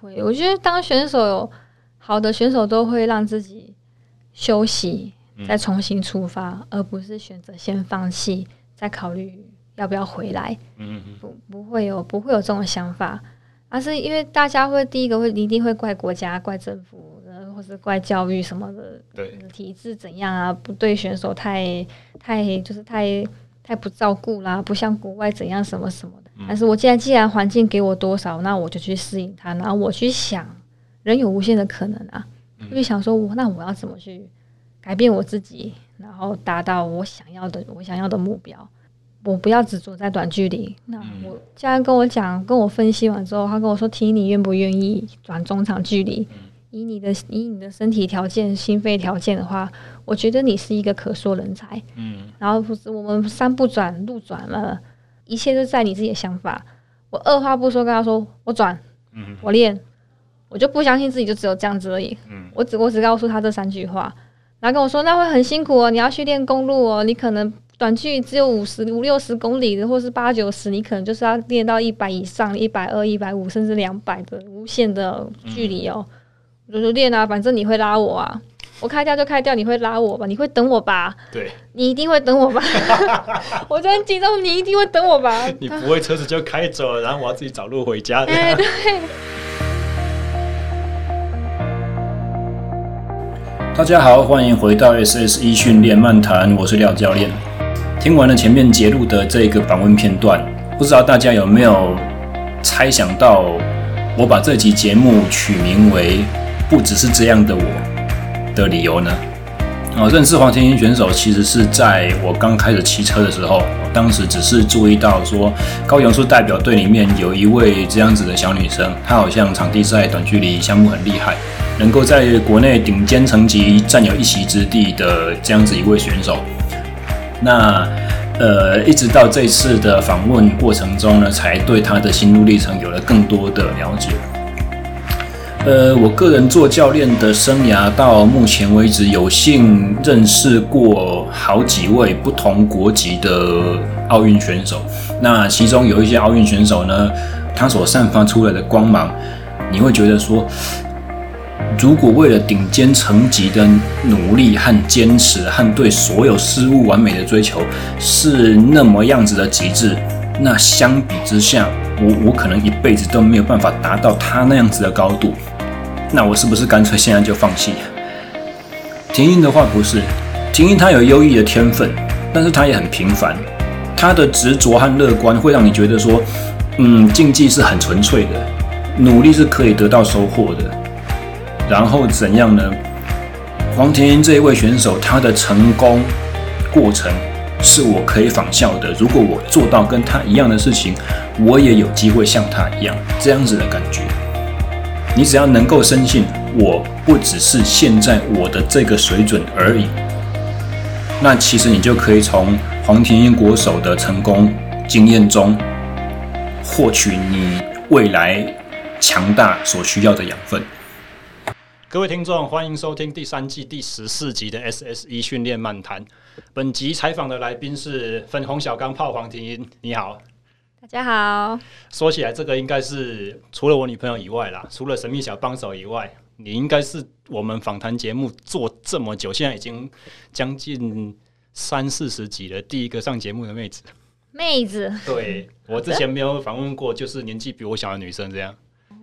会，我觉得当选手有好的选手都会让自己休息，再重新出发，嗯、而不是选择先放弃，再考虑要不要回来。嗯嗯，不不会有不会有这种想法，而是因为大家会第一个会一定会怪国家、怪政府，或是怪教育什么的，对体制怎样啊？不对选手太太就是太太不照顾啦，不像国外怎样什么什么的。嗯、但是我既然既然环境给我多少，那我就去适应它，然后我去想，人有无限的可能啊，就想说我那我要怎么去？改变我自己，然后达到我想要的我想要的目标。我不要执着在短距离。那我家人跟我讲，跟我分析完之后，他跟我说：“提你愿不愿意转中长距离？以你的以你的身体条件、心肺条件的话，我觉得你是一个可塑人才。”嗯。然后我们山不转路转了，一切都在你自己的想法。我二话不说跟他说：“我转，我练。”我就不相信自己就只有这样子而已。我只我只告诉他这三句话。然后跟我说，那会很辛苦哦，你要去练公路哦，你可能短距离只有五十五六十公里的，或是八九十，你可能就是要练到一百以上，一百二、一百五，甚至两百的无限的距离哦。我就说练啊，反正你会拉我啊，我开掉就开掉，你会拉我吧？你会等我吧？对，你一定会等我吧？我就很激动，你一定会等我吧？你不会车子就开走了，然后我要自己找路回家的。哎，对。大家好，欢迎回到 SSE 训练漫谈，我是廖教练。听完了前面节录的这个访问片段，不知道大家有没有猜想到，我把这集节目取名为“不只是这样的我”的理由呢？哦，认识黄甜音选手其实是在我刚开始骑车的时候，当时只是注意到说，高雄市代表队里面有一位这样子的小女生，她好像场地赛短距离项目很厉害。能够在国内顶尖层级占有一席之地的这样子一位选手，那呃，一直到这次的访问过程中呢，才对她的心路历程有了更多的了解。呃，我个人做教练的生涯到目前为止，有幸认识过好几位不同国籍的奥运选手。那其中有一些奥运选手呢，他所散发出来的光芒，你会觉得说，如果为了顶尖层级的努力和坚持，和对所有事物完美的追求是那么样子的极致，那相比之下，我我可能一辈子都没有办法达到他那样子的高度。那我是不是干脆现在就放弃？婷婷的话不是，甜音他有优异的天分，但是他也很平凡。他的执着和乐观会让你觉得说，嗯，竞技是很纯粹的，努力是可以得到收获的。然后怎样呢？黄甜音这一位选手，他的成功过程是我可以仿效的。如果我做到跟他一样的事情，我也有机会像他一样这样子的感觉。你只要能够深信，我不只是现在我的这个水准而已，那其实你就可以从黄甜音国手的成功经验中，获取你未来强大所需要的养分。各位听众，欢迎收听第三季第十四集的 SSE 训练漫谈。本集采访的来宾是粉红小钢炮黄甜音，你好，大家好。说起来，这个应该是除了我女朋友以外啦，除了神秘小帮手以外，你应该是我们访谈节目做这么久，现在已经将近三四十集了，第一个上节目的妹子。妹子，对，我之前没有访问过，就是年纪比我小的女生这样，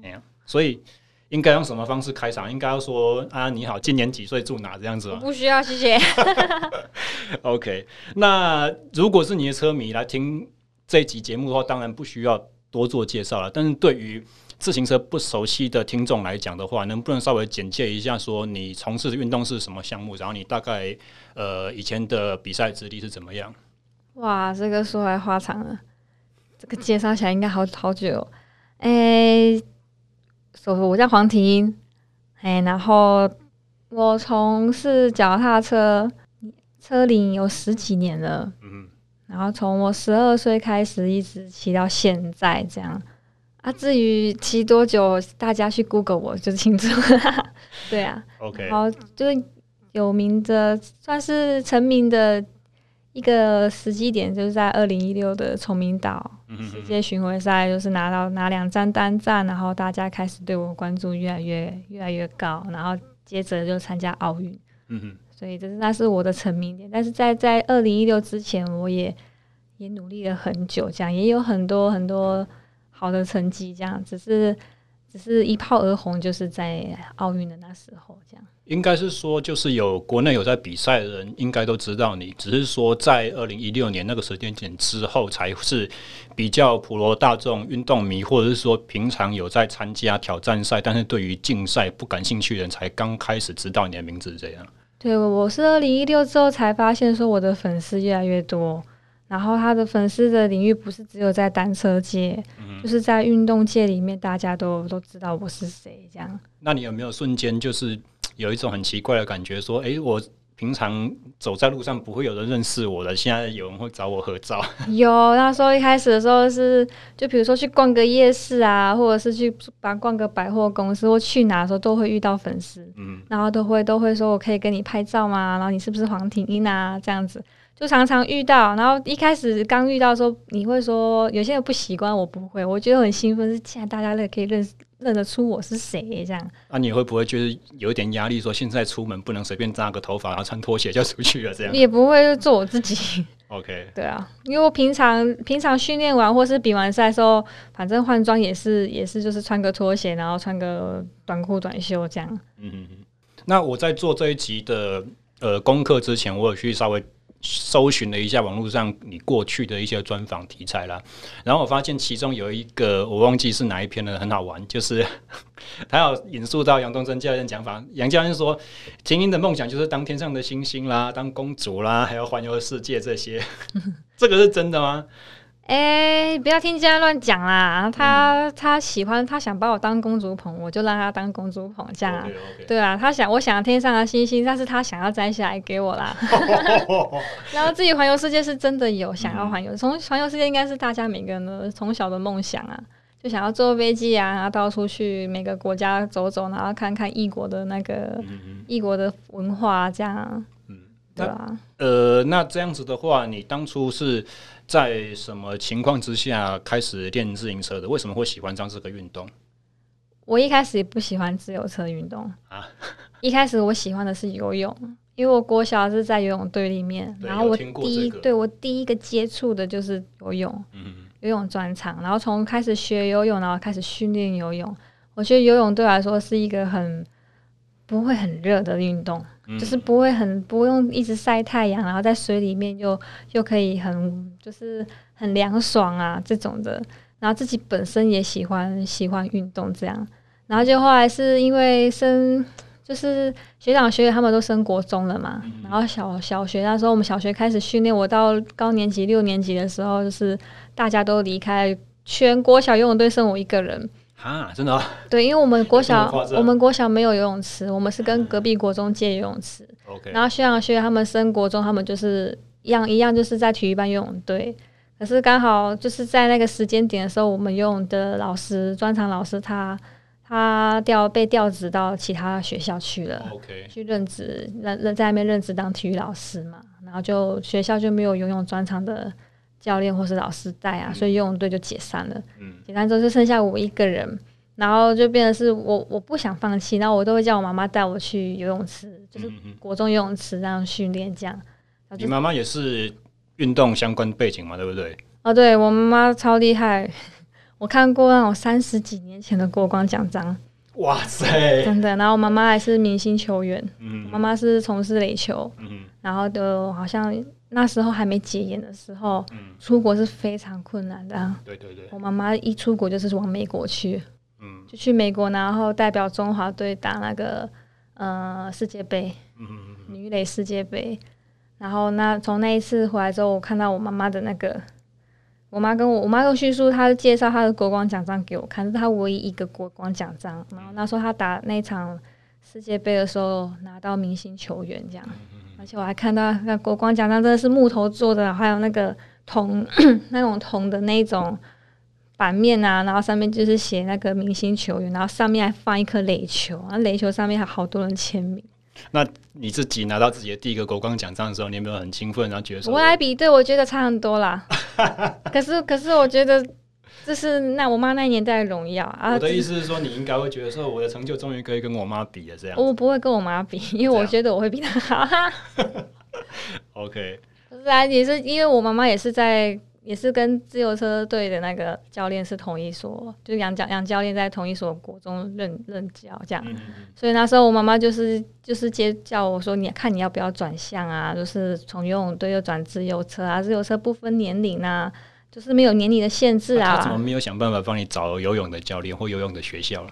哎呀，所以。应该用什么方式开场？应该要说啊，你好，今年几岁，住哪这样子吗？不需要，谢谢。OK，那如果是你的车迷来听这一集节目的话，当然不需要多做介绍了。但是对于自行车不熟悉的听众来讲的话，能不能稍微简介一下，说你从事的运动是什么项目？然后你大概呃以前的比赛资历是怎么样？哇，这个说来话长了，这个介绍起来应该好好久。哎、欸。我叫黄甜音，哎，然后我从事脚踏车车龄有十几年了，嗯，然后从我十二岁开始一直骑到现在这样。啊。至于骑多久，大家去 Google 我就清楚了。对啊，OK，然后就是有名的，算是成名的一个时机点，就是在二零一六的崇明岛世界巡回赛，就是拿到拿两张单站，然后大家开始对我关注越来越越来越高，然后接着就参加奥运。嗯哼，所以这是那是我的成名点。但是在在二零一六之前，我也也努力了很久，这样也有很多很多好的成绩，这样只是。只是一炮而红，就是在奥运的那时候，这样。应该是说，就是有国内有在比赛的人，应该都知道你。只是说，在二零一六年那个时间点之后，才是比较普罗大众运动迷，或者是说平常有在参加挑战赛，但是对于竞赛不感兴趣的人，才刚开始知道你的名字。这样。对，我是二零一六之后才发现，说我的粉丝越来越多。然后他的粉丝的领域不是只有在单车界，嗯、就是在运动界里面，大家都都知道我是谁这样。那你有没有瞬间就是有一种很奇怪的感觉，说，哎，我平常走在路上不会有人认识我的，现在有人会找我合照？有，那时候一开始的时候是，就比如说去逛个夜市啊，或者是去把逛个百货公司，或去哪的时候都会遇到粉丝，嗯，然后都会都会说我可以跟你拍照吗？然后你是不是黄婷英啊？这样子。就常常遇到，然后一开始刚遇到的时候，你会说有些人不习惯，我不会，我觉得很兴奋，是现在大家都可以认识认得出我是谁这样。那、啊、你会不会就是有一点压力？说现在出门不能随便扎个头发，然后穿拖鞋就出去了这样？也不会就做我自己。OK，对啊，因为我平常平常训练完或是比完赛的时候，反正换装也是也是就是穿个拖鞋，然后穿个短裤短袖这样。嗯嗯嗯。那我在做这一集的呃功课之前，我有去稍微。搜寻了一下网络上你过去的一些专访题材啦，然后我发现其中有一个我忘记是哪一篇了，很好玩，就是 他要引述到杨东升教练讲法，杨教练说，精英的梦想就是当天上的星星啦，当公主啦，还要环游世界这些，这个是真的吗？哎、欸，不要听人家乱讲啦！他他喜欢，他想把我当公主捧，我就让他当公主捧，这样啊？Okay, okay. 对啊，他想，我想天上的星星，但是他想要摘下来给我啦。然后自己环游世界是真的有想要环游，从环游世界应该是大家每个人的从小的梦想啊，就想要坐飞机啊，然后到处去每个国家走走，然后看看异国的那个异国的文化，这样。嗯，对啊。呃，那这样子的话，你当初是？在什么情况之下开始练自行车的？为什么会喜欢上这个运动？我一开始也不喜欢自由车运动。啊，一开始我喜欢的是游泳，因为我国小是在游泳队里面，然后我第一、这个、对我第一个接触的就是游泳，嗯、游泳专长，然后从开始学游泳，然后开始训练游泳，我觉得游泳对我来说是一个很不会很热的运动。就是不会很不用一直晒太阳，然后在水里面又又可以很就是很凉爽啊这种的，然后自己本身也喜欢喜欢运动这样，然后就后来是因为升就是学长学姐他们都升国中了嘛，然后小小学那时候我们小学开始训练，我到高年级六年级的时候，就是大家都离开，全国小游泳队剩我一个人。啊，真的、啊？对，因为我们国小，我们国小没有游泳池，我们是跟隔壁国中借游泳池。Okay. 然后学长学姐他们升国中，他们就是一样一样，就是在体育班游泳队。可是刚好就是在那个时间点的时候，我们游泳的老师，专长老师他他调被调职到其他学校去了，Okay. 去任职任任在那边任职当体育老师嘛。然后就学校就没有游泳专长的。教练或是老师带啊，所以游泳队就解散了。嗯，解散之后就剩下我一个人，然后就变成是我我不想放弃，然后我都会叫我妈妈带我去游泳池，就是国中游泳池这样训练这样。你妈妈也是运动相关背景嘛，对不对？哦，对，我妈妈超厉害，我看过那种三十几年前的国光奖章。哇塞，真的。然后我妈妈还是明星球员，嗯，妈妈是从事垒球，嗯，然后都好像。那时候还没解严的时候，嗯，出国是非常困难的。对对对，我妈妈一出国就是往美国去，嗯，就去美国，然后代表中华队打那个呃世界杯，嗯嗯嗯，女垒世界杯。然后那从那一次回来之后，我看到我妈妈的那个，我妈跟我，我妈又叙述她介绍她的国光奖章给我看，是她唯一一个国光奖章。然后那时候她打那场世界杯的时候，拿到明星球员这样。而且我还看到那国光奖章真的是木头做的，还有那个铜 那种铜的那种版面啊，然后上面就是写那个明星球员，然后上面还放一颗垒球，然后垒球上面还好多人签名。那你自己拿到自己的第一个国光奖章的时候，你有没有很兴奋，然后觉得说我来比对，我觉得差很多啦。可是，可是我觉得这是那我妈那年代的荣耀啊。我的意思是说，你应该会觉得说，我的成就终于可以跟我妈比了，这样。我不会跟我妈比，因为我觉得我会比她好。OK。是啊，也是因为我妈妈也是在。也是跟自由车队的那个教练是同一所，就杨教杨教练在同一所国中任任教这样，嗯、所以那时候我妈妈就是就是接叫我说，你看你要不要转向啊？就是从游泳队又转自由车啊，自由车不分年龄啊，就是没有年龄的限制啊。他怎么没有想办法帮你找游泳的教练或游泳的学校了？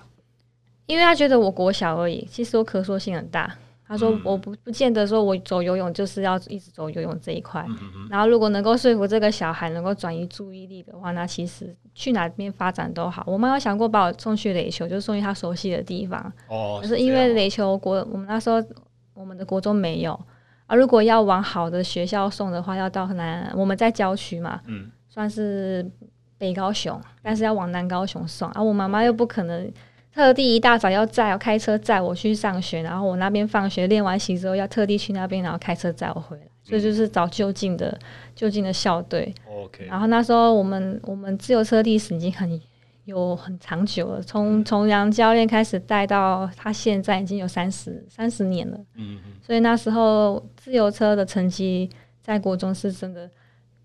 因为他觉得我国小而已，其实我可塑性很大。他说：“我不不见得说，我走游泳就是要一直走游泳这一块。然后，如果能够说服这个小孩能够转移注意力的话，那其实去哪边发展都好。我妈妈想过把我送去垒球，就是送去他熟悉的地方。哦，可是因为垒球国，我们那时候我们的国中没有。啊，如果要往好的学校送的话，要到南，我们在郊区嘛，嗯，算是北高雄，但是要往南高雄送。啊，我妈妈又不可能。”特地一大早要载，要开车载我去上学，然后我那边放学练完习之后，要特地去那边，然后开车载我回来。所以就是找就近的就近的校队。OK。然后那时候我们我们自由车历史已经很有很长久了，从从杨教练开始带到他现在已经有三十三十年了。嗯嗯。所以那时候自由车的成绩在国中是真的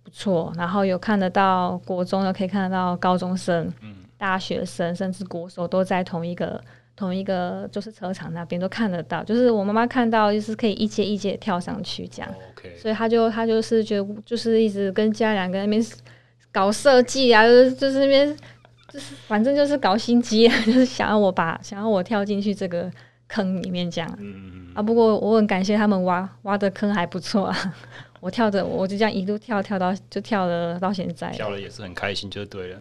不错，然后有看得到国中，的可以看得到高中生。嗯。大学生甚至国手都在同一个同一个就是车场那边都看得到，就是我妈妈看到就是可以一阶一阶跳上去这样，Okay. 所以她就她就是觉得就是一直跟家两个那边搞设计啊，就是就是那边就是反正就是搞心机啊，就是想要我把想要我跳进去这个坑里面这样。嗯啊，不过我很感谢他们挖挖的坑还不错啊，我跳着我就这样一路跳跳到就跳了到现在，跳了也是很开心就对了。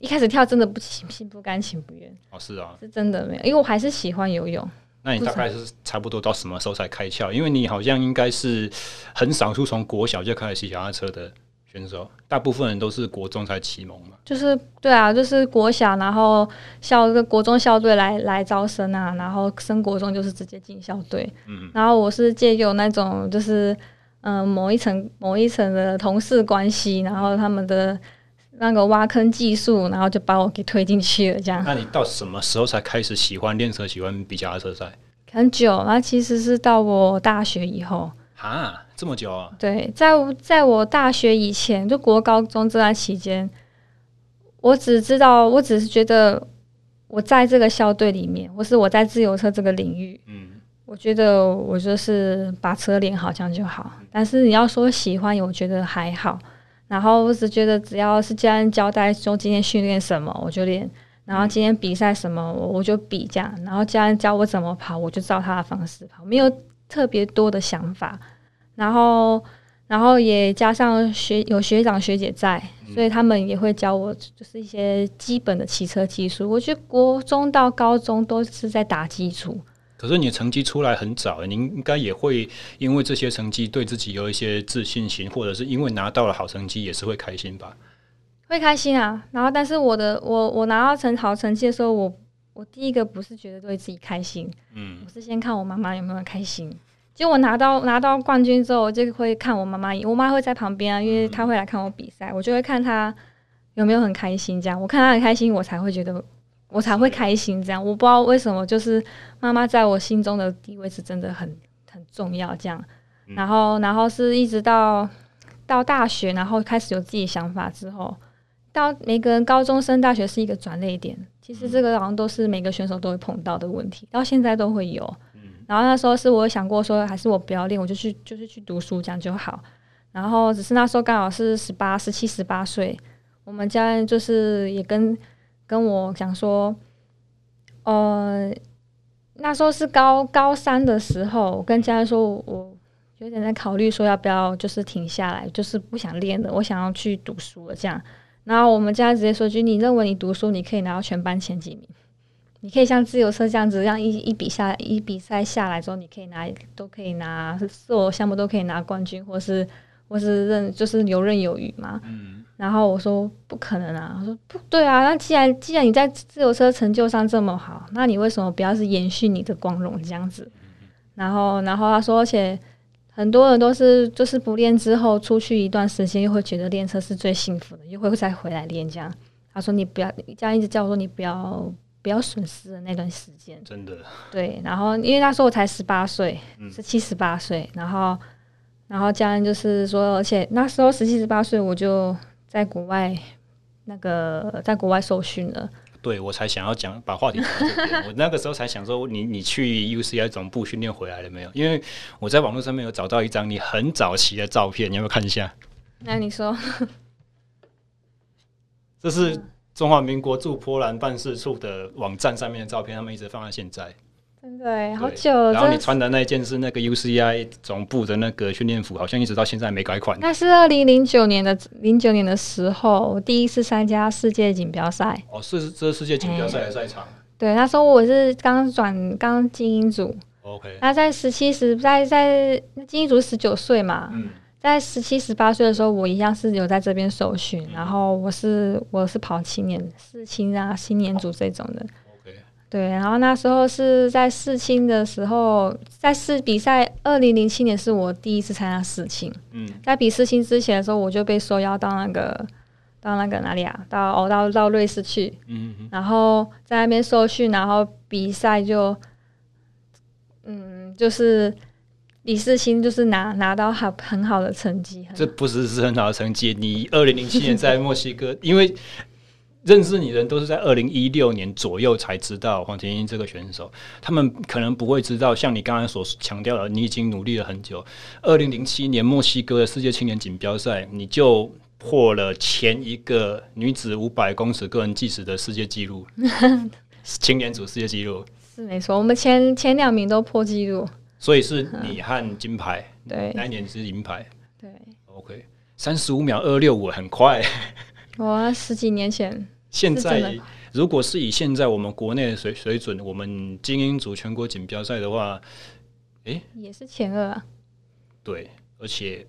一开始跳真的不情心不甘情不愿哦，是啊，是真的没有，因为我还是喜欢游泳。那你大概是差不多到什么时候才开窍？因为你好像应该是很少数从国小就开始骑脚踏车的选手，大部分人都是国中才启蒙嘛。就是对啊，就是国小，然后校个国中校队来来招生啊，然后升国中就是直接进校队。嗯，然后我是借由那种就是嗯、呃、某一层某一层的同事关系，然后他们的。那个挖坑技术，然后就把我给推进去了，这样。那你到什么时候才开始喜欢练车，喜欢比脚踏车赛？很久，那其实是到我大学以后。啊，这么久啊？对，在在我大学以前，就国高中这段期间，我只知道，我只是觉得我在这个校队里面，或是我在自由车这个领域，嗯，我觉得我就是把车练好这样就好。但是你要说喜欢，我觉得还好。然后我只觉得，只要是家人交代说今天训练什么，我就练；然后今天比赛什么，我我就比这样。然后家人教我怎么跑，我就照他的方式跑，没有特别多的想法。然后，然后也加上学有学长学姐在，所以他们也会教我，就是一些基本的骑车技术。我觉得国中到高中都是在打基础。可是你的成绩出来很早，您应该也会因为这些成绩对自己有一些自信心，或者是因为拿到了好成绩也是会开心吧？会开心啊！然后，但是我的我我拿到成好成绩的时候，我我第一个不是觉得对自己开心，嗯，我是先看我妈妈有没有开心。结果我拿到拿到冠军之后，我就会看我妈妈，我妈会在旁边啊，因为她会来看我比赛，我就会看她有没有很开心。这样，我看她很开心，我才会觉得。我才会开心，这样我不知道为什么，就是妈妈在我心中的地位是真的很很重要，这样。然后，然后是一直到到大学，然后开始有自己想法之后，到每个人高中升大学是一个转捩点。其实这个好像都是每个选手都会碰到的问题，到现在都会有。然后那时候是我想过说，还是我不要练，我就去就是去读书这样就好。然后只是那时候刚好是十八、十七、十八岁，我们家人就是也跟。跟我讲说，呃，那时候是高高三的时候，我跟家人说，我有点在考虑说要不要就是停下来，就是不想练了，我想要去读书了这样。然后我们家直接说句，你认为你读书你可以拿到全班前几名，你可以像自由车这样子，这样一一比下一比赛下来之后，你可以拿都可以拿所有项目都可以拿冠军，或是或是任就是游刃有余嘛。嗯。然后我说不可能啊！我说不对啊！那既然既然你在自由车成就上这么好，那你为什么不要是延续你的光荣这样子？然后然后他说，而且很多人都是就是不练之后出去一段时间，又会觉得练车是最幸福的，又会再回来练这样。他说你不要，这样一直叫我说你不要不要损失了那段时间，真的。对，然后因为那时候我才十八岁，是七十八岁，然后然后家人就是说，而且那时候十七十八岁我就在国外那个在国外受训了。对，我才想要讲，把话题讲到这边。我那个时候才想说你，你你去 UCI 总部训练回来了没有？因为我在网络上面有找到一张你很早期的照片，你要不要看一下？那你说，这是中华民国驻波兰办事处的网站上面的照片，他们一直放在现在。对，好久了。然后你穿的那件是那个 UCI 总部的那个训练服，好像一直到现在没改款。那是二零零九年的零九年的时候，我第一次参加世界锦标赛。哦，是这是世界锦标赛的赛场。对，那时候我是刚转刚精英组。OK。那在十七十在在精英组十九岁嘛，嗯、在十七十八岁的时候，我一样是有在这边受训，嗯、然后我是我是跑青年是青啊青年组这种的。对，然后那时候是在世青的时候，在世比赛，二零零七年是我第一次参加世青。嗯，在比世青之前的时候，我就被受邀到那个到那个哪里啊？到哦，到到瑞士去。嗯嗯。然后在那边受训，然后比赛就，嗯，就是李世青，就是拿拿到很很好的成绩。这不是是很好的成绩。你二零零七年在墨西哥，因为。认识你的人都是在二零一六年左右才知道黄婷英这个选手，他们可能不会知道，像你刚才所强调的，你已经努力了很久。二零零七年墨西哥的世界青年锦标赛，你就破了前一个女子五百公尺个人计时的世界纪录，青年组世界纪录。是没错，我们前前两名都破纪录，所以是你和金牌，对，那一年是银牌，对，OK，三十五秒二六五很快，我十几年前。现在，如果是以现在我们国内的水水准，我们精英组全国锦标赛的话，诶，也是前二啊。对，而且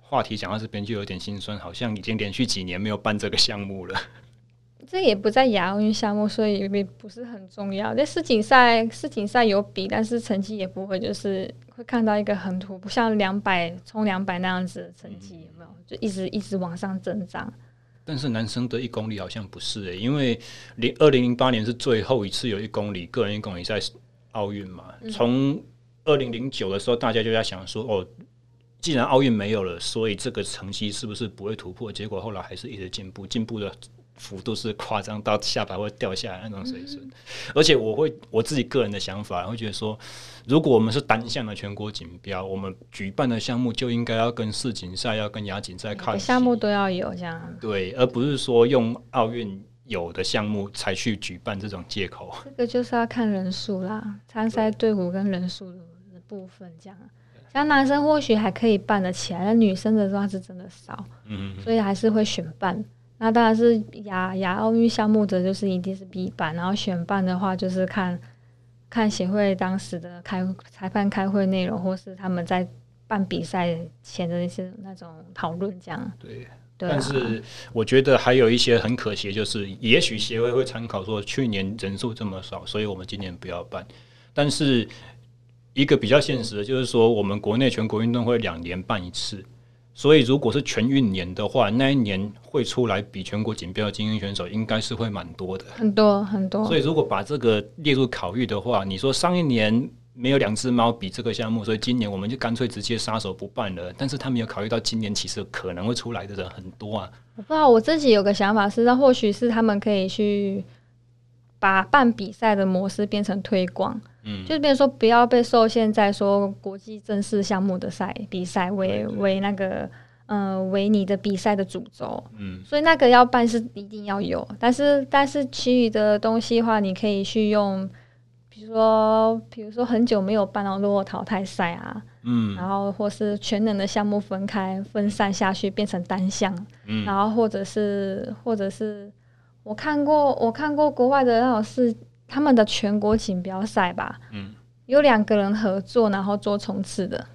话题讲到这边就有点心酸，好像已经连续几年没有办这个项目了。这也不在亚奥运项目，所以也不是很重要。在世锦赛，世锦赛有比，但是成绩也不会就是会看到一个很突，不像两百冲两百那样子的成绩，有没有？就一直一直往上增长。但是男生的一公里好像不是诶、欸，因为零二零零八年是最后一次有一公里个人一公里在奥运嘛。从二零零九的时候，大家就在想说，哦，既然奥运没有了，所以这个成绩是不是不会突破？结果后来还是一直进步，进步的。幅度是夸张到下巴会掉下来那种水准，而且我会我自己个人的想法，会觉得说，如果我们是单项的全国锦标，我们举办的项目就应该要跟世锦赛、要跟亚锦赛看齐，项目都要有这样。对，而不是说用奥运有的项目才去举办这种借口。这个就是要看人数啦，参赛队伍跟人数的部分这样。像男生或许还可以办得起来，那女生的话是真的少，嗯，所以还是会选办。那当然是亚亚奥运项目的，就是一定是 B 班，然后选办的话，就是看看协会当时的开裁判开会内容，或是他们在办比赛前的一些那种讨论，这样。对。但是我觉得还有一些很可惜，就是也许协会会参考说，去年人数这么少，所以我们今年不要办。但是一个比较现实的，就是说我们国内全国运动会两年办一次。所以，如果是全运年的话，那一年会出来比全国锦标的精英选手，应该是会蛮多的，很多很多。所以，如果把这个列入考虑的话，你说上一年没有两只猫比这个项目，所以今年我们就干脆直接杀手不办了。但是他没有考虑到今年其实可能会出来的人很多啊。我不知道，我自己有个想法是，那或许是他们可以去把办比赛的模式变成推广。嗯，就是比如说不要被受限在说国际正式项目的赛比赛为为那个呃为你的比赛的主轴，嗯，所以那个要办是一定要有，但是但是其余的东西的话，你可以去用，比如说比如说很久没有办到落后淘汰赛啊，嗯，然后或是全能的项目分开分散下去变成单项，嗯，然后或者是或者是我看过我看过国外的那种是。他们的全国锦标赛吧，嗯，有两个人合作，然后做冲刺的。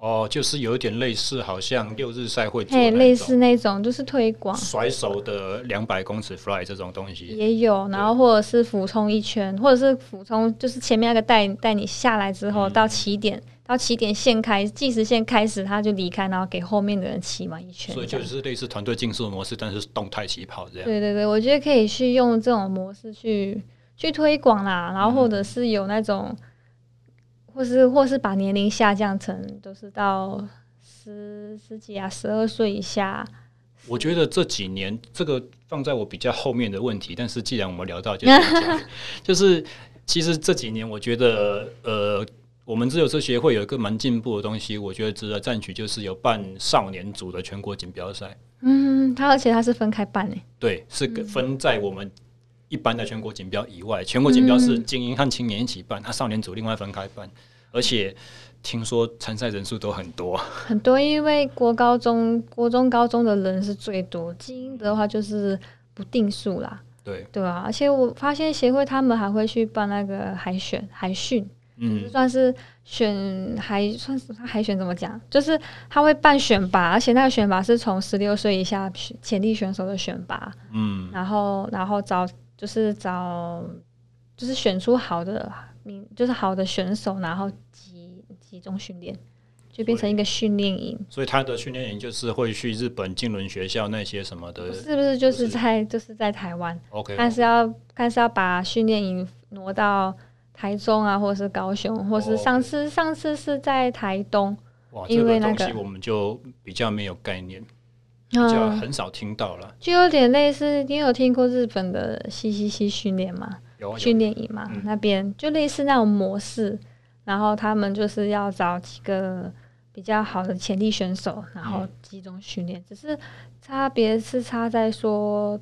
哦，就是有一点类似，好像六日赛会做，哎，类似那种，就是推广。甩手的两百公尺 fly 这种东西。也有，然后或者是俯冲一圈，或者是俯冲，就是前面那个带带你下来之后，到起点、嗯、到起点线开计时线开始，他就离开，然后给后面的人骑完一圈，所以就是类似团队竞速模式，但是动态起跑这样。对对对，我觉得可以去用这种模式去去推广啦，然后或者是有那种，嗯、或是或是把年龄下降成都是到。十十几啊，十二岁以下。我觉得这几年这个放在我比较后面的问题，但是既然我们聊到就，就是 就是其实这几年我觉得呃，我们自由车协会有一个蛮进步的东西，我觉得值得赞许，就是有办少年组的全国锦标赛。嗯，它而且它是分开办诶，对，是分在我们一般的全国锦标以外，全国锦标是精英和青年一起办，它少年组另外分开办，而且。听说参赛人数都很多，很多，因为国高中、国中、高中的人是最多，精英的话就是不定数啦。对对啊，而且我发现协会他们还会去办那个海选、海训，嗯，就算是选海，算是海选怎么讲？就是他会办选拔，而且那个选拔是从十六岁以下潜力选手的选拔，嗯，然后然后找就是找就是选出好的名，就是好的选手，然后。集集中训练就变成一个训练营，所以他的训练营就是会去日本金轮学校那些什么的，是不是就是在就，就是在台湾？OK，但是要但是要把训练营挪到台中啊，或者是高雄，或是上次、oh. 上次是在台东，哇，因为那个东西我们就比较没有概念，比较很少听到了，就有点类似，你有听过日本的 CCC 训练吗？有训练营嘛，嗯、那边就类似那种模式。然后他们就是要找几个比较好的潜力选手，然后集中训练。嗯、只是差别是差在说，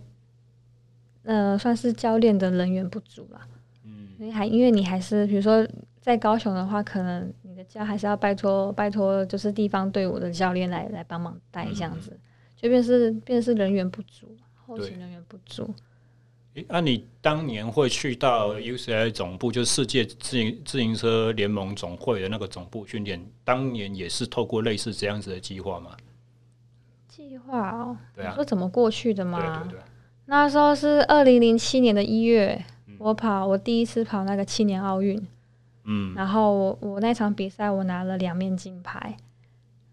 呃，算是教练的人员不足了。嗯，因为还因为你还是比如说在高雄的话，可能你的家还是要拜托拜托，就是地方队伍的教练来来帮忙带这样子，嗯、就变是变是人员不足，后勤人员不足。诶那、啊、你当年会去到 UCI 总部，就是世界自行自行车联盟总会的那个总部训练，当年也是透过类似这样子的计划吗？计划哦，对啊，说怎么过去的吗？对对对，那时候是二零零七年的一月，我跑我第一次跑那个青年奥运，嗯，然后我我那场比赛我拿了两面金牌，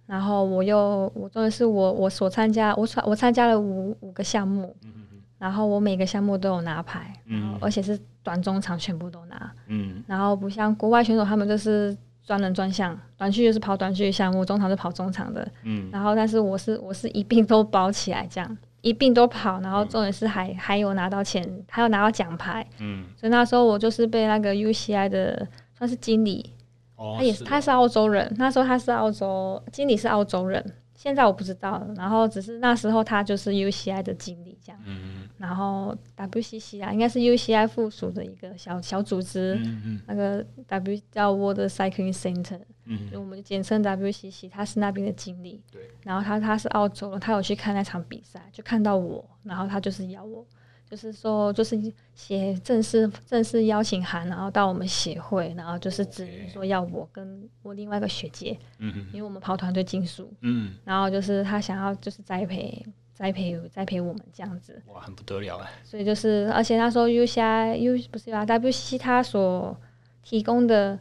然后我又我真的是我我所参加我参我参加了五五个项目。嗯然后我每个项目都有拿牌，嗯，而且是短中长全部都拿，嗯，然后不像国外选手，他们就是专人专项，短距就是跑短距项目，中长是跑中长的，嗯，然后但是我是我是一并都包起来，这样一并都跑，然后重点是还、嗯、还有拿到钱，还有拿到奖牌，嗯，所以那时候我就是被那个 UCI 的算是经理，哦，他也是他是澳洲人，那时候他是澳洲经理是澳洲人。现在我不知道了，然后只是那时候他就是 UCI 的经理这样，嗯、然后 WCC 啊，应该是 UCI 附属的一个小小组织，嗯嗯、那个 W 叫 World Cycling Center，嗯，我们就简称 WCC，他是那边的经理，对，然后他他是澳洲，他有去看那场比赛，就看到我，然后他就是邀我。就是说，就是写正式正式邀请函，然后到我们协会，然后就是指明说要我跟我另外一个学姐，嗯，因为我们跑团队竞速，嗯，然后就是他想要就是栽培栽培栽培我们这样子，哇，很不得了哎，所以就是，而且他说 UCI U 不是 WCC 他所提供的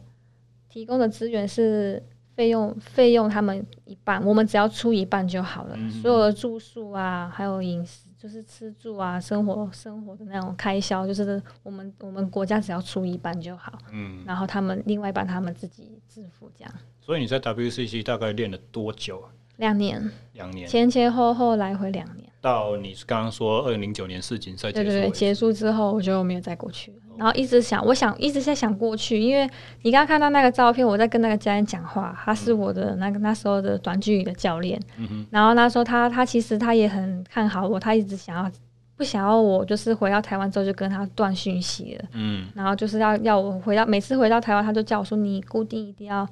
提供的资源是费用费用他们一半，我们只要出一半就好了，嗯，所有的住宿啊，还有饮食。就是吃住啊，生活生活的那种开销，就是我们我们国家只要出一半就好，嗯，然后他们另外一半他们自己支付这样。所以你在 WCC 大概练了多久？两年，两年，前前后后来回两年。到你是刚刚说二零零九年世锦赛结束，对对对，结束之后我就没有再过去。然后一直想，我想一直在想过去，因为你刚刚看到那个照片，我在跟那个教练讲话，他是我的那个那时候的短距离的教练。嗯。然后那时候他他其实他也很看好我，他一直想要不想要我就是回到台湾之后就跟他断讯息了。嗯。然后就是要要我回到每次回到台湾，他就叫我说你固定一定要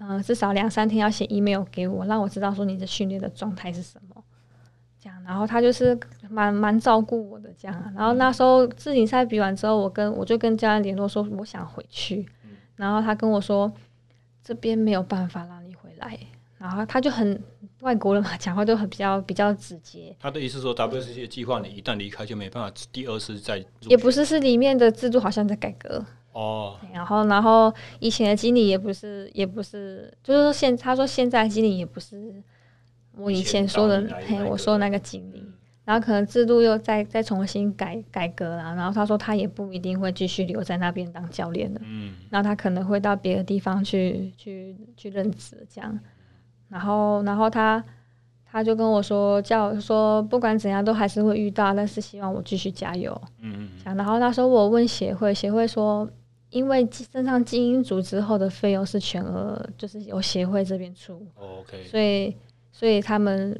嗯、呃、至少两三天要写 email 给我，让我知道说你的训练的状态是什么。然后他就是蛮蛮照顾我的这样。然后那时候世锦赛比完之后，我跟我就跟教练联络说我想回去。然后他跟我说这边没有办法让你回来。然后他就很外国人嘛，讲话都很比较比较直接。他的意思说，WCC 的计划你一旦离开就没办法第二次再。也不是，是里面的制度好像在改革哦。然后，然后以前的经理也不是，也不是，就是说现他说现在经理也不是我以前说的，嘿，我说的那个经理。然后可能制度又再再重新改改革了，然后他说他也不一定会继续留在那边当教练的，嗯，然后他可能会到别的地方去去去任职这样，然后然后他他就跟我说叫说不管怎样都还是会遇到，但是希望我继续加油，嗯嗯，然后他说我问协会，协会说因为升上精英组之后的费用是全额就是由协会这边出，哦，OK，所以所以他们。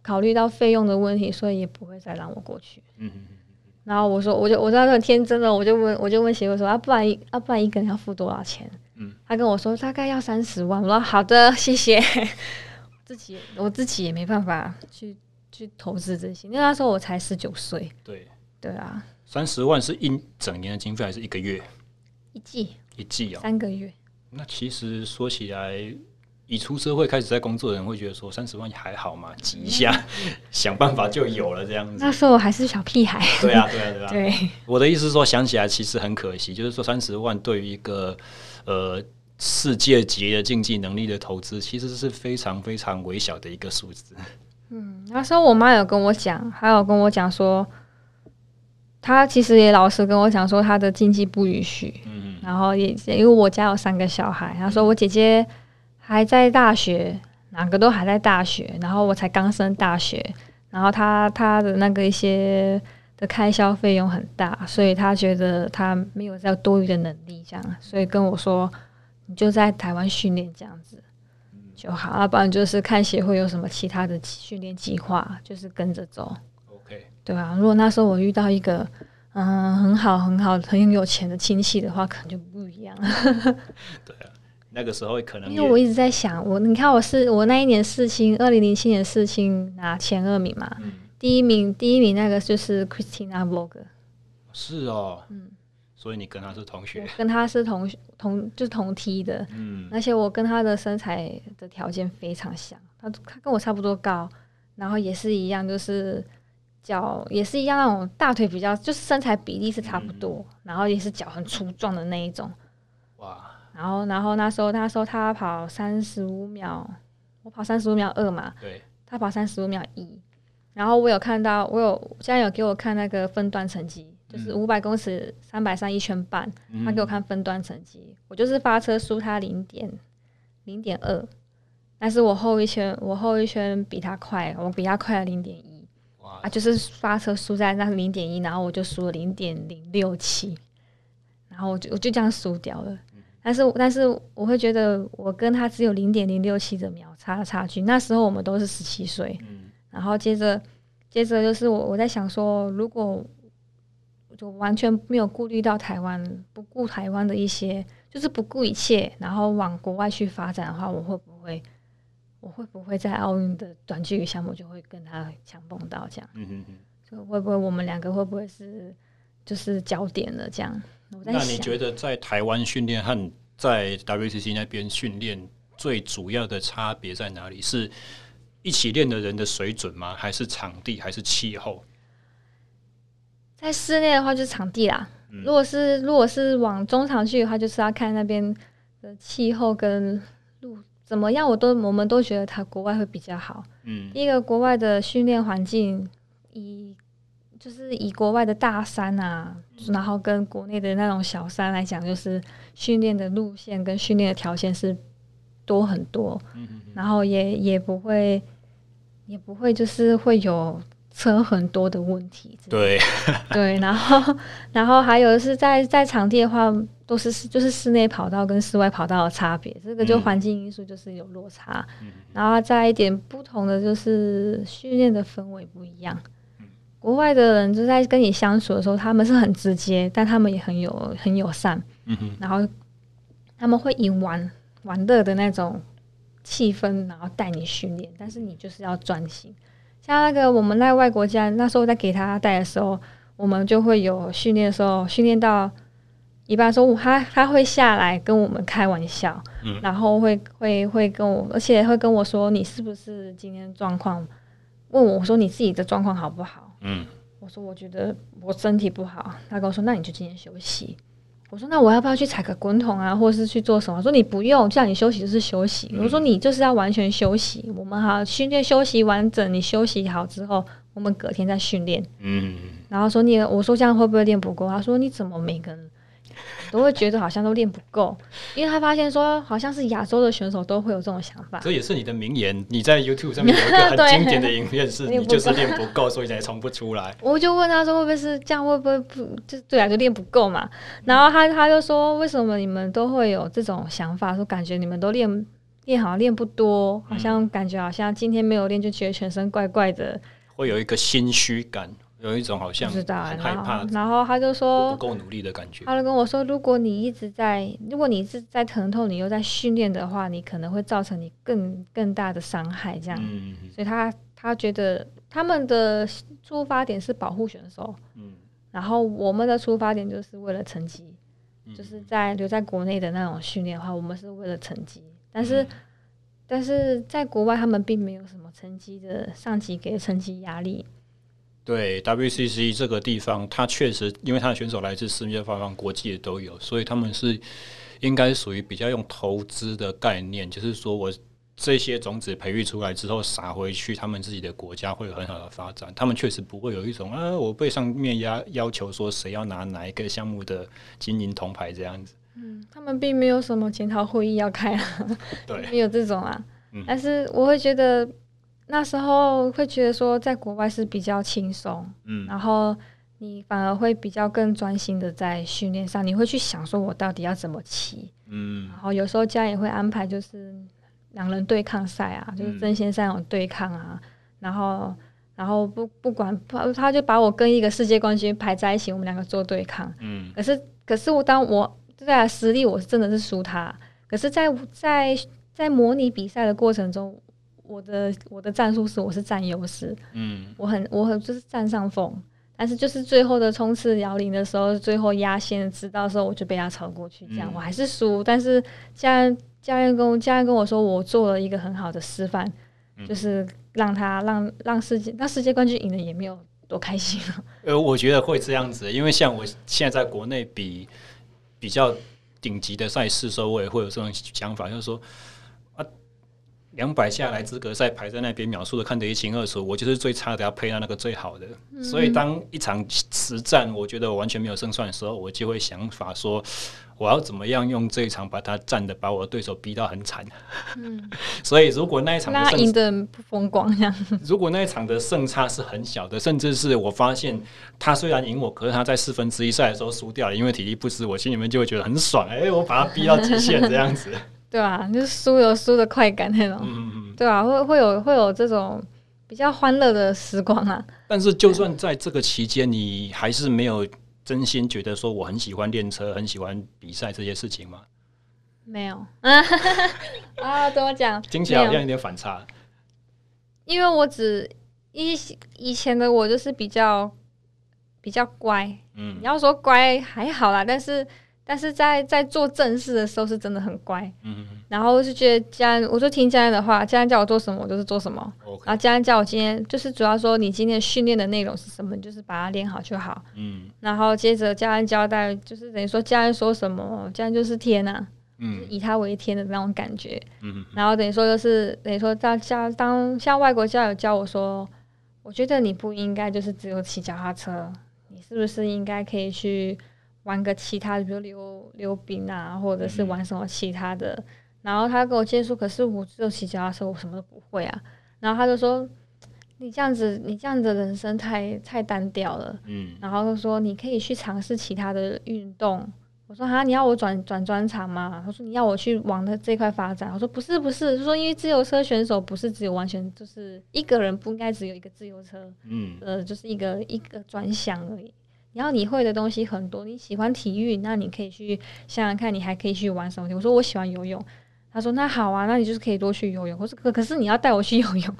考虑到费用的问题，所以也不会再让我过去。嗯嗯嗯。然后我说，我就我知道很天真的，我就问，我就问协会说，啊，不然一啊，不然一个人要付多少钱？嗯。他跟我说大概要三十万。我说好的，谢谢。自己我自己也没办法去去投资这些，因为那时候我才十九岁。对对啊。三十万是一整年的经费还是一个月？一季。一季啊、哦。三个月。那其实说起来。以出社会开始在工作的人会觉得说三十万还好嘛，挤一下，想办法就有了这样子。那时候我还是小屁孩。对啊，对啊，对啊。对，我的意思是说，想起来其实很可惜，就是说三十万对于一个呃世界级的竞技能力的投资，其实是非常非常微小的一个数字。嗯，那时候我妈有跟我讲，还有跟我讲说，她其实也老实跟我讲说，她的经济不允许。嗯，然后也因为我家有三个小孩，她说我姐姐。还在大学，两个都还在大学，然后我才刚升大学，然后他他的那个一些的开销费用很大，所以他觉得他没有这多余的能力，这样，所以跟我说，你就在台湾训练这样子就好，要不然就是看协会有什么其他的训练计划，就是跟着走。OK，对啊，如果那时候我遇到一个嗯很好很好很有钱的亲戚的话，可能就不一样了。对啊。那个时候可能因为我一直在想，我你看我是我那一年世青，二零零七年世青拿前二名嘛，嗯、第一名第一名那个就是 Christina Vogel，是哦，嗯，所以你跟他是同学，跟他是同同就是同梯的，嗯，而且我跟他的身材的条件非常像，他他跟我差不多高，然后也是一样，就是脚也是一样那种大腿比较，就是身材比例是差不多，嗯、然后也是脚很粗壮的那一种，哇。然后，然后那时候，他说他跑三十五秒，我跑三十五秒二嘛，对，他跑三十五秒一。然后我有看到，我有现在有给我看那个分段成绩，就是五百公尺三百三一圈半，嗯、他给我看分段成绩，我就是发车输他零点零点二，但是我后一圈我后一圈比他快，我比他快了零点一，哇，啊，就是发车输在那零点一，然后我就输了零点零六七，然后我就我就这样输掉了。但是，但是我会觉得我跟他只有零点零六七的秒差的差距。那时候我们都是十七岁，嗯、然后接着，接着就是我我在想说，如果就完全没有顾虑到台湾，不顾台湾的一些，就是不顾一切，然后往国外去发展的话，我会不会，我会不会在奥运的短距离项目就会跟他强碰到这样？嗯哼哼，就会不会我们两个会不会是就是焦点了这样？那你觉得在台湾训练和在 WCC 那边训练最主要的差别在哪里？是一起练的人的水准吗？还是场地？还是气候？在室内的话，就是场地啦。嗯、如果是如果是往中场去的话，就是要看那边的气候跟路怎么样。我都我们都觉得他国外会比较好。嗯，第一个国外的训练环境以。就是以国外的大山啊，然后跟国内的那种小山来讲，就是训练的路线跟训练的条件是多很多，然后也也不会也不会就是会有车很多的问题。对。对，然后然后还有是在在场地的话，都是就是室内跑道跟室外跑道的差别，这个就环境因素就是有落差，然后再一点不同的就是训练的氛围不一样。国外的人就在跟你相处的时候，他们是很直接，但他们也很有很友善。嗯哼，然后他们会以玩玩乐的那种气氛，然后带你训练，但是你就是要专心。像那个我们在外国家那时候在给他带的时候，我们就会有训练的时候，训练到一般说他他会下来跟我们开玩笑，嗯、然后会会会跟我，而且会跟我说你是不是今天状况？问我说你自己的状况好不好？嗯，我说我觉得我身体不好。他跟我说那你就今天休息。我说那我要不要去踩个滚筒啊，或者是去做什么？说你不用，叫你休息就是休息。嗯、我说你就是要完全休息。我们好训练休息完整，你休息好之后，我们隔天再训练。嗯，然后说你，我说这样会不会练不够？他说你怎么每个人？都会觉得好像都练不够，因为他发现说，好像是亚洲的选手都会有这种想法。这也是你的名言，你在 YouTube 上面有一个 很经典的影片，是 你就是练不够，所以才冲不出来。我就问他说，会不会是这样？会不会不就对啊？就练不够嘛？然后他他就说，为什么你们都会有这种想法？说感觉你们都练练好像练不多，好像感觉好像今天没有练就觉得全身怪怪的，会有一个心虚感。有一种好像很害怕，然后他就说不够努力的感觉。他就跟我说，如果你一直在，如果你是在疼痛，你又在训练的话，你可能会造成你更更大的伤害。这样，嗯、所以他他觉得他们的出发点是保护选手，嗯，然后我们的出发点就是为了成绩，嗯、就是在留在国内的那种训练的话，我们是为了成绩。但是、嗯、但是在国外，他们并没有什么成绩的上级给成绩压力。对 WCC 这个地方，它确实因为它的选手来自世界各方，国际的都有，所以他们是应该属于比较用投资的概念，就是说我这些种子培育出来之后撒回去，他们自己的国家会有很好的发展。他们确实不会有一种啊，我被上面压要求说谁要拿哪一个项目的金银铜牌这样子。嗯，他们并没有什么检讨会议要开啊，对，没有这种啊。嗯，但是我会觉得。那时候会觉得说，在国外是比较轻松，嗯，然后你反而会比较更专心的在训练上，你会去想说，我到底要怎么骑，嗯，然后有时候家也会安排就是两人对抗赛啊，就是争先赛那种对抗啊，嗯、然后然后不不管他就把我跟一个世界冠军排在一起，我们两个做对抗，嗯，可是可是我当我在实力我是真的是输他，可是在在在模拟比赛的过程中。我的我的战术是我是占优势，嗯，我很我很就是占上风，但是就是最后的冲刺摇铃的时候，最后压线直到的时候，我就被他超过去，这样、嗯、我还是输。但是教练教练跟我教练跟我说，我做了一个很好的示范，嗯、就是让他让让世界让世界冠军赢了也没有多开心了。呃，我觉得会这样子，因为像我现在在国内比比较顶级的赛事的时候，我也会有这种想法，就是说。两百下来资格赛排在那边，秒数的看得一清二楚。我就是最差的，要配到那个最好的。嗯、所以当一场实战，我觉得我完全没有胜算的时候，我就会想法说，我要怎么样用这一场把他战的，把我的对手逼到很惨。嗯、所以如果那一场赢得不风光，如果那一场的胜差是很小的，甚至是我发现他虽然赢我，可是他在四分之一赛的时候输掉了，因为体力不支，我心里面就会觉得很爽。哎、欸，我把他逼到极限这样子。对啊，就是输有输的快感那种，嗯、对啊，会会有会有这种比较欢乐的时光啊。但是，就算在这个期间，你还是没有真心觉得说我很喜欢练车，很喜欢比赛这些事情吗？没有 啊，怎么讲？听起来好像有点反差。因为我只以以前的我就是比较比较乖，嗯，你要说乖还好啦，但是。但是在在做正事的时候是真的很乖，嗯哼，然后就觉得家人，我就听家人的话，家人叫我做什么我就是做什么.然后家人叫我今天就是主要说你今天训练的内容是什么，就是把它练好就好，嗯，然后接着家人交代，就是等于说家人说什么，家人就是天呐、啊，嗯，以他为天的那种感觉，嗯，然后等于说就是等于说大家当像外国教友教我说，我觉得你不应该就是只有骑脚踏车，你是不是应该可以去。玩个其他的，比如溜溜冰啊，或者是玩什么其他的。嗯、然后他跟我接触，可是我只有骑脚踏车，我什么都不会啊。然后他就说：“你这样子，你这样子的人生太太单调了。”嗯。然后就说：“你可以去尝试其他的运动。”我说：“哈，你要我转转专长吗？”他说：“你要我去往的这块发展。”我说：“不是，不是，就说因为自由车选手不是只有完全就是一个人，不应该只有一个自由车。嗯。呃，就是一个一个专项而已。”然后你会的东西很多，你喜欢体育，那你可以去想想看，你还可以去玩什么？我说我喜欢游泳，他说那好啊，那你就是可以多去游泳。我说可可是你要带我去游泳，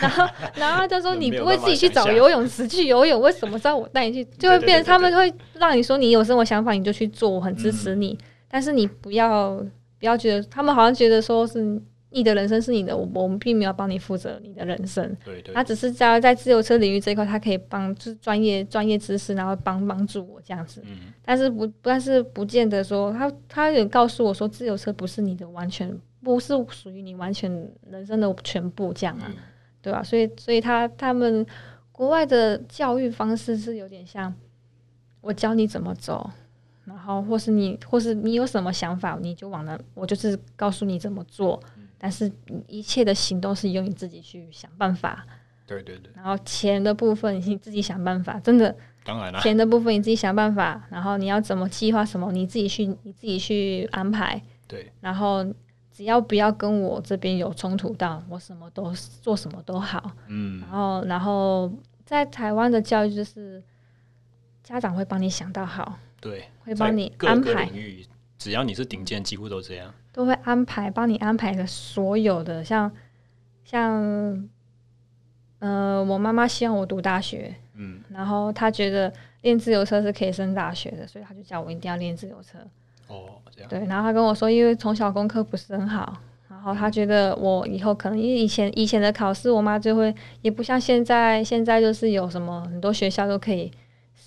然 后然后他说你不会自己去找游泳池去游泳，为什么知道我带你去？就会变成他们会让你说你有什么想法你就去做，我很支持你，嗯、但是你不要不要觉得他们好像觉得说是。你的人生是你的，我我们并没有帮你负责你的人生。对对，对，他只是在在自由车领域这一块，他可以帮就是专业专业知识，然后帮帮助我这样子。嗯，但是不但是不见得说他他也告诉我说，自由车不是你的完全，不是属于你完全人生的全部这样啊，嗯、对吧？所以所以他他们国外的教育方式是有点像我教你怎么走，然后或是你或是你有什么想法，你就往那，我就是告诉你怎么做。但是一切的行动是由你自己去想办法，对对对。然后钱的部分你自己想办法，真的。当然了。钱的部分你自己想办法，然后你要怎么计划什么，你自己去你自己去安排。对。然后只要不要跟我这边有冲突到，我什么都做什么都好。嗯。然后然后在台湾的教育就是家长会帮你想到好，对，会帮你安排。只要你是顶尖，几乎都这样。都会安排，帮你安排的所有的，像像，呃，我妈妈希望我读大学，嗯，然后她觉得练自由车是可以升大学的，所以她就叫我一定要练自由车。哦，这样。对，然后她跟我说，因为从小功课不是很好，然后她觉得我以后可能因为以前以前的考试，我妈就会也不像现在，现在就是有什么很多学校都可以。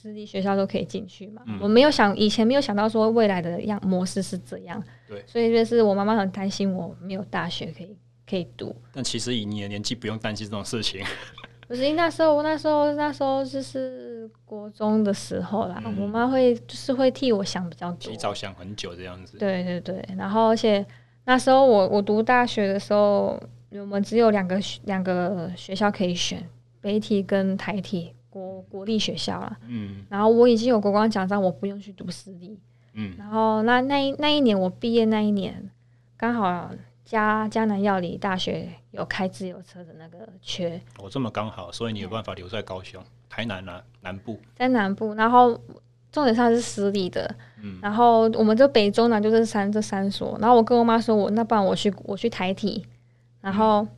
私立学校都可以进去嘛？嗯、我没有想，以前没有想到说未来的样模式是这样。对，所以就是我妈妈很担心我没有大学可以可以读。但其实以你的年纪，不用担心这种事情。不是，那时候那时候那时候就是国中的时候啦，嗯、我妈会就是会替我想比较多，提早想很久这样子。对对对，然后而且那时候我我读大学的时候，我们只有两个两个学校可以选，北体跟台体。国国立学校了，嗯，然后我已经有国光奖章，我不用去读私立，嗯，然后那那一那一年我毕业那一年，刚好嘉嘉南药理大学有开自由车的那个缺，哦，这么刚好，所以你有办法留在高雄、台南啊，南部，在南部，然后重点上是私立的，嗯，然后我们这北中南就是三这三所，然后我跟我妈说我，我那不然我去我去台体，然后、嗯、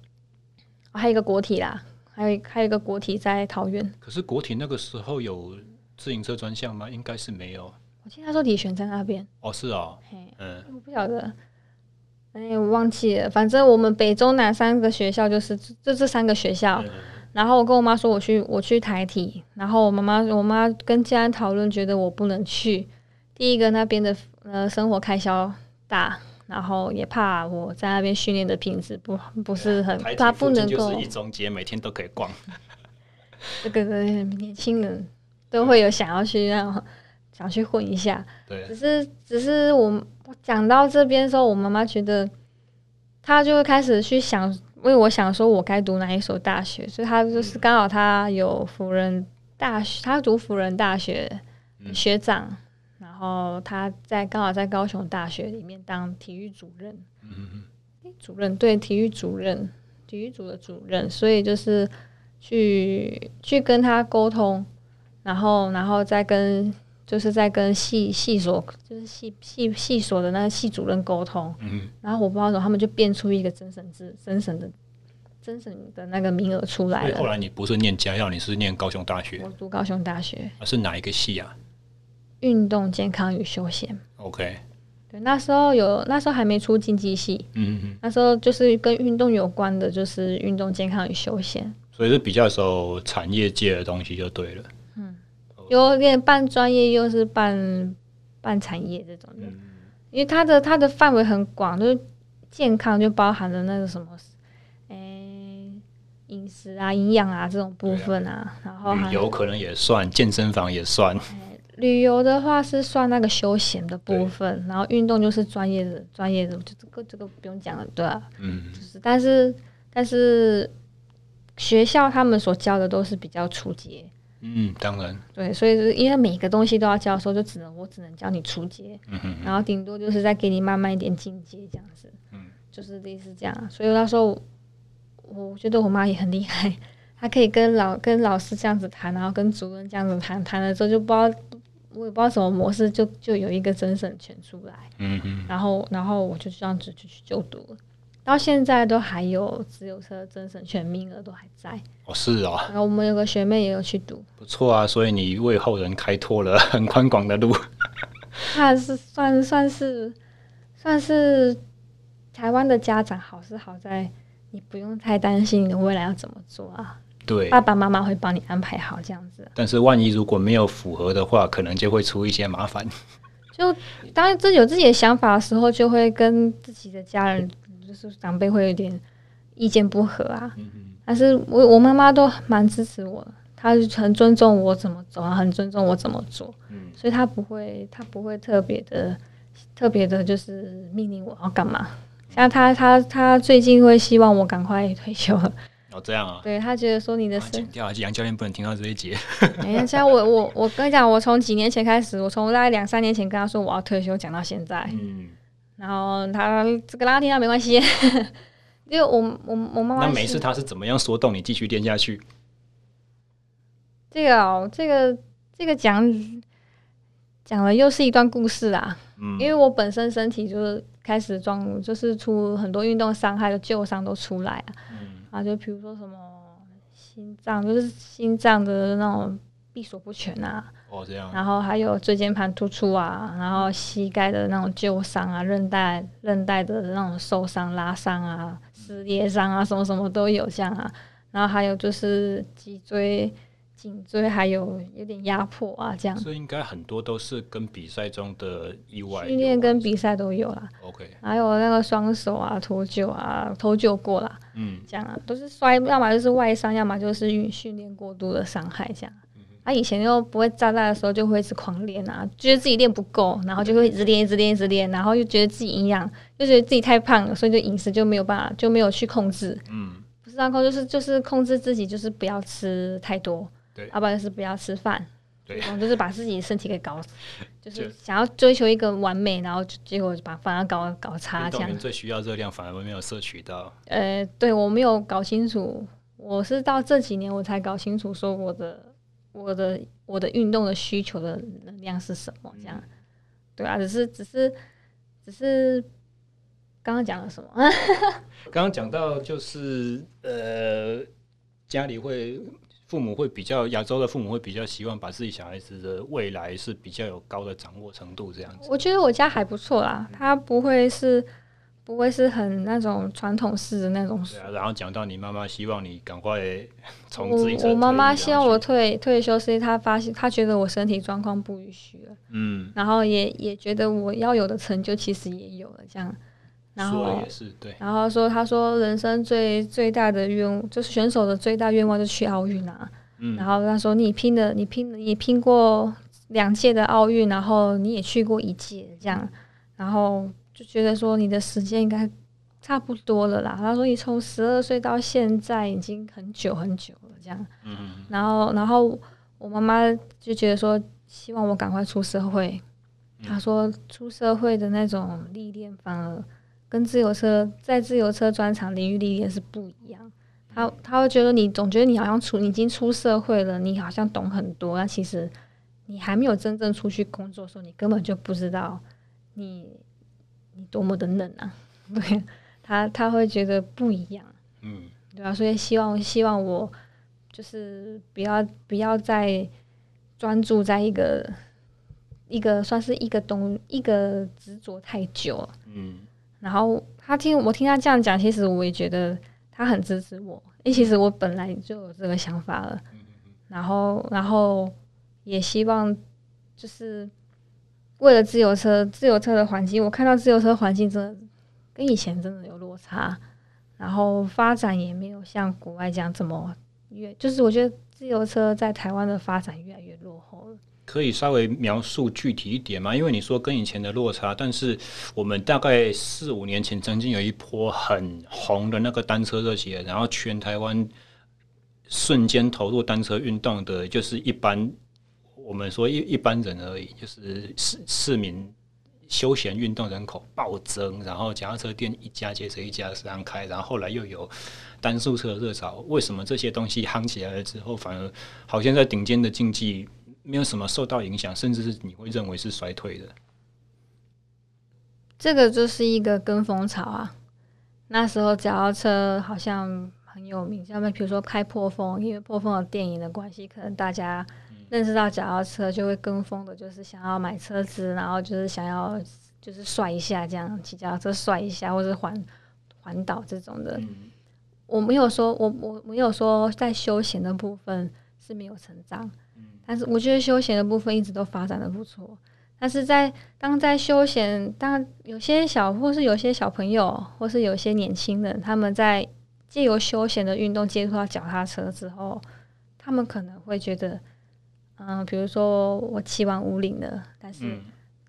还有一个国体啦。还有还有一个国体在桃园，可是国体那个时候有自行车专项吗？应该是没有。我记得他说李璇在那边。哦，是哦。嘿嗯，我不晓得，哎，我忘记了。反正我们北中南三个学校就是这这三个学校。嗯、然后我跟我妈说我去我去台体，然后我妈妈我妈跟家人讨论，觉得我不能去。第一个那边的呃生活开销大。然后也怕我在那边训练的品质不不是很，他不能够。就是一中街每天都可以逛。这个年轻人都会有想要去让，让想去混一下。对。只是只是我讲到这边的时候，我妈妈觉得，她就会开始去想，为我想说我该读哪一所大学，所以她就是刚好她有辅仁大学，她读辅仁大学学长。嗯然后他在刚好在高雄大学里面当体育主任，嗯哼，主任对体育主任，体育组的主任，所以就是去去跟他沟通，然后然后再跟就是在跟系系所就是系系系所的那个系主任沟通，嗯，然后我不知道怎么他们就变出一个甄审制甄审的真审的那个名额出来了。后来你不是念家药，你是念高雄大学，我读高雄大学，是哪一个系啊？运动健康与休闲，OK，对，那时候有，那时候还没出竞技系，嗯嗯，那时候就是跟运动有关的，就是运动健康与休闲，所以是比较受产业界的东西就对了，嗯，有点半专业又是半半产业这种的，嗯、因为它的它的范围很广，就是健康就包含了那个什么，哎、欸，饮食啊、营养啊这种部分啊，啊。然后还有可能也算健身房也算。旅游的话是算那个休闲的部分，然后运动就是专业的，专业的就这个这个不用讲了，对啊，嗯，就是但是但是学校他们所教的都是比较初级，嗯，当然，对，所以是因为每个东西都要教的时候，就只能我只能教你初级，嗯哼，然后顶多就是再给你慢慢一点进阶这样子，嗯，就是类似这样，所以那时候我觉得我妈也很厉害，她可以跟老跟老师这样子谈，然后跟主任这样子谈，谈了之后就不知道。我也不知道什么模式，就就有一个增审权出来，嗯嗯，然后然后我就这样子就去就读了，到现在都还有自由车增审权名额都还在。哦，是哦。然后我们有个学妹也有去读，不错啊。所以你为后人开拓了很宽广的路。那是算算是算是台湾的家长好是好在你不用太担心你的未来要怎么做啊。对，爸爸妈妈会帮你安排好这样子。但是万一如果没有符合的话，可能就会出一些麻烦。就当自己有自己的想法的时候，就会跟自己的家人，就是长辈会有点意见不合啊。嗯嗯。但是我我妈妈都蛮支持我，她很尊重我怎么走啊，很尊重我怎么做。嗯。所以她不会，她不会特别的、特别的，就是命令我要干嘛。像她，她，她最近会希望我赶快退休了。哦，这样啊？对，他觉得说你的身体，杨教练不能听到这一节。哎呀，像我我我跟你讲，我从几年前开始，我从大概两三年前跟他说我要退休，讲到现在。嗯。然后他这个拉听到没关系，因为我我我妈妈。那每次他是怎么样说动你继续练下去？这个哦，这个这个讲讲了又是一段故事啊。嗯。因为我本身身体就是开始状，就是出很多运动伤害的旧伤都出来啊。啊，就比如说什么心脏，就是心脏的那种闭锁不全啊，哦这样，然后还有椎间盘突出啊，然后膝盖的那种旧伤啊，韧带韧带的那种受伤拉伤啊，撕裂伤啊，什么什么都有这样啊，然后还有就是脊椎。颈椎还有有点压迫啊，这样。所以应该很多都是跟比赛中的意外。训练跟比赛都有啦。OK。还有那个双手啊脱臼啊脱臼过啦，嗯，这样啊都是摔，要么就是外伤，要么就是训训练过度的伤害这样。他、啊，以前又不会扎带的时候就会一直狂练啊，觉得自己练不够，然后就会一直练一直练一直练，然后又觉得自己营养，又觉得自己太胖了，所以就饮食就没有办法就没有去控制。嗯。不是让控，就是就是控制自己，就是不要吃太多。对，要不然就是不要吃饭，对，就是把自己身体给搞，就是想要追求一个完美，然后结果把反而搞搞差这样。最需要热量反而没有摄取到。呃，对我没有搞清楚，我是到这几年我才搞清楚，说我的我的我的运动的需求的能量是什么这样。嗯、对啊，只是只是只是刚刚讲了什么？刚刚讲到就是呃，家里会。父母会比较亚洲的父母会比较希望把自己小孩子的未来是比较有高的掌握程度这样子。我觉得我家还不错啦，他不会是不会是很那种传统式的那种。对啊，然后讲到你妈妈希望你赶快从自行车。我妈妈希望我退退休，是因为她发现她觉得我身体状况不允许了。嗯。然后也也觉得我要有的成就其实也有了这样。然后也是对，然后说，他说人生最最大的愿就是选手的最大愿望就是去奥运啊。嗯，然后他说你拼的，你拼的，你拼过两届的奥运，然后你也去过一届这样，然后就觉得说你的时间应该差不多了啦。他说你从十二岁到现在已经很久很久了这样。嗯嗯。然后，然后我妈妈就觉得说希望我赶快出社会。他说出社会的那种历练反而。跟自由车在自由车专场领域里也是不一样，他他会觉得你总觉得你好像出你已经出社会了，你好像懂很多，那其实你还没有真正出去工作的时候，你根本就不知道你你多么的嫩啊！对，他他会觉得不一样，嗯，对啊，所以希望希望我就是不要不要再专注在一个一个算是一个东一个执着太久了，嗯。然后他听我听他这样讲，其实我也觉得他很支持我。诶，其实我本来就有这个想法了。然后，然后也希望就是为了自由车，自由车的环境，我看到自由车环境真的跟以前真的有落差。然后发展也没有像国外这样这么越，就是我觉得自由车在台湾的发展越来越落后了。可以稍微描述具体一点吗？因为你说跟以前的落差，但是我们大概四五年前曾经有一波很红的那个单车热血，然后全台湾瞬间投入单车运动的，就是一般我们说一一般人而已，就是市市民休闲运动人口暴增，然后脚踏车店一家接着一家这样开，然后后来又有单速车热潮。为什么这些东西夯起来了之后，反而好像在顶尖的竞技？没有什么受到影响，甚至是你会认为是衰退的。这个就是一个跟风潮啊，那时候脚踏车好像很有名，像比如说开破风，因为破风的电影的关系，可能大家认识到脚踏车就会跟风的，就是想要买车子，然后就是想要就是帅一下，这样骑脚踏车帅一下，或者环环岛这种的。嗯、我没有说，我我没有说在休闲的部分是没有成长，嗯、但是我觉得休闲的部分一直都发展的不错。但是在当在休闲，当有些小或是有些小朋友，或是有些年轻人，他们在借由休闲的运动接触到脚踏车之后，他们可能会觉得，嗯、呃，比如说我骑完五岭了，但是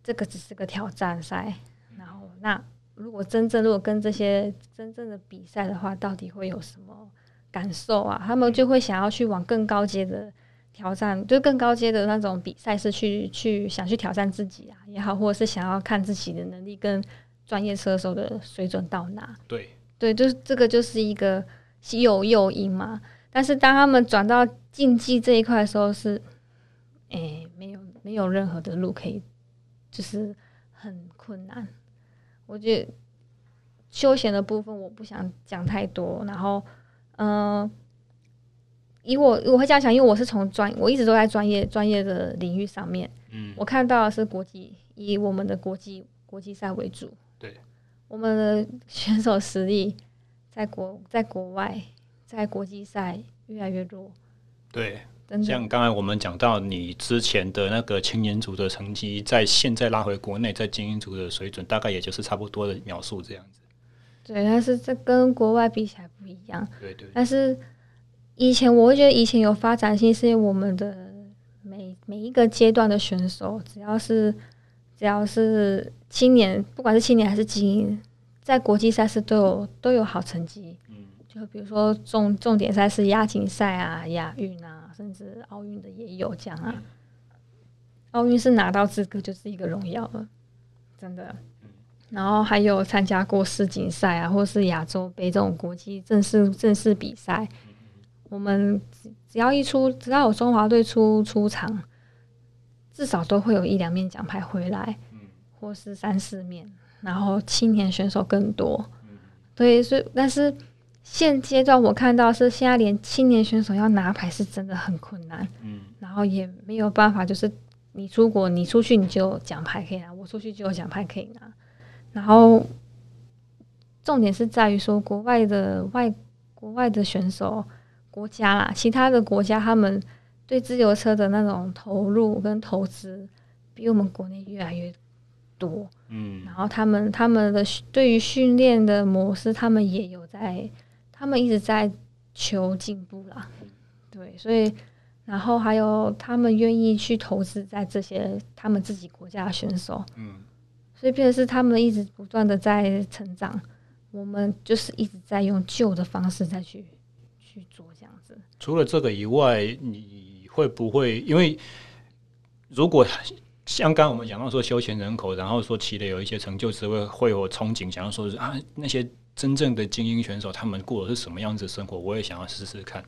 这个只是个挑战赛，嗯、然后那如果真正如果跟这些真正的比赛的话，到底会有什么感受啊？他们就会想要去往更高阶的。挑战就更高阶的那种比赛，是去去想去挑战自己啊也好，或者是想要看自己的能力跟专业车手的水准到哪。对对，就是这个就是一个稀有诱因嘛。但是当他们转到竞技这一块的时候是，是、欸、诶没有没有任何的路可以，就是很困难。我觉得休闲的部分我不想讲太多，然后嗯。呃以我我会这样想，因为我是从专，我一直都在专业专业的领域上面。嗯，我看到的是国际，以我们的国际国际赛为主。对，我们的选手实力在国在国外在国际赛越来越弱。对，像刚才我们讲到你之前的那个青年组的成绩，在现在拉回国内，在精英组的水准，大概也就是差不多的描述这样子。对，但是这跟国外比起来不一样。对，对对，但是。以前我会觉得以前有发展性，是因为我们的每每一个阶段的选手，只要是只要是青年，不管是青年还是精英，在国际赛事都有都有好成绩。嗯，就比如说重重点赛事亚锦赛啊、亚运啊，甚至奥运的也有这样啊。奥运是拿到资格就是一个荣耀了，真的。然后还有参加过世锦赛啊，或是亚洲杯这种国际正式正式比赛。我们只要一出，只要有中华队出出场，至少都会有一两面奖牌回来，或是三四面。然后青年选手更多，对，所以但是现阶段我看到是现在连青年选手要拿牌是真的很困难，然后也没有办法，就是你出国，你出去你就有奖牌可以拿，我出去就有奖牌可以拿。然后重点是在于说，国外的外国外的选手。国家啦，其他的国家他们对自由车的那种投入跟投资比我们国内越来越多。嗯，然后他们他们的对于训练的模式，他们也有在，他们一直在求进步啦。对，所以然后还有他们愿意去投资在这些他们自己国家的选手。嗯，所以变成是他们一直不断的在成长，我们就是一直在用旧的方式再去。去做。除了这个以外，你会不会因为如果像刚我们讲到说休闲人口，然后说骑的有一些成就，只会会有憧憬，想要说是啊，那些真正的精英选手他们过的是什么样子的生活，我也想要试试看。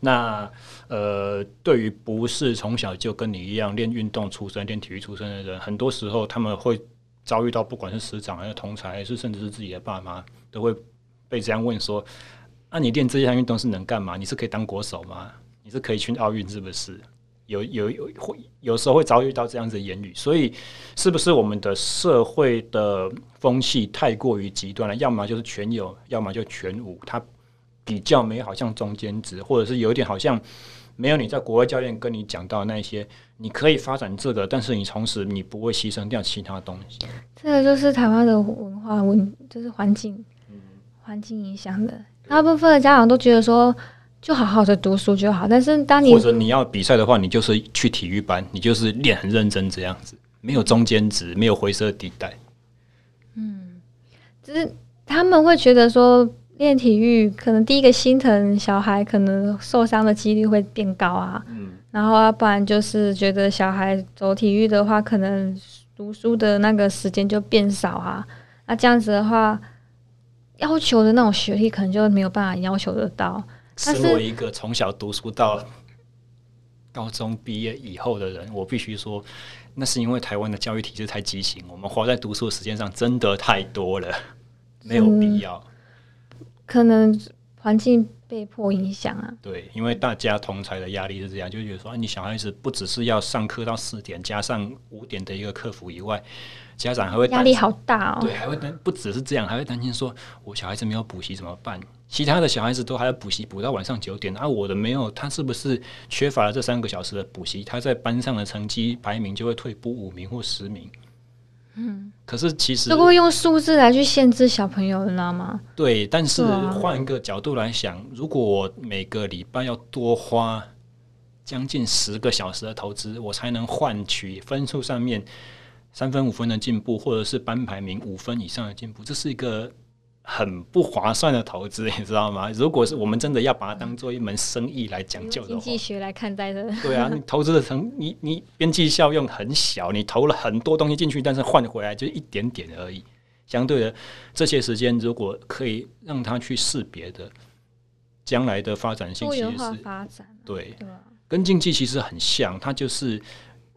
那呃，对于不是从小就跟你一样练运动出身、练体育出身的人，很多时候他们会遭遇到，不管是师长还是同才，还是甚至是自己的爸妈，都会被这样问说。那、啊、你练这项运动是能干嘛？你是可以当国手吗？你是可以去奥运是不是？有有有会有时候会遭遇到这样子的言语，所以是不是我们的社会的风气太过于极端了？要么就是全有，要么就全无。它比较没好像中间值，或者是有一点好像没有你在国外教练跟你讲到那些，你可以发展这个，但是你同时你不会牺牲掉其他东西。这个就是台湾的文化文，就是环境，环境影响的。大部分的家长都觉得说，就好好的读书就好。但是当你或者你要比赛的话，你就是去体育班，你就是练很认真这样子，没有中间值，没有灰色地带。嗯，就是他们会觉得说，练体育可能第一个心疼小孩，可能受伤的几率会变高啊。嗯，然后要不然就是觉得小孩走体育的话，可能读书的那个时间就变少啊。那这样子的话。要求的那种学历可能就没有办法要求得到。身为一个从小读书到高中毕业以后的人，我必须说，那是因为台湾的教育体制太畸形，我们花在读书的时间上真的太多了，没有必要。可能环境被迫影响啊。对，因为大家同才的压力是这样，就觉得说，你小孩子不只是要上课到四点，加上五点的一个客服以外，家长还会压力好大哦。对，还会担不只是这样，还会担心说，我小孩子没有补习怎么办？其他的小孩子都还要补习，补到晚上九点，而、啊、我的没有，他是不是缺乏了这三个小时的补习？他在班上的成绩排名就会退步五名或十名。嗯，可是其实如果用数字来去限制小朋友，你知道吗？对，但是换一个角度来想，如果我每个礼拜要多花将近十个小时的投资，我才能换取分数上面三分五分的进步，或者是班排名五分以上的进步，这是一个。很不划算的投资，你知道吗？如果是我们真的要把它当做一门生意来讲究的话，经济学来看待的，对啊，你投资的成，你你边际效用很小，你投了很多东西进去，但是换回来就一点点而已。相对的，这些时间如果可以让他去识别的，将来的发展性其实是发展，对，跟经济其实很像，它就是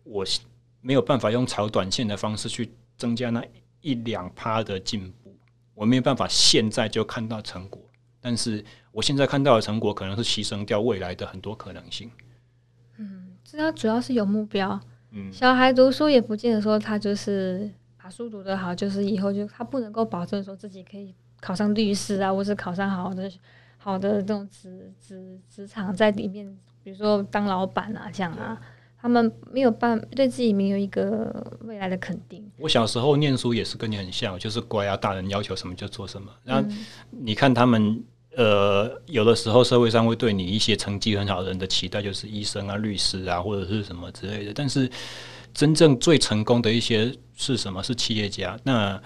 我没有办法用炒短线的方式去增加那一两趴的进步。我没有办法现在就看到成果，但是我现在看到的成果可能是牺牲掉未来的很多可能性。嗯，这要主要是有目标。嗯，小孩读书也不见得说他就是把书读得好，就是以后就他不能够保证说自己可以考上律师啊，或是考上好的好的这种职职职场在里面，比如说当老板啊这样啊。他们没有办对自己没有一个未来的肯定。我小时候念书也是跟你很像，就是乖啊，大人要求什么就做什么。然后你看他们，呃，有的时候社会上会对你一些成绩很好的人的期待，就是医生啊、律师啊，或者是什么之类的。但是真正最成功的一些是什么？是企业家。那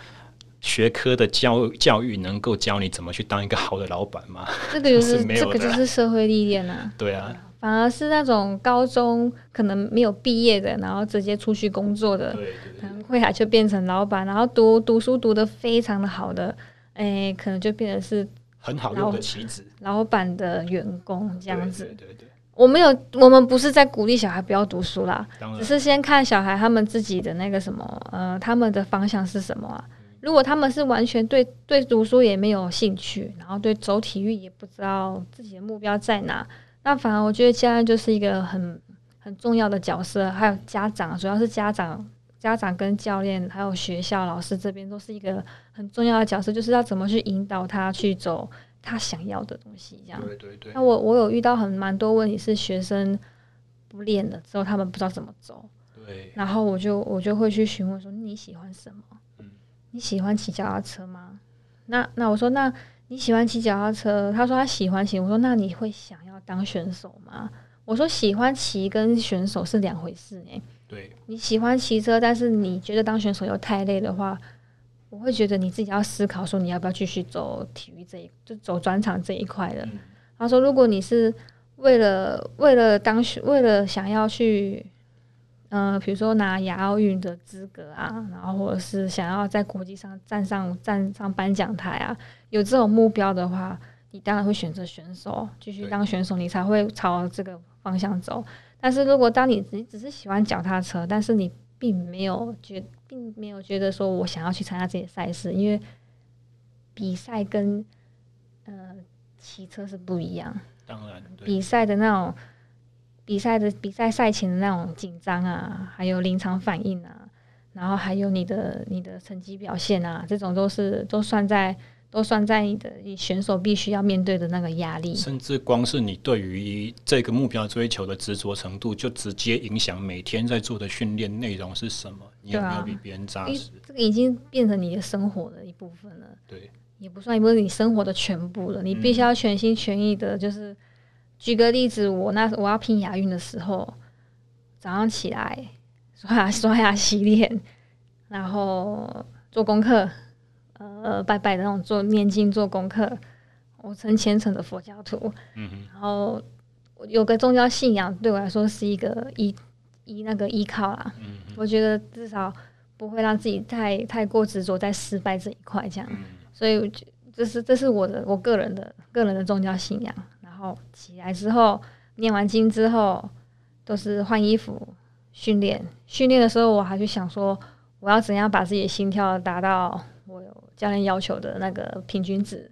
学科的教教育能够教你怎么去当一个好的老板吗？这个就是，是这个就是社会历练啊。对啊。反而是那种高中可能没有毕业的，然后直接出去工作的，可能会还就变成老板，然后读读书读得非常的好的，哎、欸，可能就变成是很好用的棋子，老板的员工这样子。对对我没有，我们不是在鼓励小孩不要读书啦，只是先看小孩他们自己的那个什么，呃，他们的方向是什么啊？如果他们是完全对对读书也没有兴趣，然后对走体育也不知道自己的目标在哪。那反而我觉得家人就是一个很很重要的角色，还有家长，主要是家长、家长跟教练，还有学校老师这边都是一个很重要的角色，就是要怎么去引导他去走他想要的东西，这样。对对对。那我我有遇到很蛮多问题是学生不练了之后，他们不知道怎么走。对。然后我就我就会去询问说，你喜欢什么？嗯。你喜欢骑脚踏车吗？那那我说那。你喜欢骑脚踏车？他说他喜欢骑。我说那你会想要当选手吗？我说喜欢骑跟选手是两回事呢。对，你喜欢骑车，但是你觉得当选手又太累的话，我会觉得你自己要思考说你要不要继续走体育这一，就走转场这一块的。他说如果你是为了为了当选，为了想要去。嗯、呃，比如说拿亚奥运的资格啊，然后或者是想要在国际上站上站上颁奖台啊，有这种目标的话，你当然会选择选手，继续当选手，你才会朝这个方向走。但是如果当你你只是喜欢脚踏车，但是你并没有觉并没有觉得说我想要去参加这些赛事，因为比赛跟呃骑车是不一样，当然比赛的那种。比赛的比赛赛前的那种紧张啊，还有临场反应啊，然后还有你的你的成绩表现啊，这种都是都算在都算在你的你选手必须要面对的那个压力。甚至光是你对于这个目标追求的执着程度，就直接影响每天在做的训练内容是什么。你有没有比别人扎实？这个已经变成你的生活的一部分了。对，也不算，也不是你生活的全部了。你必须要全心全意的，就是。举个例子，我那我要拼亚运的时候，早上起来刷牙 刷牙洗脸，然后做功课，呃，拜拜的那种做念经做功课。我成虔诚的佛教徒，嗯，然后有个宗教信仰对我来说是一个依依那个依靠啦。嗯，我觉得至少不会让自己太太过执着在失败这一块，这样。所以这是这是我的我个人的个人的宗教信仰。哦，起来之后念完经之后，都是换衣服训练。训练的时候，我还去想说，我要怎样把自己的心跳达到我有教练要求的那个平均值。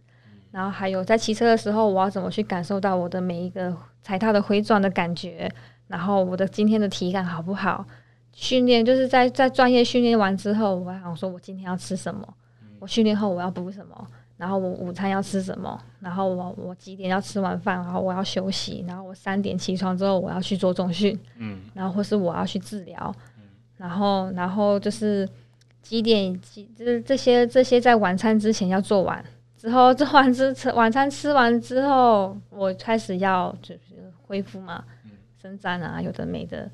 然后还有在骑车的时候，我要怎么去感受到我的每一个踩踏的回转的感觉，然后我的今天的体感好不好？训练就是在在专业训练完之后，我还想说我今天要吃什么，我训练后我要补什么，然后我午餐要吃什么，然后我我几点要吃完饭，然后我要休息，然后我三点起床之后我要去做重训，嗯，然后或是我要去治疗，嗯然后然后就是几点几就是这些这些在晚餐之前要做完。之后做完之吃晚餐吃完之后，我开始要就是恢复嘛，伸展啊，有的没的，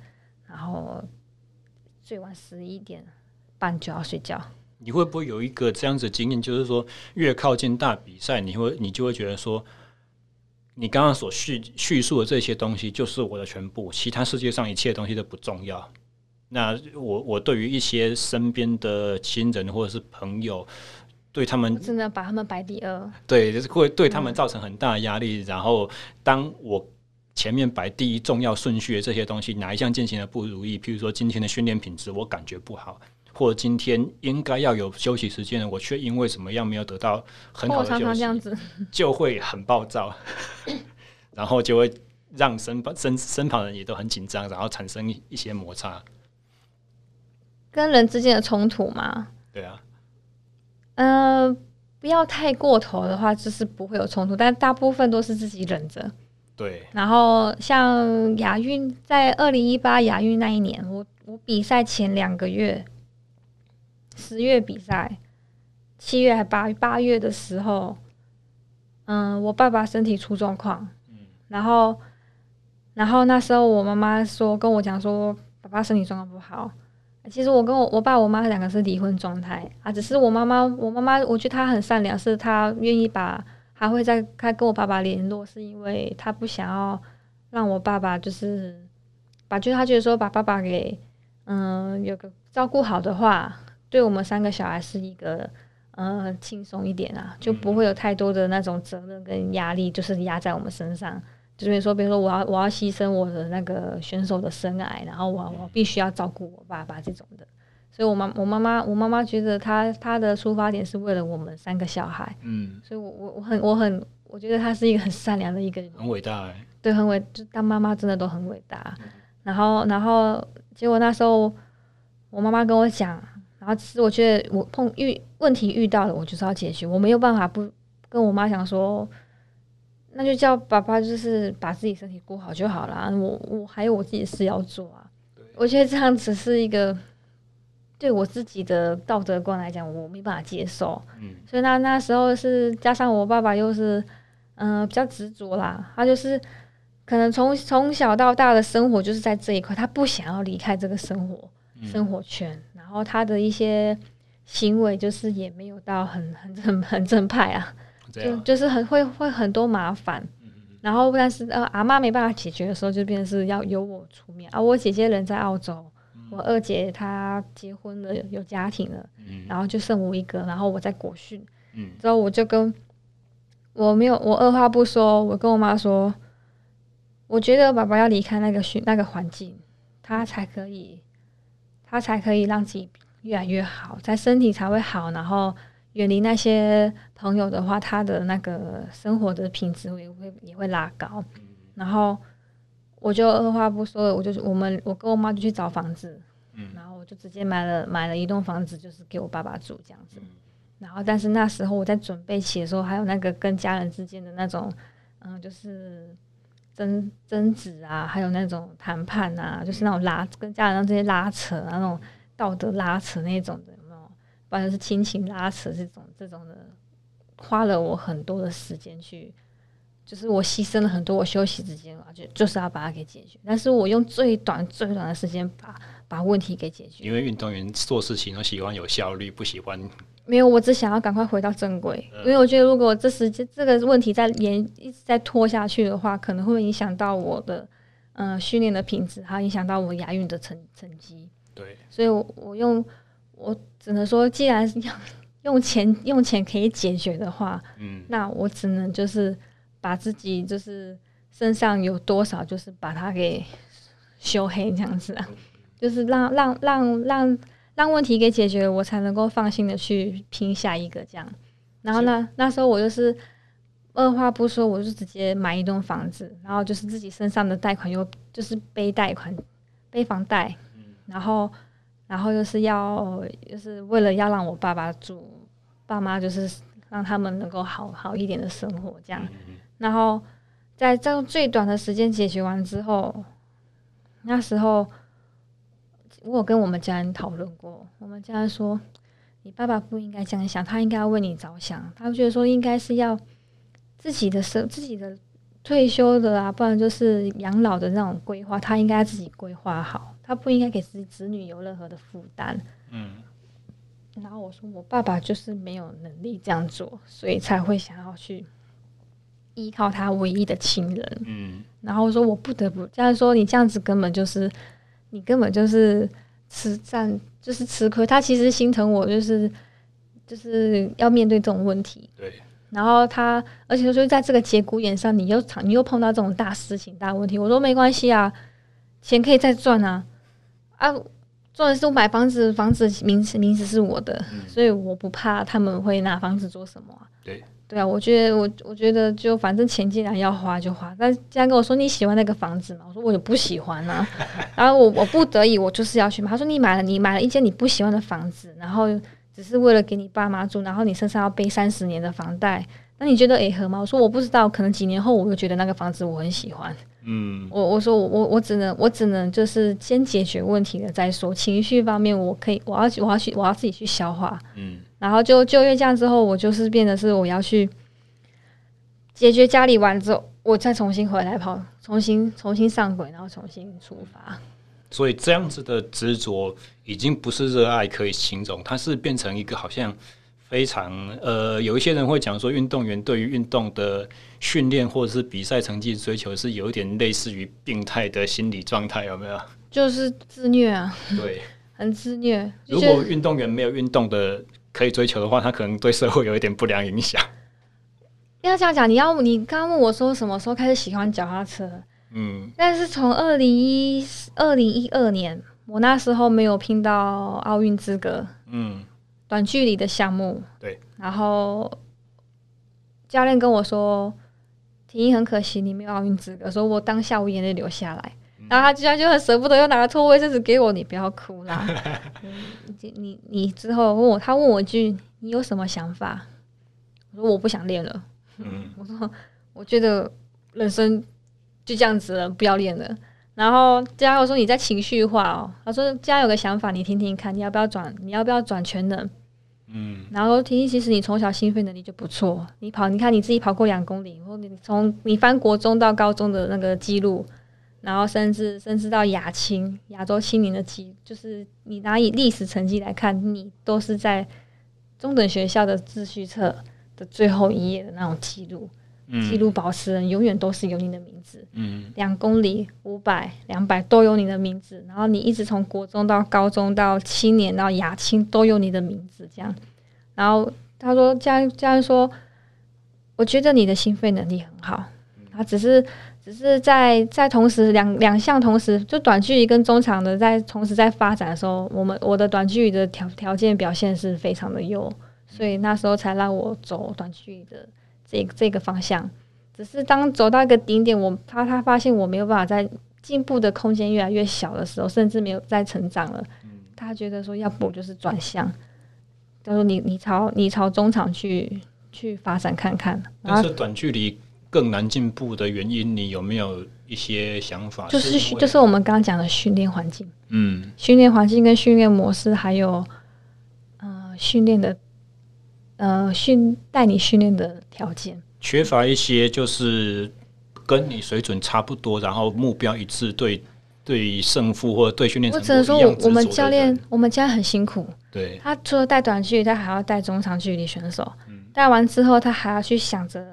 然后最晚十一点半就要睡觉。你会不会有一个这样子的经验，就是说越靠近大比赛，你会你就会觉得说，你刚刚所叙叙述的这些东西就是我的全部，其他世界上一切东西都不重要。那我我对于一些身边的亲人或者是朋友。对他们真的把他们摆第二，对，就是会对他们造成很大的压力。然后，当我前面摆第一重要顺序的这些东西，哪一项进行的不如意，譬如说今天的训练品质我感觉不好，或者今天应该要有休息时间，我却因为什么样没有得到很好的休息，常常这样子就会很暴躁，然后就会让身旁身身旁人也都很紧张，然后产生一些摩擦，跟人之间的冲突嘛。对啊。嗯、呃，不要太过头的话，就是不会有冲突，但大部分都是自己忍着。对。然后像亚运，在二零一八亚运那一年，我我比赛前两个月，十月比赛，七月还八八月的时候，嗯，我爸爸身体出状况，嗯然后，然后那时候我妈妈说跟我讲说，爸爸身体状况不好。其实我跟我我爸我妈两个是离婚状态啊，只是我妈妈我妈妈我觉得她很善良，是她愿意把还会再她跟我爸爸联络，是因为她不想要让我爸爸就是把，就她觉得说把爸爸给嗯有个照顾好的话，对我们三个小孩是一个嗯轻松一点啊，就不会有太多的那种责任跟压力，就是压在我们身上。就比如说，比如说，我要我要牺牲我的那个选手的生涯，然后我我必须要照顾我爸爸这种的，所以我妈我妈妈我妈妈觉得她她的出发点是为了我们三个小孩，嗯，所以我我我很我很我觉得她是一个很善良的一个人，很伟大哎，对，很伟，就当妈妈真的都很伟大。然后然后结果那时候我妈妈跟我讲，然后其实我觉得我碰遇问题遇到了，我就是要解决，我没有办法不跟我妈讲说。那就叫爸爸，就是把自己身体顾好就好啦。我我还有我自己的事要做啊。我觉得这样子是一个对我自己的道德观来讲，我没办法接受。嗯，所以那那时候是加上我爸爸又是嗯、呃、比较执着啦，他就是可能从从小到大的生活就是在这一块，他不想要离开这个生活生活圈，然后他的一些行为就是也没有到很很正很正派啊。就就是很会会很多麻烦，然后但是呃阿妈没办法解决的时候，就变成是要由我出面啊。我姐姐人在澳洲，我二姐她结婚了有家庭了，然后就剩我一个，然后我在国训，之后我就跟我没有我二话不说，我跟我妈说，我觉得爸爸要离开那个训那个环境，他才可以，他才可以让自己越来越好，在身体才会好，然后。远离那些朋友的话，他的那个生活的品质也会也会拉高。然后我就二话不说，我就我们我跟我妈就去找房子，然后我就直接买了买了一栋房子，就是给我爸爸住这样子。然后但是那时候我在准备起的时候，还有那个跟家人之间的那种，嗯，就是争争执啊，还有那种谈判啊，就是那种拉跟家人这些拉扯啊，那种道德拉扯那种的。有没有反正是亲情拉扯这种这种的，花了我很多的时间去，就是我牺牲了很多我休息时间啊，就就是要把它给解决。但是我用最短最短的时间把把问题给解决。因为运动员做事情都喜欢有效率，不喜欢没有，我只想要赶快回到正轨。嗯、因为我觉得如果这时间这个问题再延一直在拖下去的话，可能会影响到我的嗯训练的品质，还有影响到我亚运的成成绩。对，所以我我用我。只能说，既然是要用钱，用钱可以解决的话，嗯，那我只能就是把自己就是身上有多少，就是把它给修黑这样子啊，就是让让让让让问题给解决，我才能够放心的去拼下一个这样。然后呢，那时候我就是二话不说，我就直接买一栋房子，然后就是自己身上的贷款又就是背贷款、背房贷，然后然后又是要就是为了要让我爸爸住，爸妈就是让他们能够好好一点的生活这样，然后在这最短的时间解决完之后，那时候我有跟我们家人讨论过，我们家人说，你爸爸不应该这样想，他应该要为你着想，他觉得说应该是要。自己的生自己的退休的啊，不然就是养老的那种规划，他应该自己规划好，他不应该给自己子女有任何的负担。嗯，然后我说我爸爸就是没有能力这样做，所以才会想要去依靠他唯一的亲人。嗯，然后我说我不得不这样说，你这样子根本就是你根本就是吃占，就是吃亏。他其实心疼我，就是就是要面对这种问题。对。然后他，而且就是在这个节骨眼上，你又你又碰到这种大事情、大问题。我说没关系啊，钱可以再赚啊。啊，重点是我买房子，房子名字名字是我的，嗯，所以我不怕他们会拿房子做什么啊。对对啊，我觉得我我觉得就反正钱既然要花就花。但既然跟我说你喜欢那个房子嘛，我说我也不喜欢啊。然后我我不得已，我就是要去买。他说你买了你买了一间你不喜欢的房子，然后。只是为了给你爸妈住，然后你身上要背三十年的房贷，那你觉得诶合吗？我说我不知道，可能几年后我又觉得那个房子我很喜欢。嗯，我我说我我我只能我只能就是先解决问题了再说，情绪方面我可以我要我要去我要自己去消化。嗯，然后就就因为这样之后，我就是变得是我要去解决家里完之后，我再重新回来跑，重新重新上轨，然后重新出发。所以这样子的执着已经不是热爱可以形容，它是变成一个好像非常呃，有一些人会讲说，运动员对于运动的训练或者是比赛成绩追求是有一点类似于病态的心理状态，有没有？就是自虐啊，对，很自虐。如果运动员没有运动的可以追求的话，他可能对社会有一点不良影响。要这样讲，你要你刚刚问我说什么时候开始喜欢脚踏车？嗯，但是从二零一二零一二年，我那时候没有拼到奥运资格，嗯，短距离的项目，对，然后教练跟我说，婷婷很可惜，你没有奥运资格，所以我当下我眼泪流下来，嗯、然后他居然就很舍不得，又拿了脱卫生纸给我，你不要哭啦，嗯、你你你之后问我，他问我一句，你有什么想法？我说我不想练了，嗯，我说我觉得人生。就这样子了，不要练了。然后家友说你在情绪化哦，他说家有个想法，你听听看，你要不要转？你要不要转全能？嗯，然后婷婷，其实你从小心肺能力就不错，你跑，你看你自己跑过两公里，或你从你翻国中到高中的那个记录，然后甚至甚至到亚青亚洲青年的记，就是你拿以历史成绩来看，你都是在中等学校的秩序册的最后一页的那种记录。记录保持人永远都是有你的名字。嗯，两公里、五百、两百都有你的名字。然后你一直从国中到高中到青年到亚青都有你的名字，这样。然后他说：“家家人说，我觉得你的心肺能力很好。他只是只是在在同时两两项同时，就短距离跟中长的在同时在发展的时候，我们我的短距离的条条件表现是非常的优，所以那时候才让我走短距离的。”这个、这个方向，只是当走到一个顶点，我他他发现我没有办法在进步的空间越来越小的时候，甚至没有再成长了。嗯、他觉得说，要不就是转向，他说你你朝你朝中场去去发展看看。但是短距离更难进步的原因，你有没有一些想法？就是就是我们刚刚讲的训练环境，嗯，训练环境跟训练模式，还有呃训练的。呃，训带你训练的条件缺乏一些，就是跟你水准差不多，然后目标一致，对对胜负或者对训练。我只能说，我们教练，我们教练很辛苦。对，他除了带短距离，他还要带中长距离选手。带、嗯、完之后，他还要去想着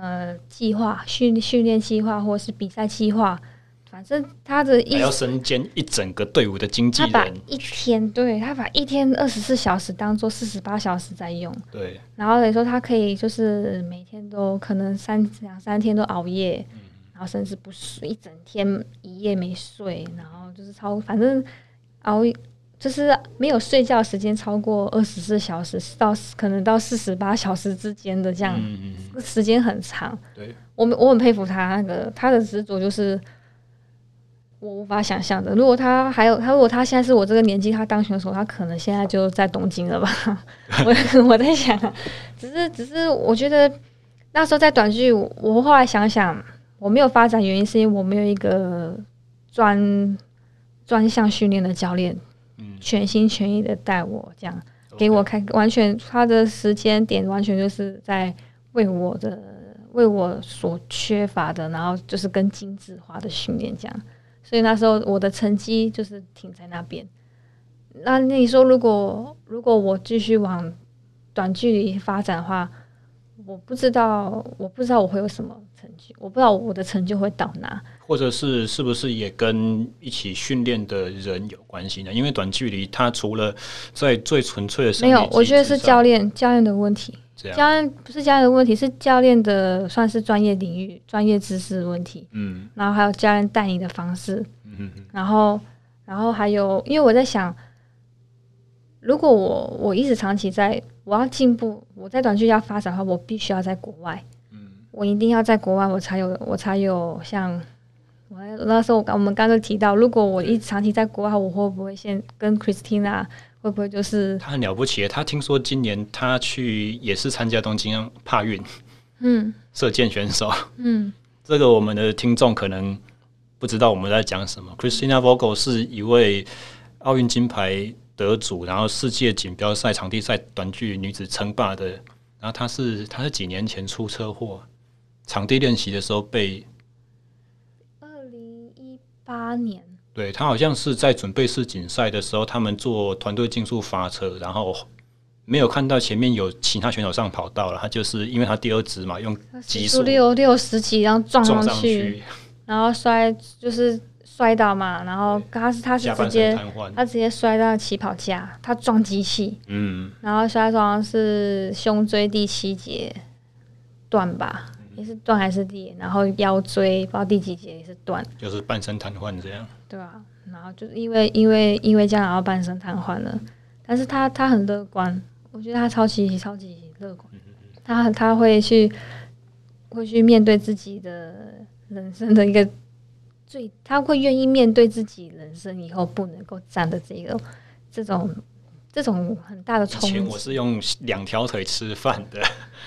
呃计划训训练计划或者是比赛计划。反正他的一要身兼一整个队伍的经纪人，他把一天对他把一天二十四小时当做四十八小时在用，对。然后等于说他可以就是每天都可能三两三天都熬夜，嗯，然后甚至不睡一整天一夜没睡，然后就是超反正熬就是没有睡觉时间超过二十四小时，到可能到四十八小时之间的这样，嗯嗯时间很长。对，我我很佩服他那个他的执着，就是我无法想象的。如果他还有他，如果他现在是我这个年纪，他当选手，他可能现在就在东京了吧？我 我在想，只是只是我觉得那时候在短剧，我后来想想，我没有发展原因是因为我没有一个专专项训练的教练。全心全意的带我，这样给我开，完全他的时间点完全就是在为我的为我所缺乏的，然后就是跟精致化的训练这样。所以那时候我的成绩就是停在那边。那你说，如果如果我继续往短距离发展的话，我不知道，我不知道我会有什么成绩，我不知道我的成就会到哪，或者是是不是也跟一起训练的人有关系呢？因为短距离，它除了在最纯粹的，没有，我觉得是教练教练的问题。教练不是教练的问题，是教练的算是专业领域、专业知识的问题。嗯，然后还有教练带你的方式。嗯哼，然后，然后还有，因为我在想，如果我我一直长期在。我要进步，我在短距离要发展的话，我必须要在国外。嗯，我一定要在国外，我才有，我才有像我那时候，我刚我们刚刚提到，如果我一直长期在国外，我会不会先跟 Christina 会不会就是他很了不起？他听说今年他去也是参加东京帕运，嗯，射箭选手，嗯，这个我们的听众可能不知道我们在讲什么。Christina Vogel 是一位奥运金牌。得主，然后世界锦标赛场地赛短距离女子称霸的，然后她是她是几年前出车祸，场地练习的时候被一八年，对，他好像是在准备世锦赛的时候，他们做团队竞速发车，然后没有看到前面有其他选手上跑道了，他就是因为他第二支嘛，用极速六六十几，然后撞上去，上去。然后摔就是。摔倒嘛，然后他是他是直接他直接摔到起跑架，他撞机器，嗯，然后摔到是胸椎第七节断吧，也是断还是裂，然后腰椎不知道第几节也是断，就是半身瘫痪这样，对啊，然后就是因为因为因为这样然后半身瘫痪了，但是他他很乐观，我觉得他超级超级乐观，他他会去会去面对自己的人生的一个。最他会愿意面对自己人生以后不能够站的这个这种这种很大的冲击。以前我是用两条腿吃饭的，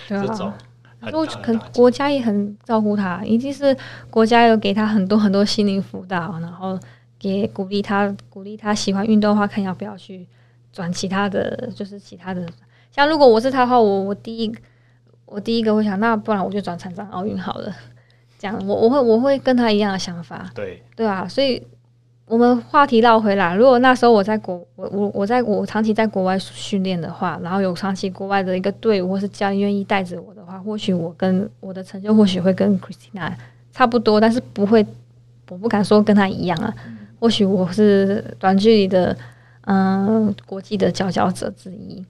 对啊，这种都可国家也很照顾他，一定是国家有给他很多很多心灵辅导，然后给鼓励他，鼓励他喜欢运动的话，看要不要去转其他的，就是其他的。像如果我是他的话，我我第一我第一个会想，那不然我就转残障奥运好了。这样我我会我会跟他一样的想法，对对啊，所以我们话题绕回来，如果那时候我在国我我我在我长期在国外训练的话，然后有长期国外的一个队伍或是教练愿意带着我的话，或许我跟我的成就或许会跟 Christina 差不多，但是不会，我不敢说跟他一样啊。或许我是短距离的嗯、呃、国际的佼佼者之一。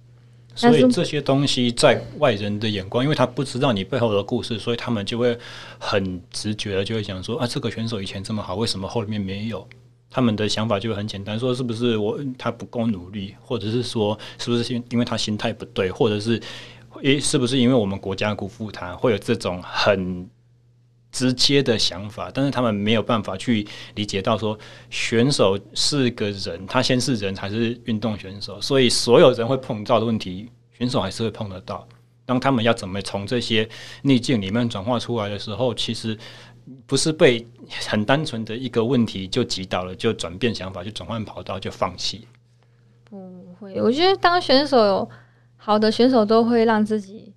所以这些东西在外人的眼光，因为他不知道你背后的故事，所以他们就会很直觉的就会想说啊，这个选手以前这么好，为什么后面没有？他们的想法就很简单，说是不是我他不够努力，或者是说是不是因因为他心态不对，或者是诶是不是因为我们国家辜负他，会有这种很。直接的想法，但是他们没有办法去理解到说，选手是个人，他先是人才是运动选手，所以所有人会碰到的问题，选手还是会碰得到。当他们要怎么从这些逆境里面转化出来的时候，其实不是被很单纯的一个问题就击倒了，就转变想法，就转换跑道，就放弃。不会，我觉得当选手有好的选手都会让自己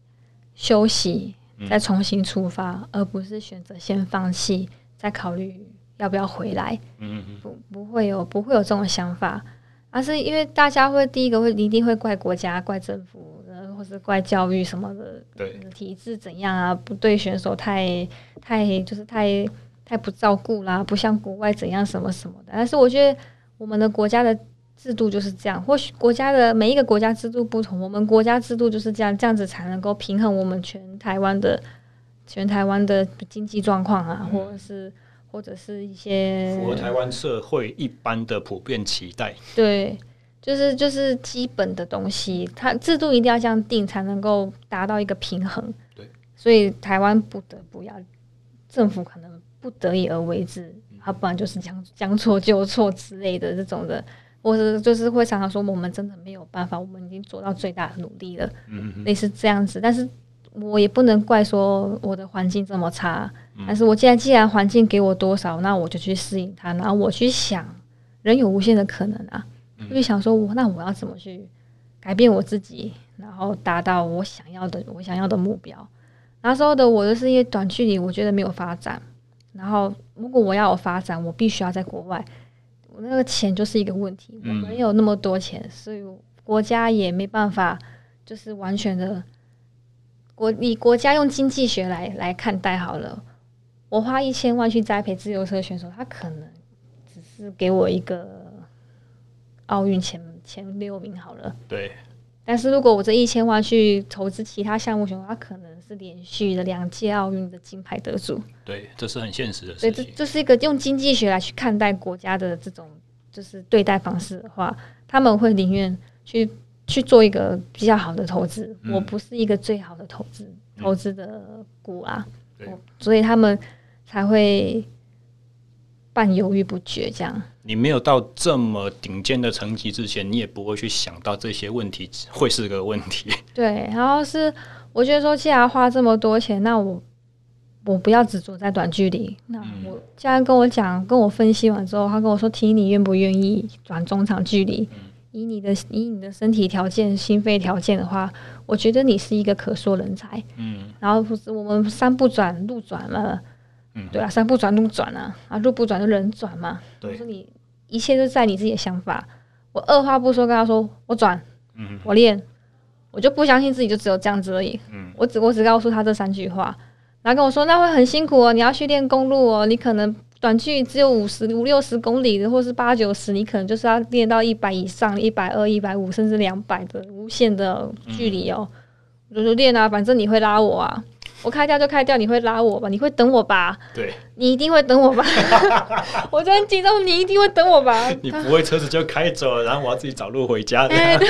休息。再重新出发，嗯、而不是选择先放弃，再考虑要不要回来。嗯嗯，不不会有不会有这种想法，而是因为大家会第一个会一定会怪国家、怪政府，或是怪教育什么的，对体制怎样啊？不对选手太太就是太太不照顾啦，不像国外怎样什么什么的。但是我觉得我们的国家的。制度就是这样，或许国家的每一个国家制度不同，我们国家制度就是这样，这样子才能够平衡我们全台湾的全台湾的经济状况啊，或者是或者是一些符合台湾社会一般的普遍期待。对，就是就是基本的东西，它制度一定要这样定，才能够达到一个平衡。对，所以台湾不得不要，政府可能不得已而为之，要不然就是将将错就错之类的这种的。或者就是会常常说，我们真的没有办法，我们已经做到最大的努力了，类似这样子。但是我也不能怪说我的环境这么差，嗯、但是我既然既然环境给我多少，那我就去适应它，然后我去想，人有无限的可能啊，嗯、就想说我那我要怎么去改变我自己，然后达到我想要的我想要的目标。那时候的我就是因为短距离，我觉得没有发展，然后如果我要有发展，我必须要在国外。我那个钱就是一个问题，我没有那么多钱，所以国家也没办法，就是完全的国以国家用经济学来来看待好了。我花一千万去栽培自由车选手，他可能只是给我一个奥运前前六名好了。对。但是如果我这一千万去投资其他项目选手，他可能是连续的两届奥运的金牌得主。对，这是很现实的事情。所以这这是一个用经济学来去看待国家的这种就是对待方式的话，他们会宁愿去去做一个比较好的投资。嗯、我不是一个最好的投资投资的股啊，对，所以他们才会半犹豫不决这样。你没有到这么顶尖的成绩之前，你也不会去想到这些问题会是个问题。对，然后是我觉得说，既然花这么多钱，那我我不要执着在短距离。那我既然跟我讲，跟我分析完之后，他跟我说：“提你愿不愿意转中长距离？以你的以你的身体条件、心肺条件的话，我觉得你是一个可塑人才。”嗯，然后不是我们山不转路转了，嗯，对啊，山不转路转啊，啊，路不转就人转嘛。对，我说你。一切都在你自己的想法。我二话不说跟他说，我转，嗯、我练，我就不相信自己就只有这样子而已。嗯、我只我只告诉他这三句话，然后跟我说那会很辛苦哦，你要去练公路哦，你可能短距离只有五十五六十公里的，或是八九十，你可能就是要练到一百以上，一百二、一百五，甚至两百的无限的距离哦。嗯、我就说练啊，反正你会拉我啊。我开掉就开掉，你会拉我吧？你会等我吧？对，你一定会等我吧？我真紧张，你一定会等我吧？你不会车子就开走了，然后我要自己找路回家的。哎，对，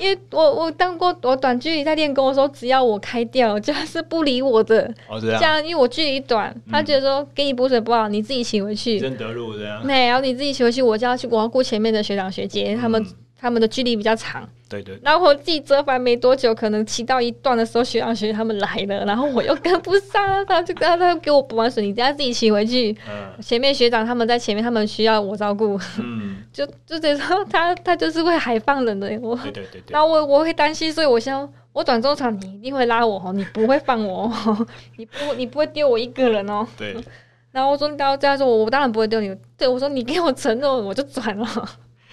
因为我我当过我短距离在练功的时候，只要我开掉，就是不理我的。哦，这样。这样，因为我距离短，他觉得说给你补水不好，你自己骑回去。真得路这样。没有，你自己骑回去，我就要去，我要顾前面的学长学姐，他们。他们的距离比较长，对对。然后我自己折返没多久，可能骑到一段的时候，学长学姐他们来了，然后我又跟不上了，他就他他给我补完水，你等下自己骑回去。嗯。前面学长他们在前面，他们需要我照顾。嗯。就就这时候，他他就是会海放人的我。对对对对。然后我我会担心，所以我想我转中场你一定会拉我哦，你不会放我哦，你不你不会丢我一个人哦。对。然后我说你刚刚这样说，我我当然不会丢你。对，我说你给我承诺，我就转了。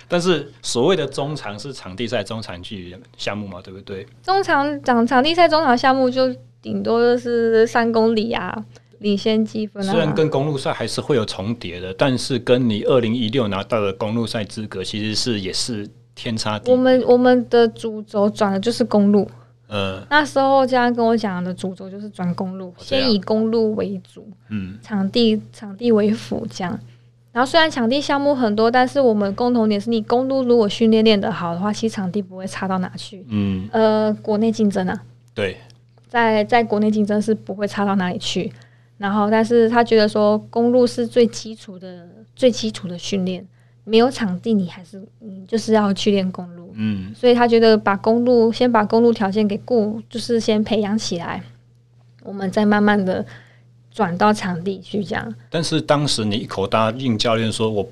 但是所谓的中长是场地赛中长距离项目嘛，对不对？中长场场地赛中长项目就顶多就是三公里啊，领先积分啊。虽然跟公路赛还是会有重叠的，但是跟你二零一六拿到的公路赛资格其实是也是天差地别。我们我们的主轴转的就是公路，嗯，那时候家人跟我讲的主轴就是转公路，先以公路为主，嗯，场地场地为辅这样。然后虽然场地项目很多，但是我们共同点是你公路如果训练练得好的话，其实场地不会差到哪去。嗯，呃，国内竞争啊，对，在在国内竞争是不会差到哪里去。然后，但是他觉得说公路是最基础的、最基础的训练，没有场地你还是你就是要去练公路。嗯，所以他觉得把公路先把公路条件给顾，就是先培养起来，我们再慢慢的。转到场地去这样，但是当时你一口答应教练说，我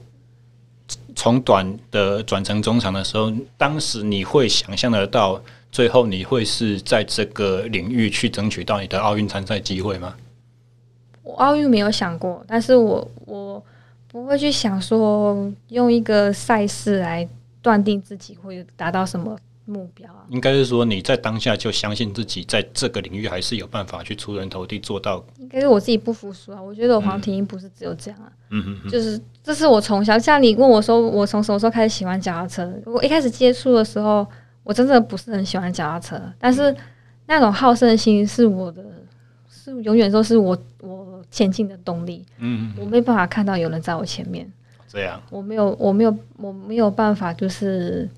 从短的转成中场的时候，当时你会想象得到，最后你会是在这个领域去争取到你的奥运参赛机会吗？我奥运没有想过，但是我我不会去想说用一个赛事来断定自己会达到什么。目标啊，应该是说你在当下就相信自己在这个领域还是有办法去出人头地做到。应该是我自己不服输啊！我觉得我黄婷不是只有这样啊，嗯哼哼，就是这是我从小像你问我说我从什么时候开始喜欢脚踏车？我一开始接触的时候，我真的不是很喜欢脚踏车，但是那种好胜心是我的，是永远都是我我前进的动力。嗯，嗯，嗯，我没办法看到有人在我前面。这样，我没有，我没有，我没有办法，就是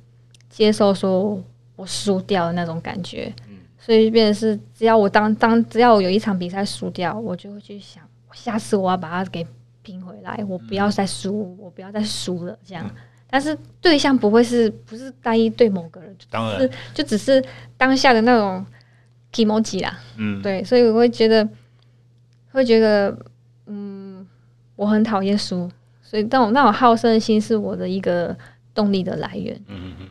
接受说我输掉的那种感觉。嗯，所以变成是，只要我当当，只要我有一场比赛输掉，我就会去想，下次我要把它给拼回来，我不要再输，嗯、我不要再输了。这样，嗯、但是对象不会是，不是单一对某个人，当然，就只是当下的那种 kimoji 啦。嗯，对，所以我会觉得，会觉得，嗯，我很讨厌输。所以，那种那种好胜心是我的一个动力的来源。嗯嗯嗯，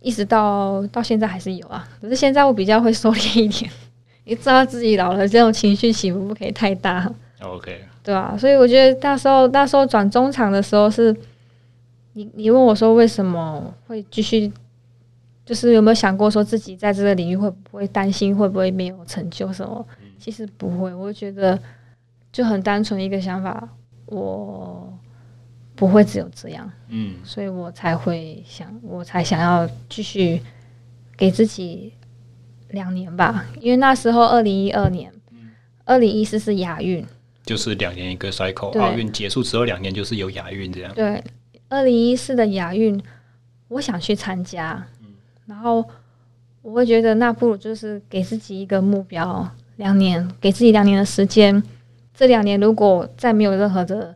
一直到到现在还是有啊，可是现在我比较会收敛一点，你知道自己老了，这种情绪起伏不可以太大。OK，对啊，所以我觉得那时候那时候转中场的时候是，你你问我说为什么会继续，就是有没有想过说自己在这个领域会不会担心会不会没有成就什么？其实不会，我觉得就很单纯一个想法，我。不会只有这样，嗯，所以我才会想，我才想要继续给自己两年吧，因为那时候二零一二年，二零一四是亚运，就是两年一个 cycle，奥运结束之后两年就是有亚运这样。对，二零一四的亚运，我想去参加，然后我会觉得那不如就是给自己一个目标，两年，给自己两年的时间，这两年如果再没有任何的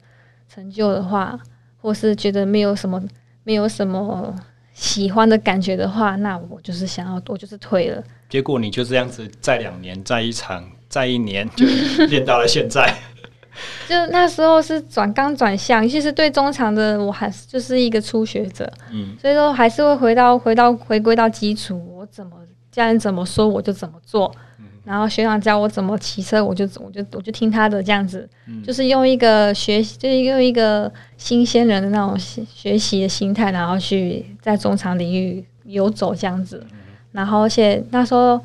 成就的话。或是觉得没有什么，没有什么喜欢的感觉的话，那我就是想要，我就是退了。结果你就这样子，在两年，在一场，在一年，就练到了现在。就那时候是转刚转向，其实对中场的我还是就是一个初学者，嗯，所以说还是会回到回到回归到基础，我怎么家人怎么说我就怎么做。然后学长教我怎么骑车，我就我就我就听他的这样子，嗯、就是用一个学习，就是用一个新鲜人的那种学习的心态，然后去在中场领域游走这样子。然后而且那时候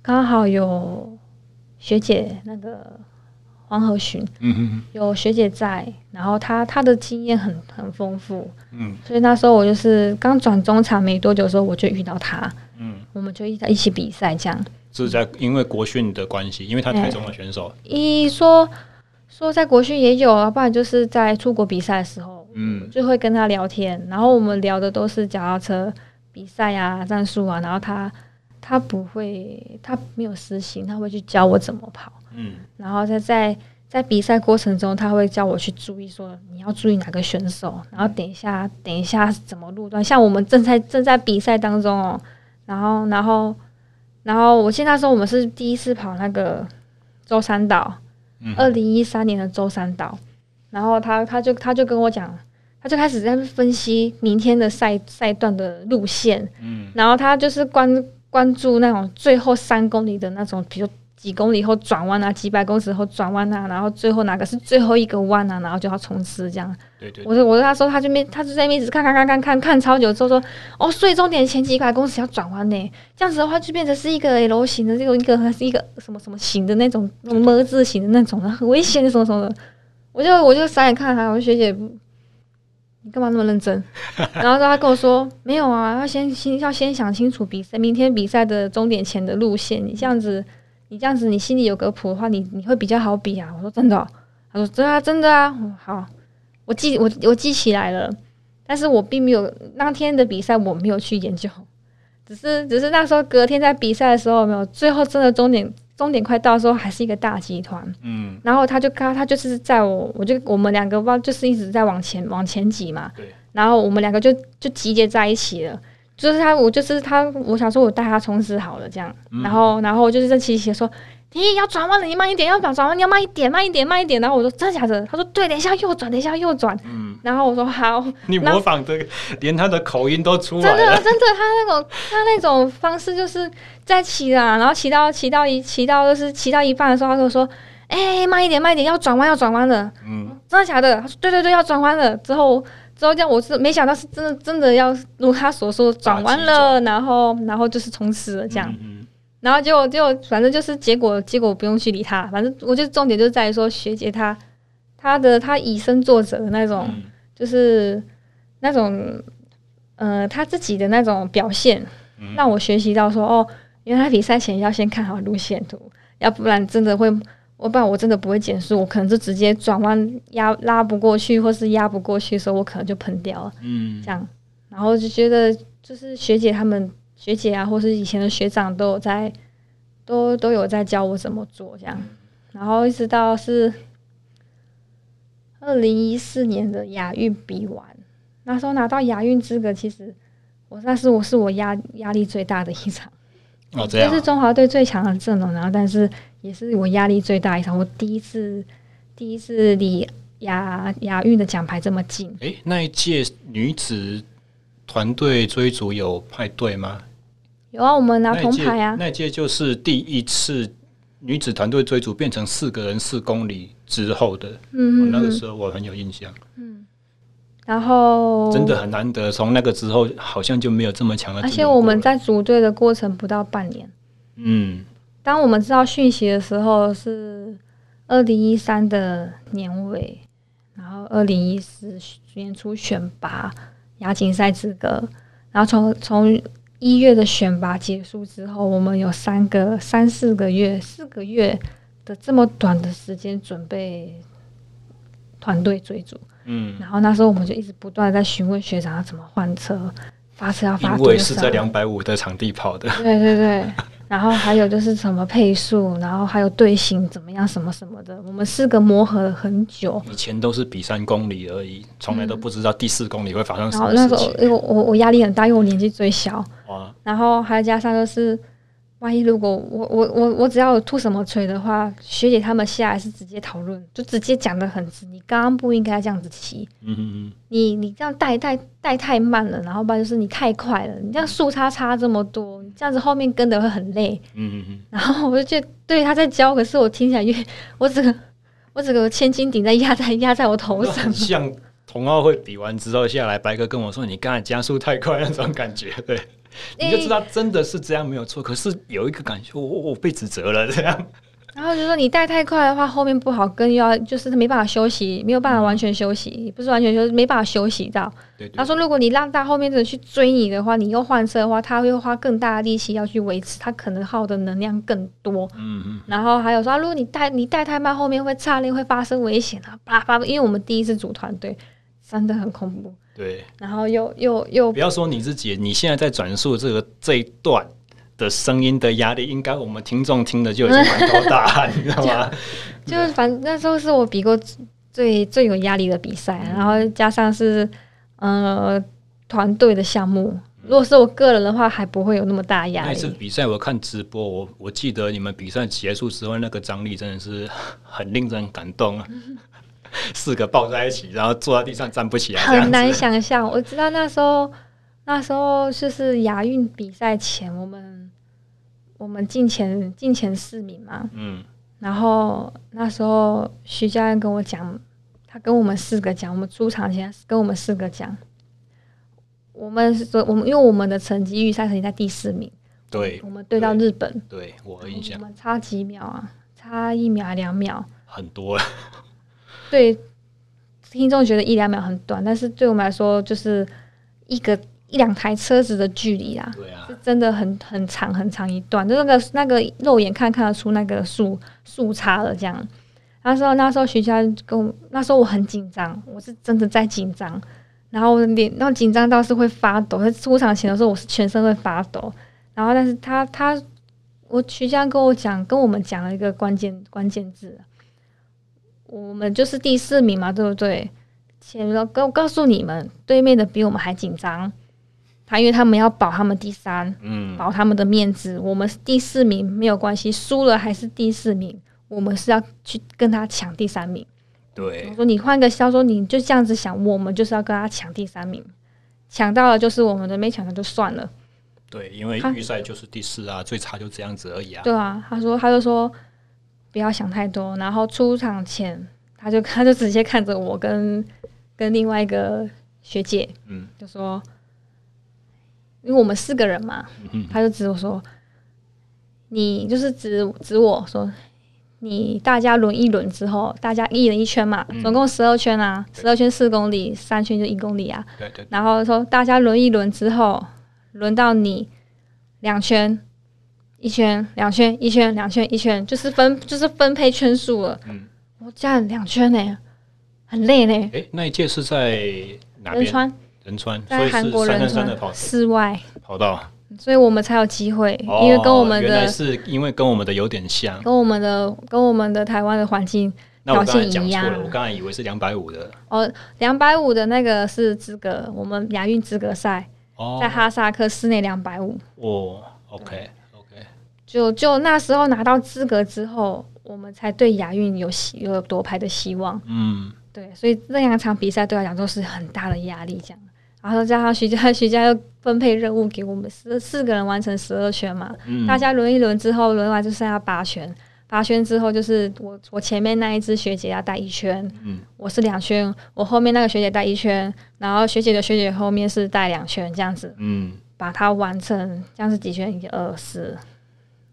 刚好有学姐那个黄和寻，嗯，有学姐在，然后她她的经验很很丰富，嗯，所以那时候我就是刚转中场没多久的时候，我就遇到她，嗯，我们就一起一起比赛这样。是在因为国训的关系，因为他台中的选手。一说说在国训也有啊，不然就是在出国比赛的时候，嗯，就会跟他聊天，然后我们聊的都是脚踏车比赛啊、战术啊，然后他他不会，他没有私心，他会去教我怎么跑，嗯，然后在在在比赛过程中，他会叫我去注意说你要注意哪个选手，然后等一下等一下怎么路段，像我们正在正在比赛当中哦，然后然后。然后我记得那时候我们是第一次跑那个舟山岛，二零一三年的舟山岛。然后他他就他就跟我讲，他就开始在分析明天的赛赛段的路线。嗯，然后他就是关关注那种最后三公里的那种，比如。几公里后转弯啊，几百公尺后转弯啊，然后最后哪个是最后一个弯啊，然后就要冲刺这样。对对，对，我说我跟他说，他就没，他就在那边一直看看看看看看超久之后说，哦，所以终点前几百公尺要转弯呢，这样子的话就变成是一个 L 型的这种一个还是一个什么什么型的那种那么字形的那种的，很危险的什么什么的。我就我就傻眼看他，我说学姐，你干嘛那么认真？然后他跟我说，没有啊，要先先要先想清楚比赛明天比赛的终点前的路线，你这样子。你这样子，你心里有个谱的话，你你会比较好比啊。我说真的喔，他说真的啊，真的啊。好，我记我我记起来了，但是我并没有那天的比赛我没有去研究，只是只是那时候隔天在比赛的时候没有，最后真的终点终点快到的时候还是一个大集团，嗯，然后他就他他就是在我我就我们两个吧，就是一直在往前往前挤嘛，对，然后我们两个就就集结在一起了。就是他，我就是他，我想说，我带他冲刺好了，这样，嗯、然后，然后就是在骑骑说，你要转弯了，你慢一点，要转弯，你要慢一点，慢一点，慢一点。然后我说真的假的？他说对，等一下右转，等一下右转。嗯，然后我说好。你模仿这个，连他的口音都出来了。真的，真的，他那种他那种方式就是在骑啊，然后骑到骑到一骑到就是骑到一半的时候，他跟我说，哎、欸，慢一点，慢一点，要转弯，要转弯了。嗯，真的假的？他说对对对，要转弯了。之后。之后这样，我是没想到是真的，真的要如他所说转弯了，然后然后就是冲刺了这样，嗯嗯然后结果就反正就是结果结果不用去理他，反正我觉得重点就在于说学姐她她的她以身作则的那种，嗯、就是那种呃她自己的那种表现，嗯、让我学习到说哦，原来比赛前要先看好路线图，要不然真的会我不然我真的不会减速，我可能就直接转弯压拉不过去，或是压不过去的时候，我可能就喷掉了。嗯，这样，然后就觉得就是学姐他们学姐啊，或是以前的学长都有在，都都有在教我怎么做这样，然后一直到是二零一四年的亚运比完，那时候拿到亚运资格，其实我那是我是我压压力最大的一场。哦，这样。这是中华队最强的阵容，然后但是也是我压力最大一场。我第一次，第一次离亚亚运的奖牌这么近。诶、欸，那一届女子团队追逐有派对吗？有啊，我们拿铜牌啊。那一届就是第一次女子团队追逐变成四个人四公里之后的。嗯，那个时候我很有印象。嗯。然后真的很难得，从那个之后好像就没有这么强的。而且我们在组队的过程不到半年。嗯，当我们知道讯息的时候是二零一三的年尾，然后二零一四年初选拔亚锦赛资格，然后从从一月的选拔结束之后，我们有三个三四个月四个月的这么短的时间准备团队追逐。嗯，然后那时候我们就一直不断在询问学长要怎么换车，发车要发？因为是在两百五的场地跑的。对对对，然后还有就是什么配速，然后还有队形怎么样，什么什么的，我们四个磨合了很久。以前都是比三公里而已，从来都不知道第四公里会发生什么事情。然后那时候，因为我我压力很大，因为我年纪最小。哇！然后还加上就是。万一如果我我我我只要吐什么锤的话，学姐他们下来是直接讨论，就直接讲的很直。你刚刚不应该这样子骑，嗯哼哼，你你这样带带带太慢了，然后不然就是你太快了，你这样速差差这么多，你这样子后面跟的会很累，嗯哼哼。然后我就觉得对他在教，可是我听起来越我整个我整个千斤顶在压在压在我头上，像同奥会比完之后下来，白哥跟我说你刚才加速太快那种感觉，对。你就知道真的是这样没有错，可是有一个感觉，我我被指责了这样。然后就说你带太快的话，后面不好跟，又要就是没办法休息，没有办法完全休息，不是完全休息，没办法休息到。对对对。他说，如果你让大后面的人去追你的话，你又换车的话，他会花更大的力气要去维持，他可能耗的能量更多。嗯嗯。然后还有说，如果你带你带太慢，后面会差点会发生危险啊！叭叭，因为我们第一次组团队，真的很恐怖。对，然后又又又不要说你自己，你现在在转述这个这一段的声音的压力，应该我们听众听的就已经满头大汗，你知道吗？就是反正那时候是我比过最最有压力的比赛，嗯、然后加上是呃团队的项目，如果是我个人的话，还不会有那么大压力。那次比赛我看直播，我我记得你们比赛结束之后那个张力真的是很令人感动啊。嗯 四个抱在一起，然后坐在地上站不起来，很难想象。我知道那时候，那时候就是亚运比赛前，我们我们进前进前四名嘛。嗯。然后那时候徐教练跟我讲，他跟我们四个讲，我们出场前跟我们四个讲，我们说我们因为我们的成绩预赛成绩在第四名，对，我们对到日本，对，对我印象，我们差几秒啊？差一秒还两秒？很多了。对听众觉得一两秒很短，但是对我们来说就是一个一两台车子的距离啦。对啊，是真的很很长很长一段，就那个那个肉眼看看得出那个速速差了。这样，那时候那时候徐佳跟我那时候我很紧张，我是真的在紧张，然后脸那紧张到是会发抖。在出场前的时候，我是全身会发抖。然后，但是他他我徐佳跟我讲，跟我们讲了一个关键关键字。我们就是第四名嘛，对不对？前面告告诉你们，对面的比我们还紧张。他因为他们要保他们第三，嗯，保他们的面子。我们是第四名没有关系，输了还是第四名。我们是要去跟他抢第三名。对，我说你换个销售，你就这样子想，我们就是要跟他抢第三名，抢到了就是我们的，没抢到就算了。对，因为预赛就是第四啊，最差就这样子而已啊。对啊，他说，他就说。不要想太多，然后出场前，他就他就直接看着我跟跟另外一个学姐，嗯，就说，因为我们四个人嘛，嗯、他就指我说，你就是指指我说，你大家轮一轮之后，大家一人一圈嘛，总共十二圈啊，十二圈四公里，三圈就一公里啊，对对，然后说大家轮一轮之后，轮到你两圈。一圈两圈一圈两圈一圈，就是分就是分配圈数了。嗯，我加了两圈呢，很累呢。哎，那一届是在哪边？仁川，仁川，在韩国仁川的室外跑道，所以我们才有机会。因为跟我们的原来是因为跟我们的有点像，跟我们的跟我们的台湾的环境条件一样。我刚才以为是两百五的哦，两百五的那个是资格，我们亚运资格赛在哈萨克室内两百五。哦，OK。就就那时候拿到资格之后，我们才对亚运有希有夺牌的希望。嗯，对，所以那两场比赛对我来讲都是很大的压力。这样，然后加上徐佳，徐佳又分配任务给我们四四个人完成十二圈嘛。嗯，大家轮一轮之后，轮完就剩下八圈。八圈之后就是我我前面那一只学姐要带一圈，嗯，我是两圈，我后面那个学姐带一圈，然后学姐的学姐后面是带两圈，这样子，嗯，把它完成，这样是几圈？一二四。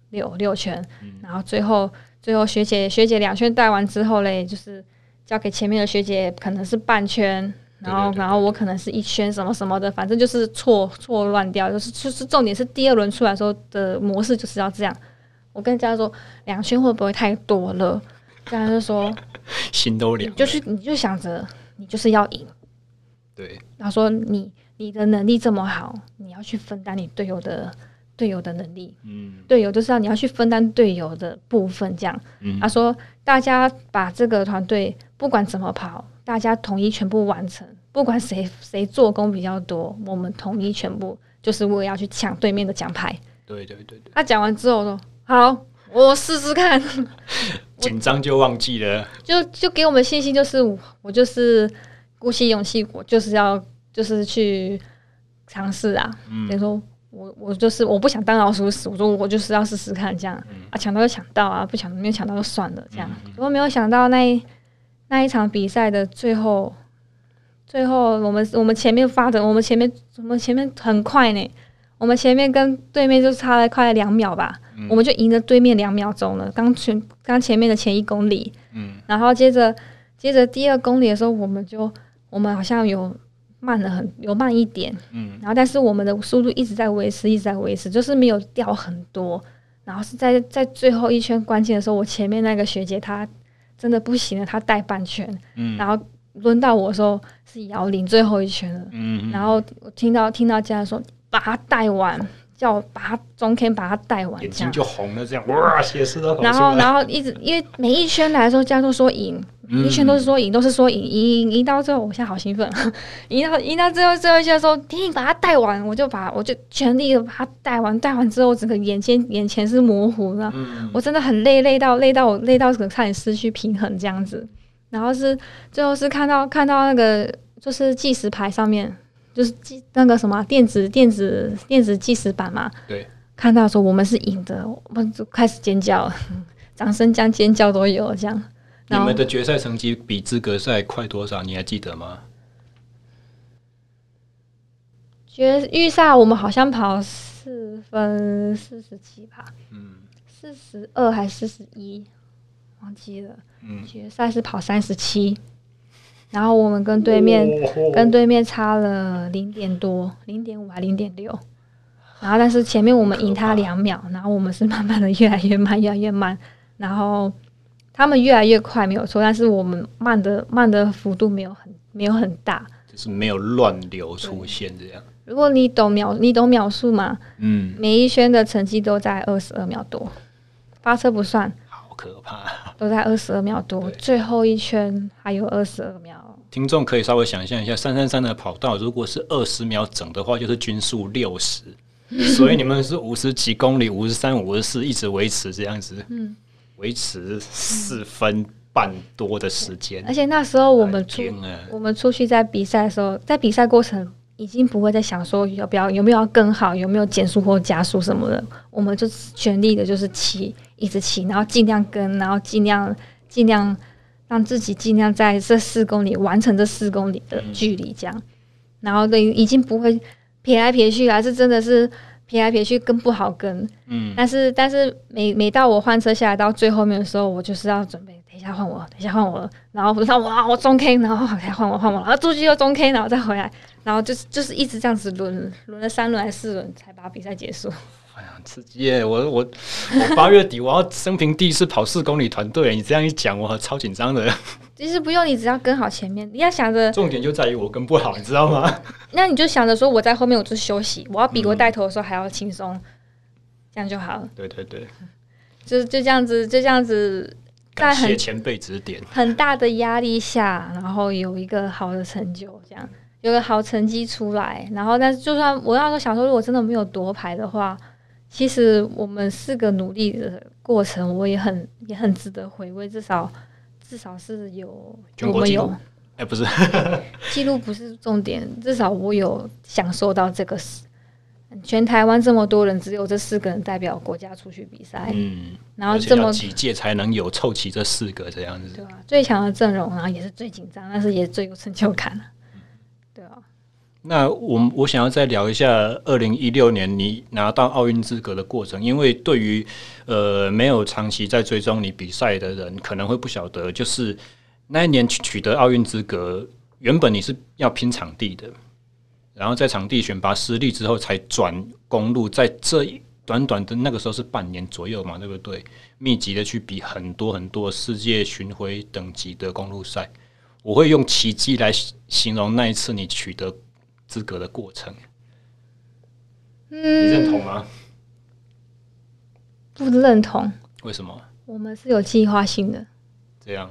六六圈，然后最后最后学姐学姐两圈带完之后嘞，就是交给前面的学姐，可能是半圈，然后然后我可能是一圈什么什么的，反正就是错错乱掉，就是就是重点是第二轮出来的时候的模式就是要这样。我跟佳说两圈会不会太多了？佳就说 心都凉，就是你就想着你就是要赢，对，然后说你你的能力这么好，你要去分担你队友的。队友的能力，嗯，队友就是要你要去分担队友的部分，这样。嗯，他说大家把这个团队不管怎么跑，大家统一全部完成，不管谁谁做工比较多，我们统一全部就是为了要去抢对面的奖牌。对对对对。他讲完之后说：“好，我试试看。”紧张就忘记了，就就给我们信心，就是我就是鼓起勇气，我就是要就是去尝试啊。嗯，说。我我就是我不想当老鼠屎，我说我就是要试试看这样、嗯、啊，抢到就抢到啊，不抢没有抢到就算了这样。不过、嗯嗯、没有想到那一那一场比赛的最后，最后我们我们前面发的，我们前面我们前面很快呢，我们前面跟对面就差了快两秒吧，嗯、我们就赢了对面两秒钟了。刚前刚前面的前一公里，嗯，然后接着接着第二公里的时候，我们就我们好像有。慢了很，有慢一点，嗯，然后但是我们的速度一直在维持，一直在维持，就是没有掉很多。然后是在在最后一圈关键的时候，我前面那个学姐她真的不行了，她带半圈，嗯，然后轮到我的时候是摇铃最后一圈了，嗯，然后我听到听到家人说把她带完，叫我把它中 K 把它带完，眼睛就红了，这样哇，血丝都。然后然后一直因为每一圈来的时候，家都说赢。一圈都是说赢，都是说赢，赢赢到最后，我现在好兴奋，赢到赢到最后最后一圈的时候，你把它带完，我就把我就全力的把它带完，带完之后，整个眼前眼前是模糊的，嗯、我真的很累，累到累到我累到可能差点失去平衡这样子。然后是最后是看到看到那个就是计时牌上面就是计那个什么电子电子电子计时板嘛，对，看到说我们是赢的，我们就开始尖叫，掌声加尖叫都有这样。你们的决赛成绩比资格赛快多少？你还记得吗？决预赛我们好像跑四分四十七吧，嗯，四十二还是四十一，忘记了。嗯，决赛是跑三十七，然后我们跟对面、哦、跟对面差了零点多，零点五还零点六，然后但是前面我们赢他两秒，然后我们是慢慢的越来越慢，越来越慢，然后。他们越来越快没有错，但是我们慢的慢的幅度没有很没有很大，就是没有乱流出现这样。如果你懂秒，你懂秒数吗？嗯，每一圈的成绩都在二十二秒多，发车不算，好可怕，都在二十二秒多，最后一圈还有二十二秒。听众可以稍微想象一下，三三三的跑道如果是二十秒整的话，就是均速六十，所以你们是五十几公里，五十三、五十四一直维持这样子。嗯。维持四分半多的时间，而且那时候我们出我们出去在比赛的时候，在比赛过程已经不会再想说要不要有没有要更好，有没有减速或加速什么的，我们就全力的就是骑，一直骑，然后尽量跟，然后尽量尽量让自己尽量在这四公里完成这四公里的距离，这样，然后等于已经不会撇来撇去了，是真的是。撇来撇去跟不好跟，嗯，但是但是每每到我换车下来到最后面的时候，我就是要准备，等一下换我，等一下换我，然后不知道哇，我中 K，然后再换我换我，然后出去又中 K，然后再回来，然后就是就是一直这样子轮轮了三轮还是四轮才把比赛结束。哎呀，刺激耶！我我我八月底我要生平第一次跑四公里团队，你这样一讲，我超紧张的。其实不用，你只要跟好前面，你要想着重点就在于我跟不好，你知道吗？那你就想着说我在后面，我就休息，我要比我带头的时候还要轻松，嗯、这样就好了。对对对，就就这样子，就这样子，感谢前辈指点，很大的压力下，然后有一个好的成就，这样有个好成绩出来，然后但是就算我要说想说，如果真的没有夺牌的话。其实我们四个努力的过程，我也很也很值得回味。至少至少是有我们有，哎，欸、不是 记录不是重点，至少我有享受到这个事。全台湾这么多人，只有这四个人代表国家出去比赛，嗯，然后这么几届才能有凑齐这四个这样子，对吧、啊？最强的阵容，然后也是最紧张，但是也最有成就感。那我我想要再聊一下二零一六年你拿到奥运资格的过程，因为对于呃没有长期在追踪你比赛的人，可能会不晓得，就是那一年取得奥运资格，原本你是要拼场地的，然后在场地选拔失利之后，才转公路，在这一短短的那个时候是半年左右嘛，对不对？密集的去比很多很多世界巡回等级的公路赛，我会用奇迹来形容那一次你取得。资格的过程，嗯，你认同吗？不认同。为什么？我们是有计划性的。这样。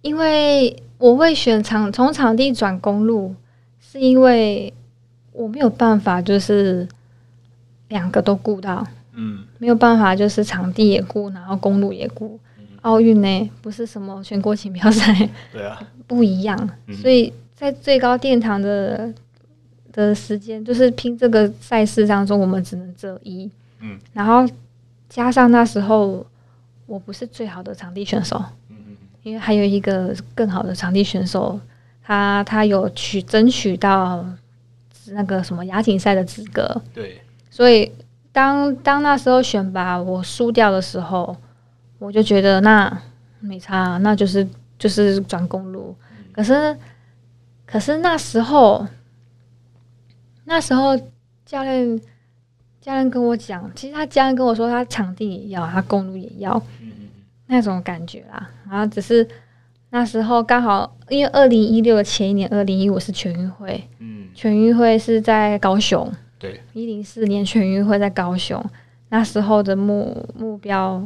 因为我会选场从场地转公路，是因为我没有办法，就是两个都顾到。嗯。没有办法，就是场地也顾，然后公路也顾。奥运呢，不是什么全国锦标赛。对啊。不一样，所以在最高殿堂的。的时间就是拼这个赛事当中，我们只能择一。嗯，然后加上那时候我不是最好的场地选手，嗯嗯，因为还有一个更好的场地选手，他他有去争取到那个什么亚锦赛的资格。对，所以当当那时候选拔我输掉的时候，我就觉得那没差，那就是就是转公路。可是可是那时候。那时候教练教练跟我讲，其实他教练跟我说，他场地也要，他公路也要，那种感觉啦。然后只是那时候刚好，因为二零一六的前一年，二零一五是全运会，嗯，全运会是在高雄，对，一零四年全运会在高雄，那时候的目目标，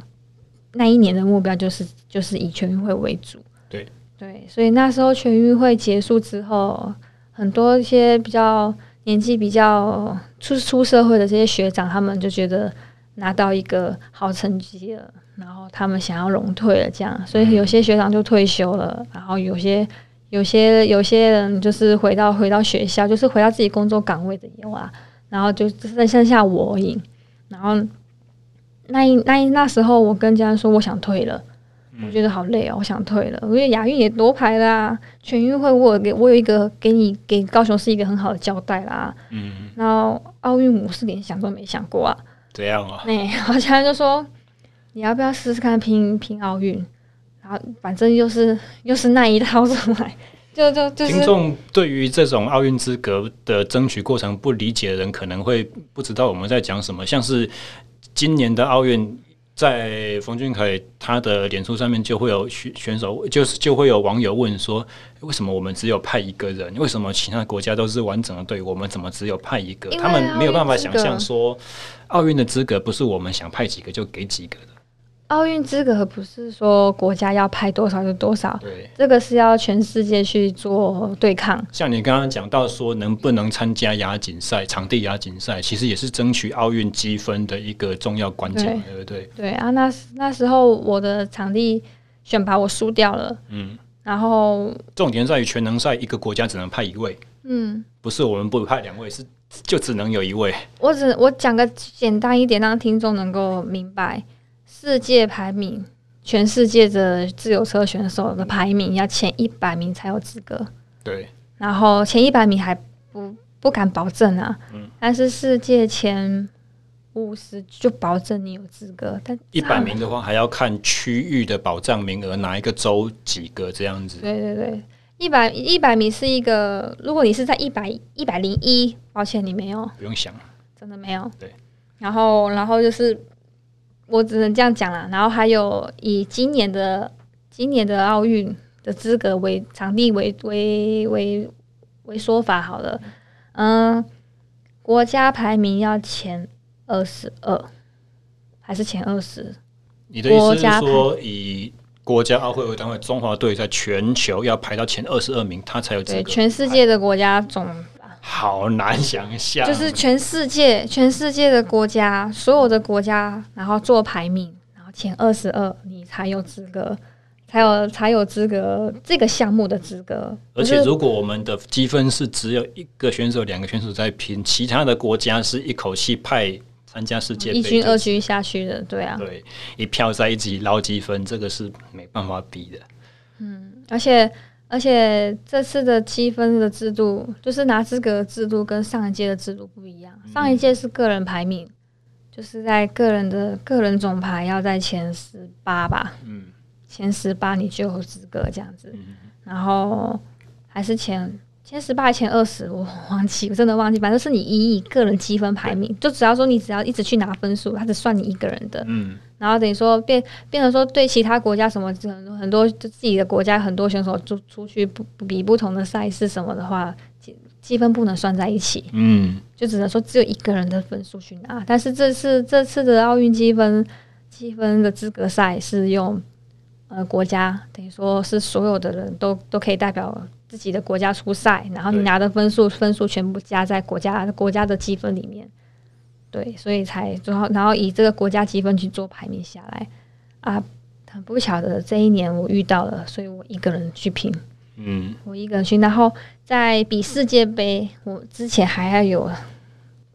那一年的目标就是就是以全运会为主，对对，所以那时候全运会结束之后，很多一些比较。年纪比较出出社会的这些学长，他们就觉得拿到一个好成绩了，然后他们想要荣退了，这样，所以有些学长就退休了，然后有些有些有些人就是回到回到学校，就是回到自己工作岗位的有啊，然后就剩剩下我而已，然后那一那一那时候，我跟家人说我想退了。我觉得好累哦，我想退了。因为亚运也夺牌啦，全运会我有给我有一个给你给高雄是一个很好的交代啦。嗯，然后奥运我是连想都没想过啊。这样啊？那好像就说你要不要试试看拼拼奥运？然后反正又是又是那一套出来，就就就是。听众对于这种奥运资格的争取过程不理解的人，可能会不知道我们在讲什么。像是今年的奥运。在冯俊凯他的脸书上面就会有选选手，就是就会有网友问说，为什么我们只有派一个人？为什么其他国家都是完整的队？我们怎么只有派一个？他们没有办法想象说，奥运的资格不是我们想派几个就给几个的。奥运资格不是说国家要派多少就多少，对，这个是要全世界去做对抗。像你刚刚讲到说，能不能参加亚锦赛、场地亚锦赛，其实也是争取奥运积分的一个重要关键，对，对不对？对啊，那那时候我的场地选拔我输掉了，嗯，然后重点在于全能赛一个国家只能派一位，嗯，不是我们不派两位，是就只能有一位。我只我讲个简单一点，让听众能够明白。世界排名，全世界的自由车选手的排名要前一百名才有资格。对，然后前一百名还不不敢保证啊。嗯。但是世界前五十就保证你有资格，但一百名的话还要看区域的保障名额，哪一个州几个这样子。对对对，一百一百名是一个，如果你是在一百一百零一，抱歉你没有，不用想，真的没有。对。然后，然后就是我只能这样讲了。然后还有以今年的今年的奥运的资格为场地为为为为说法好了，嗯，国家排名要前二十二还是前二十？你的意思是说以？国家奥会为单位，中华队在全球要排到前二十二名，他才有资格。全世界的国家总好难想象，就是全世界全世界的国家，所有的国家，然后做排名，然后前二十二，你才有资格，才有才有资格这个项目的资格。而且，如果我们的积分是只有一个选手、两个选手在拼，其他的国家是一口气派。参加世界杯，一军、二军下去的，对啊，对，一票在一起捞积分，这个是没办法比的。嗯，而且而且这次的积分的制度，就是拿资格的制度跟上一届的制度不一样。上一届是个人排名，就是在个人的个人总排要在前十八吧，嗯，前十八你就有资格这样子，然后还是前。前十八、前二十，我忘记，我真的忘记。反正是你以个人积分排名，就只要说你只要一直去拿分数，他只算你一个人的。嗯。然后等于说变变成说对其他国家什么很多很多就自己的国家很多选手出出去不比不同的赛事什么的话，积积分不能算在一起。嗯。就只能说只有一个人的分数去拿。但是这次这次的奥运积分积分的资格赛是用呃国家，等于说是所有的人都都可以代表。自己的国家出赛，然后你拿的分数分数全部加在国家国家的积分里面，对，所以才然后然后以这个国家积分去做排名下来啊，很不巧的这一年我遇到了，所以我一个人去拼，嗯，我一个人去，然后在比世界杯，我之前还要有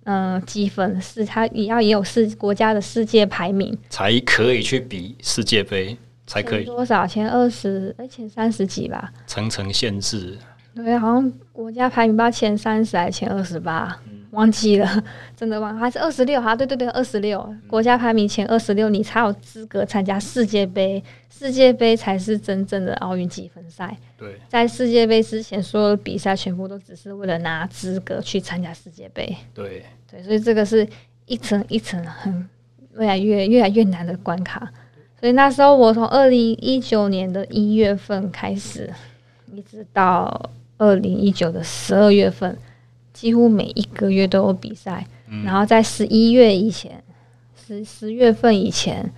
嗯积分，是他也要也有世国家的世界排名才可以去比世界杯。才可以多少？前二十，哎，前三十几吧。层层限制。对，好像国家排名不知道前三十还是前二十八，忘记了，真的忘了。还是二十六？哈，对对对，二十六。国家排名前二十六，你才有资格参加世界杯。世界杯才是真正的奥运积分赛。对，在世界杯之前，所有的比赛全部都只是为了拿资格去参加世界杯。对对，所以这个是一层一层很越来越越来越难的关卡。所以那时候，我从二零一九年的一月份开始，一直到二零一九的十二月份，几乎每一个月都有比赛。嗯、然后在十一月以前，十十月份以前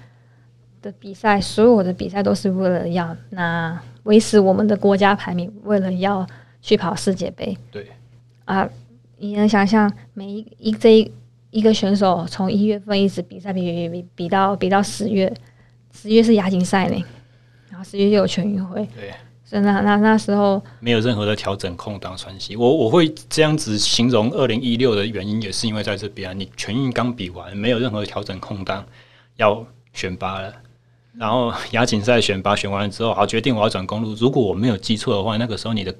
的比赛，所有的比赛都是为了要拿维持我们的国家排名，为了要去跑世界杯。对啊，你能想象每一一这一一个选手从一月份一直比赛比比比比到比到十月。十月是亚锦赛呢，然后十月又有全运会，对，所以那那那时候没有任何的调整空档喘息。我我会这样子形容二零一六的原因，也是因为在这边啊，你全运刚比完，没有任何调整空档，要选拔了，然后亚锦赛选拔选完了之后，好决定我要转公路。如果我没有记错的话，那个时候你的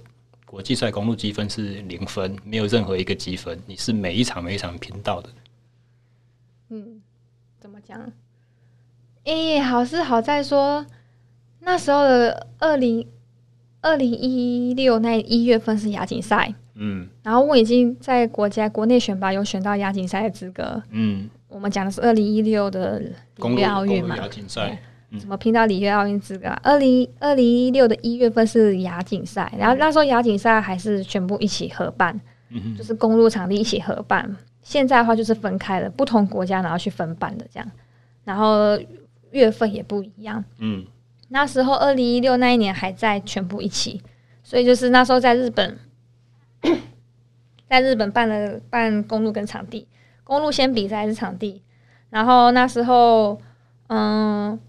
国际赛公路积分是零分，没有任何一个积分，你是每一场每一场拼到的。嗯，怎么讲？诶、欸，好是好在说，那时候的二零二零一六那一月份是亚锦赛，嗯，然后我已经在国家国内选拔有选到亚锦赛的资格，嗯，我们讲的是二零一六的里约奥运嘛，亚锦赛，怎么拼到里约奥运资格？二零二零一六的一月份是亚锦赛，然后那时候亚锦赛还是全部一起合办，嗯，就是公路场地一起合办，现在的话就是分开了，不同国家然后去分办的这样，然后。月份也不一样，嗯，那时候二零一六那一年还在全部一起，所以就是那时候在日本，在日本办了办公路跟场地，公路先比赛还是场地，然后那时候，嗯，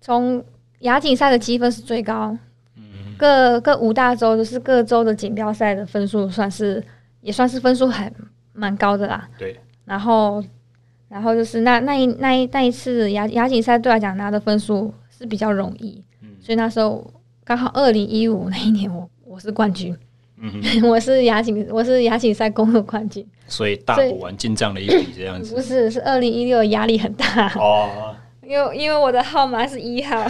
从亚锦赛的积分是最高，嗯，各各五大洲就是各州的锦标赛的分数算是也算是分数还蛮高的啦，对，然后。然后就是那那一那一那一次亚亚锦赛对来讲拿的分数是比较容易，嗯、所以那时候刚好二零一五那一年我我是冠军，嗯、我是亚锦我是亚锦赛公路冠军，所以大补完进账了一笔这样子。不是，是二零一六压力很大哦，因为因为我的号码是一号，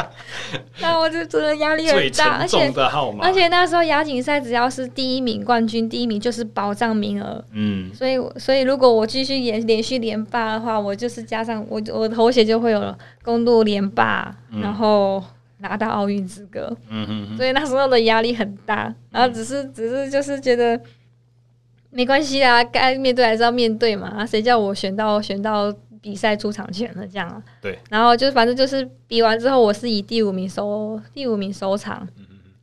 那我就真的压力很大，而且而且那时候亚锦赛只要是第一名冠军，第一名就是保障名额。嗯，所以所以如果我继续连连续连霸的话，我就是加上我我的头衔就会有了公路连霸，嗯、然后拿到奥运资格。嗯嗯哼，所以那时候的压力很大，然后只是只是就是觉得没关系啊，该面对还是要面对嘛，谁叫我选到选到。比赛出场权了，这样啊，对，然后就反正就是比完之后，我是以第五名收第五名收场，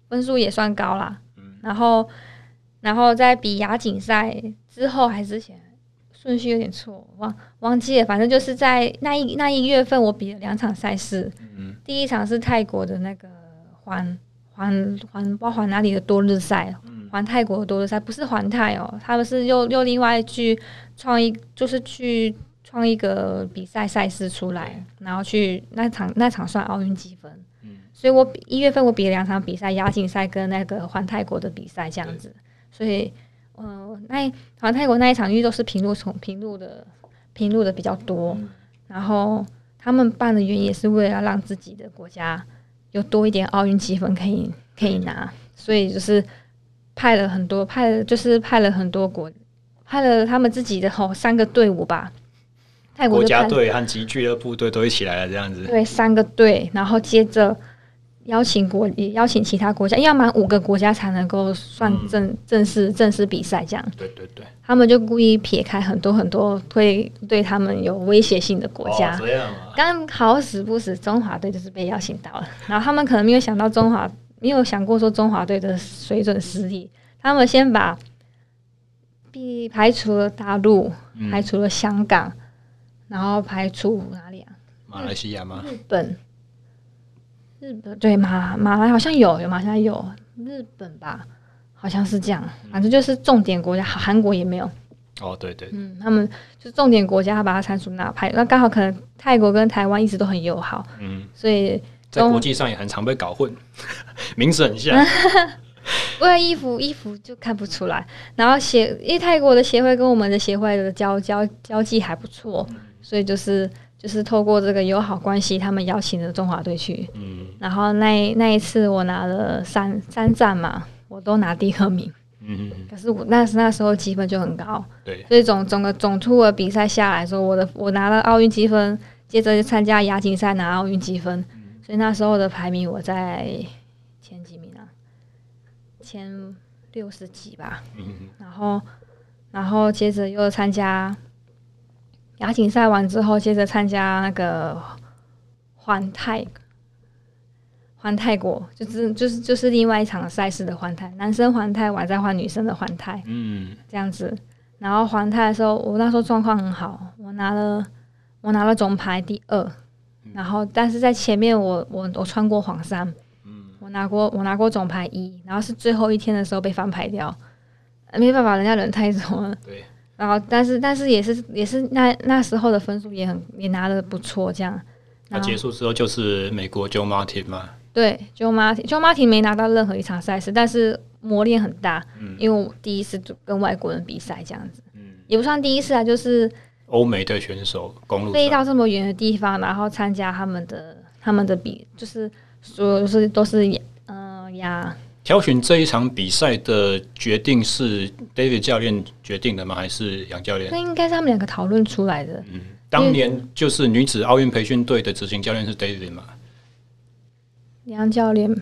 分数也算高啦。嗯、然后，然后在比亚锦赛之后还是之前，顺序有点错，忘忘记了。反正就是在那一那一月份，我比了两场赛事。嗯，第一场是泰国的那个环环环不知道环哪里的多日赛，环、嗯、泰国的多日赛不是环泰哦，他们是又又另外去创一，就是去。创一个比赛赛事出来，然后去那场那场算奥运积分，嗯，所以我一月份我比了两场比赛，亚锦赛跟那个环泰国的比赛这样子，所以，嗯、呃，那环泰国那一场因为都是平路从平路的平路的比较多，嗯、然后他们办的原因也是为了让自己的国家有多一点奥运积分可以可以拿，所以就是派了很多派了就是派了很多国派了他们自己的吼三个队伍吧。泰国国家队和集俱乐部队都一起来了，这样子。对，三个队，然后接着邀请国也邀请其他国家，要满五个国家才能够算正、嗯、正式正式比赛这样。对对对。他们就故意撇开很多很多会对他们有威胁性的国家。这样啊。刚好死不死，中华队就是被邀请到了。然后他们可能没有想到中华，没有想过说中华队的水准实力。他们先把，避排除了大陆，排除了香港。嗯然后排除哪里啊？马来西亚吗？日本，日本对马马来好像有有马来西亚有日本吧？好像是这样。反正就是重点国家，韩国也没有。哦，对对，嗯，他们就是重点国家，他把它删除那排。那刚好可能泰国跟台湾一直都很友好，嗯，所以在国际上也很常被搞混，名字很像。为了衣服，衣服就看不出来。然后协，因为泰国的协会跟我们的协会的交交交际还不错。所以就是就是透过这个友好关系，他们邀请了中华队去。嗯，然后那那一次我拿了三三站嘛，我都拿第二名。嗯，可是我那时那时候积分就很高。对，所以总总个总出的比赛下来说，我的我拿了奥运积分，接着就参加亚锦赛拿奥运积分。所以那时候的排名我在前几名啊，前六十几吧。嗯，然后然后接着又参加。亚锦赛完之后，接着参加那个环泰环泰国，就是就是就是另外一场赛事的环泰，男生环泰完再换女生的环泰，嗯，这样子。然后环泰的时候，我那时候状况很好，我拿了我拿了总排第二，然后但是在前面我我我穿过黄山，嗯，我拿过我拿过总排一，然后是最后一天的时候被翻牌掉，没办法，人家人太多了，对。然后，但是，但是也是，也是那那时候的分数也很也拿的不错，这样。那结束之后就是美国 Joe Martin 嘛？对，Joe Martin，Joe Martin 没拿到任何一场赛事，但是磨练很大。嗯，因为我第一次跟外国人比赛这样子，嗯，也不算第一次啊，就是欧美的选手公路飞到这么远的地方，然后参加他们的他们的比，就是所有是都是嗯呀。挑选这一场比赛的决定是 David 教练决定的吗？还是杨教练？那应该是他们两个讨论出来的。嗯，当年就是女子奥运培训队的执行教练是 David 嘛？杨教练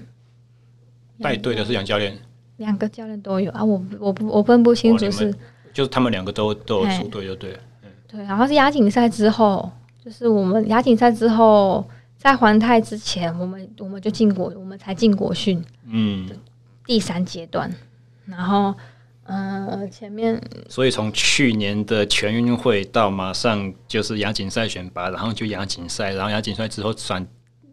带队的是杨教练，两个教练都有啊。我我不我分不清楚是，就是他们两个都都有出队就对了。嗯，对。然后是亚锦赛之后，就是我们亚锦赛之后，在环泰之前，我们我们就进国，我们才进国训。嗯。第三阶段，然后，呃，前面，所以从去年的全运会到马上就是亚锦赛选拔，然后就亚锦赛，然后亚锦赛之后转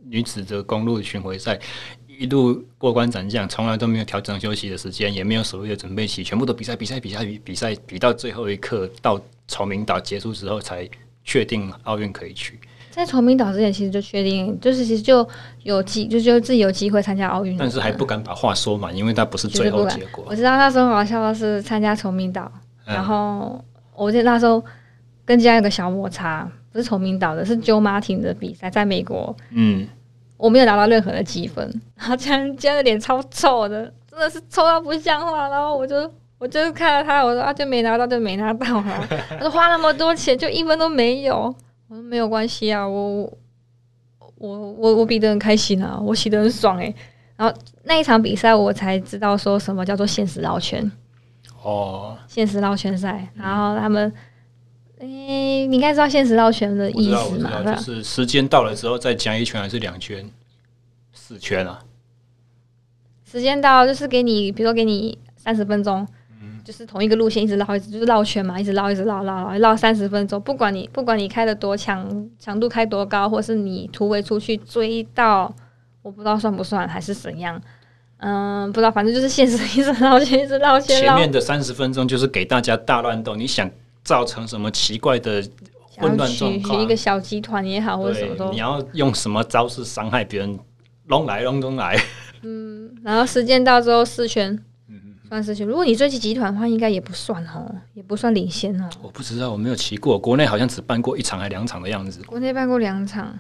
女子的公路巡回赛，一路过关斩将，从来都没有调整休息的时间，也没有所谓的准备期，全部都比赛比赛比赛比比赛比到最后一刻，到崇明岛结束之后才确定奥运可以去。在崇明岛之前，其实就确定，就是其实就有机，就就自己有机会参加奥运。但是还不敢把话说满，因为那不是最后结果。我知道那时候好笑的是参加崇明岛，嗯、然后我记得那时候跟家有个小摩擦，不是崇明岛的，是 Joe Martin 的比赛，在美国。嗯，我没有拿到任何的积分，然后这样这样的脸超臭的，真的是臭到不像话。然后我就我就是看到他，我说啊，就没拿到，就没拿到啊。他说花那么多钱，就一分都没有。我说没有关系啊，我我我我比得很开心啊，我洗得很爽诶、欸。然后那一场比赛，我才知道说什么叫做限时绕圈。哦，限时绕圈赛，然后他们，诶、欸，你应该知道限时绕圈的意思嘛？就是时间到了之后再加一圈还是两圈？四圈啊？时间到就是给你，比如说给你三十分钟，嗯，就是同一个路线一直绕，一直就是绕圈嘛，一直绕，一直绕，绕绕绕三十分钟，不管你不管你开的多强，强度开多高，或是你突围出去追到，我不知道算不算还是怎样。嗯，不知道，反正就是现实一直绕圈，一直绕圈。前面的三十分钟就是给大家大乱斗，你想造成什么奇怪的混乱状况？一个小集团也好，或者什么都。你要用什么招式伤害别人？弄来弄弄来。嗯，然后时间到之后四圈，算是。如果你追击集团的话，应该也不算哦，也不算领先哦。我不知道，我没有骑过，国内好像只办过一场还两场的样子。国内办过两场，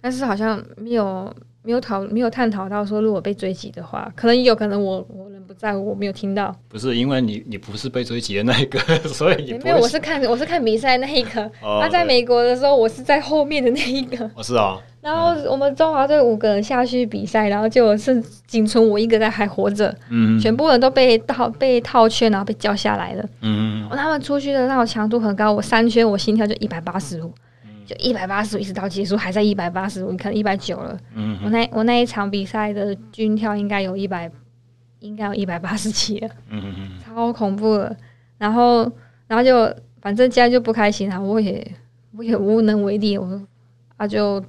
但是好像没有。没有讨没有探讨到说，如果被追击的话，可能有可能我我人不在，我没有听到。不是因为你你不是被追击的那一个，所以你没有。我是看我是看比赛那一个。哦、他在美国的时候，我是在后面的那一个。我、哦、是啊、哦。然后我们中华队五个人下去比赛，然后就是仅存我一个在还活着。嗯。全部人都被套被套圈，然后被叫下来了。嗯。他们出去的那种强度很高，我三圈我心跳就一百八十五。就一百八十五，一直到结束还在一百八十五，你看一百九了。嗯，我那我那一场比赛的均跳应该有一百，应该有一百八十七了。嗯嗯嗯，超恐怖的。然后，然后就反正家就不开心啊，我也我也无能为力，我说啊就。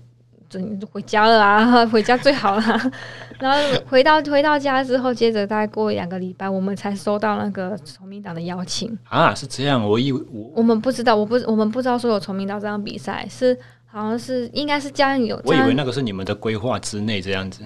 回家了啊！回家最好了。然后回到回到家之后，接着大概过两个礼拜，我们才收到那个崇明岛的邀请啊！是这样，我以为我我们不知道，我不我们不知道说有崇明岛这样比赛，是好像是应该是家人有，我以为那个是你们的规划之内这样子，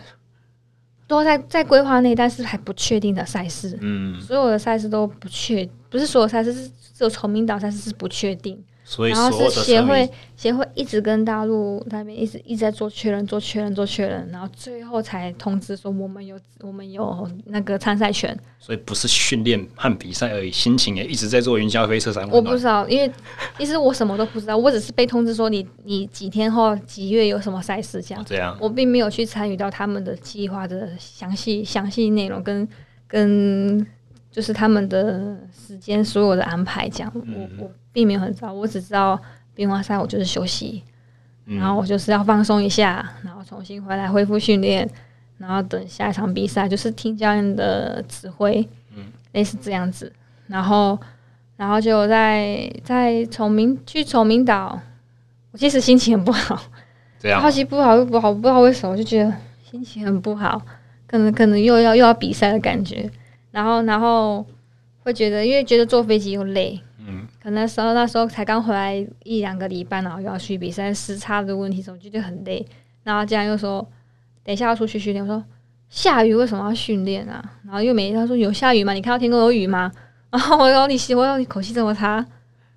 都在在规划内，但是还不确定的赛事，嗯，所有的赛事都不确，不是所有赛事是只有崇明岛赛事是不确定。所以然后是协会，协会一直跟大陆那边一直一直在做确认，做确认，做确认，然后最后才通知说我们有我们有那个参赛权。所以不是训练和比赛而已，心情也一直在做云霄飞车上。我不知道，因为其实我什么都不知道，我只是被通知说你你几天后几月有什么赛事这样。这样，我并没有去参与到他们的计划的详细详细内容跟跟就是他们的时间所有的安排这样。我我。并没有很早，我只知道边花赛我就是休息，嗯，然后我就是要放松一下，然后重新回来恢复训练，然后等下一场比赛就是听教练的指挥，嗯，类似这样子，然后然后就在在崇明去崇明岛，我其实心情很不好，这样，好奇不好又不好，我不知道为什么，我就觉得心情很不好，可能可能又要又要比赛的感觉，然后然后会觉得因为觉得坐飞机又累。嗯，可能时候那时候才刚回来一两个礼拜，然后又要去比赛，时差的问题，总觉得很累。然后这样又说，等一下要出去训练。我说下雨为什么要训练啊？然后又没他说有下雨吗？你看到天空有雨吗？然后我说你喜欢你口气这么差，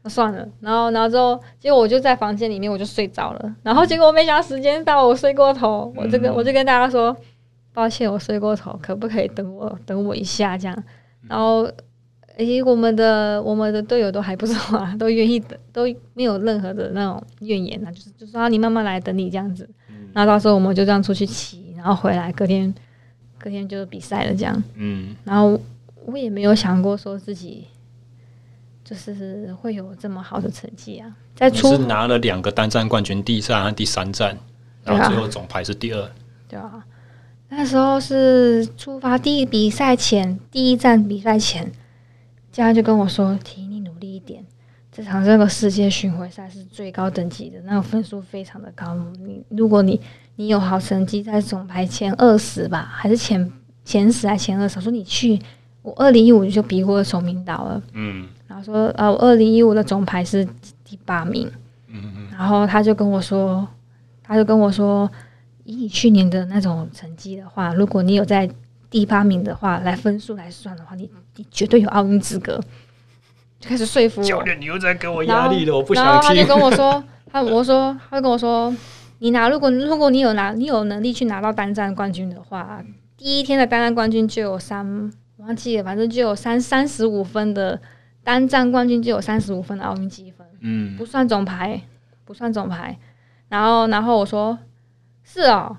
那算了。然后然后之后结果我就在房间里面我就睡着了。然后结果我没想到时间到，我睡过头。我这个我就跟大家说，抱歉，我睡过头，可不可以等我等我一下这样？然后。诶、欸，我们的我们的队友都还不错啊，都愿意等，都没有任何的那种怨言啊，就是就说你慢慢来，等你这样子。然后到时候我们就这样出去骑，然后回来，隔天隔天就比赛了这样。嗯。然后我也没有想过说自己就是会有这么好的成绩啊，在出是拿了两个单站冠军，第一站和第三站，然后最后总排是第二。对啊，那时候是出发第一比赛前第一站比赛前。家人就跟我说：“提你努力一点，这场这个世界巡回赛是最高等级的，那个分数非常的高。你如果你你有好成绩，在总排前二十吧，还是前前十还是前二十？说你去，我二零一五就比过崇明岛了，嗯，然后说啊，我二零一五的总排是第八名，嗯嗯，然后他就跟我说，他就跟我说，以你去年的那种成绩的话，如果你有在。”第八名的话，来分数来算的话，你你绝对有奥运资格。就开始说服我。教练，你又在给我压力了，我不想听。然后他就跟我说，他我说，他就跟我说，你拿，如果如果你有拿，你有能力去拿到单站冠军的话，第一天的单站冠军就有三，我忘记了，反正就有三三十五分的单站冠军就有三十五分的奥运积分，嗯，不算总排，不算总排。然后，然后我说，是哦，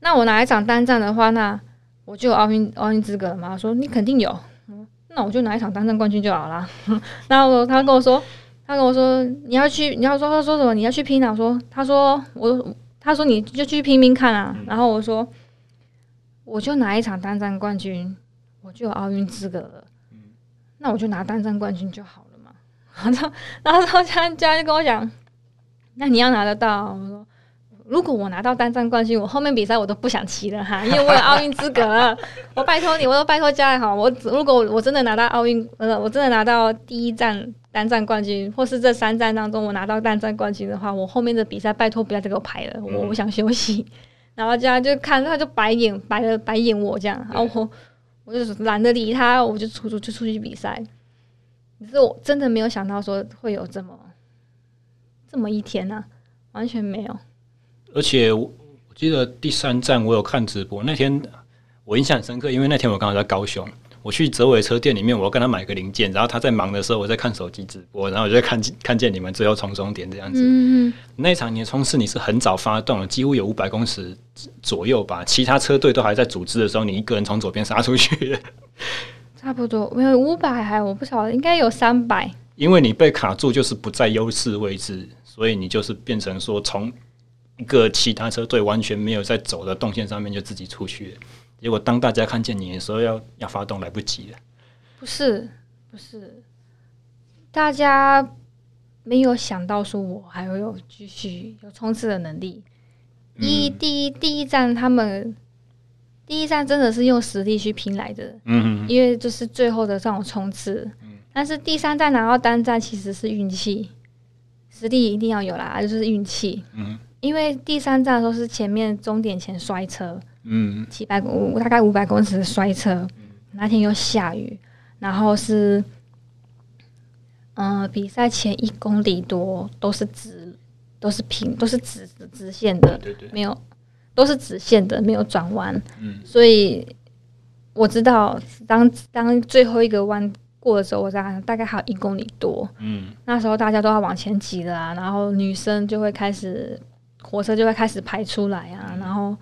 那我拿一场单战的话，那我就有奥运奥运资格了吗？他说你肯定有。那我就拿一场单战冠军就好了。然后他跟我说，他跟我说，你要去，你要说，他说什么？你要去拼啊？我说，他说我，他说你就去拼拼看啊。然后我说，我就拿一场单战冠军，我就有奥运资格了。那我就拿单战冠军就好了嘛。然后，然后他家家就跟我讲，那你要拿得到。我说。如果我拿到单站冠军，我后面比赛我都不想骑了哈，因为我有奥运资格了。我拜托你，我都拜托家人好。我如果我真的拿到奥运，呃，我真的拿到第一站单站冠军，或是这三站当中我拿到单站冠军的话，我后面的比赛拜托不要再给我排了，我不想休息。然后这样就看他就白眼白了白眼我这样，然后我我就懒得理他，我就出出就出去比赛。可是我真的没有想到说会有这么这么一天啊，完全没有。而且我记得第三站我有看直播，那天我印象很深刻，因为那天我刚好在高雄，我去泽伟车店里面，我要跟他买个零件，然后他在忙的时候，我在看手机直播，然后我就在看 看见你们最后冲终点这样子。嗯，那场你的冲刺你是很早发动了，几乎有五百公尺左右吧，其他车队都还在组织的时候，你一个人从左边杀出去。差不多没有五百，还我不晓得，应该有三百。因为你被卡住，就是不在优势位置，所以你就是变成说从。一个其他车队完全没有在走的动线上面就自己出去了，结果当大家看见你的时候要，要要发动来不及了。不是，不是，大家没有想到说我还会有继续有冲刺的能力。嗯、一第一第一站他们第一站真的是用实力去拼来的，嗯，因为就是最后的这种冲刺。嗯、但是第三站拿到单站其实是运气，实力一定要有啦，就是运气。嗯。因为第三站的时候是前面终点前摔车，嗯，七百五大概五百公尺摔车，嗯、那天又下雨，然后是，嗯、呃，比赛前一公里多都是直，都是平，都是直直线的，对对对，没有，都是直线的，没有转弯，嗯，所以我知道当当最后一个弯过的时候，我大大概还有一公里多，嗯，那时候大家都要往前挤了啊，然后女生就会开始。火车就会开始排出来啊，然后，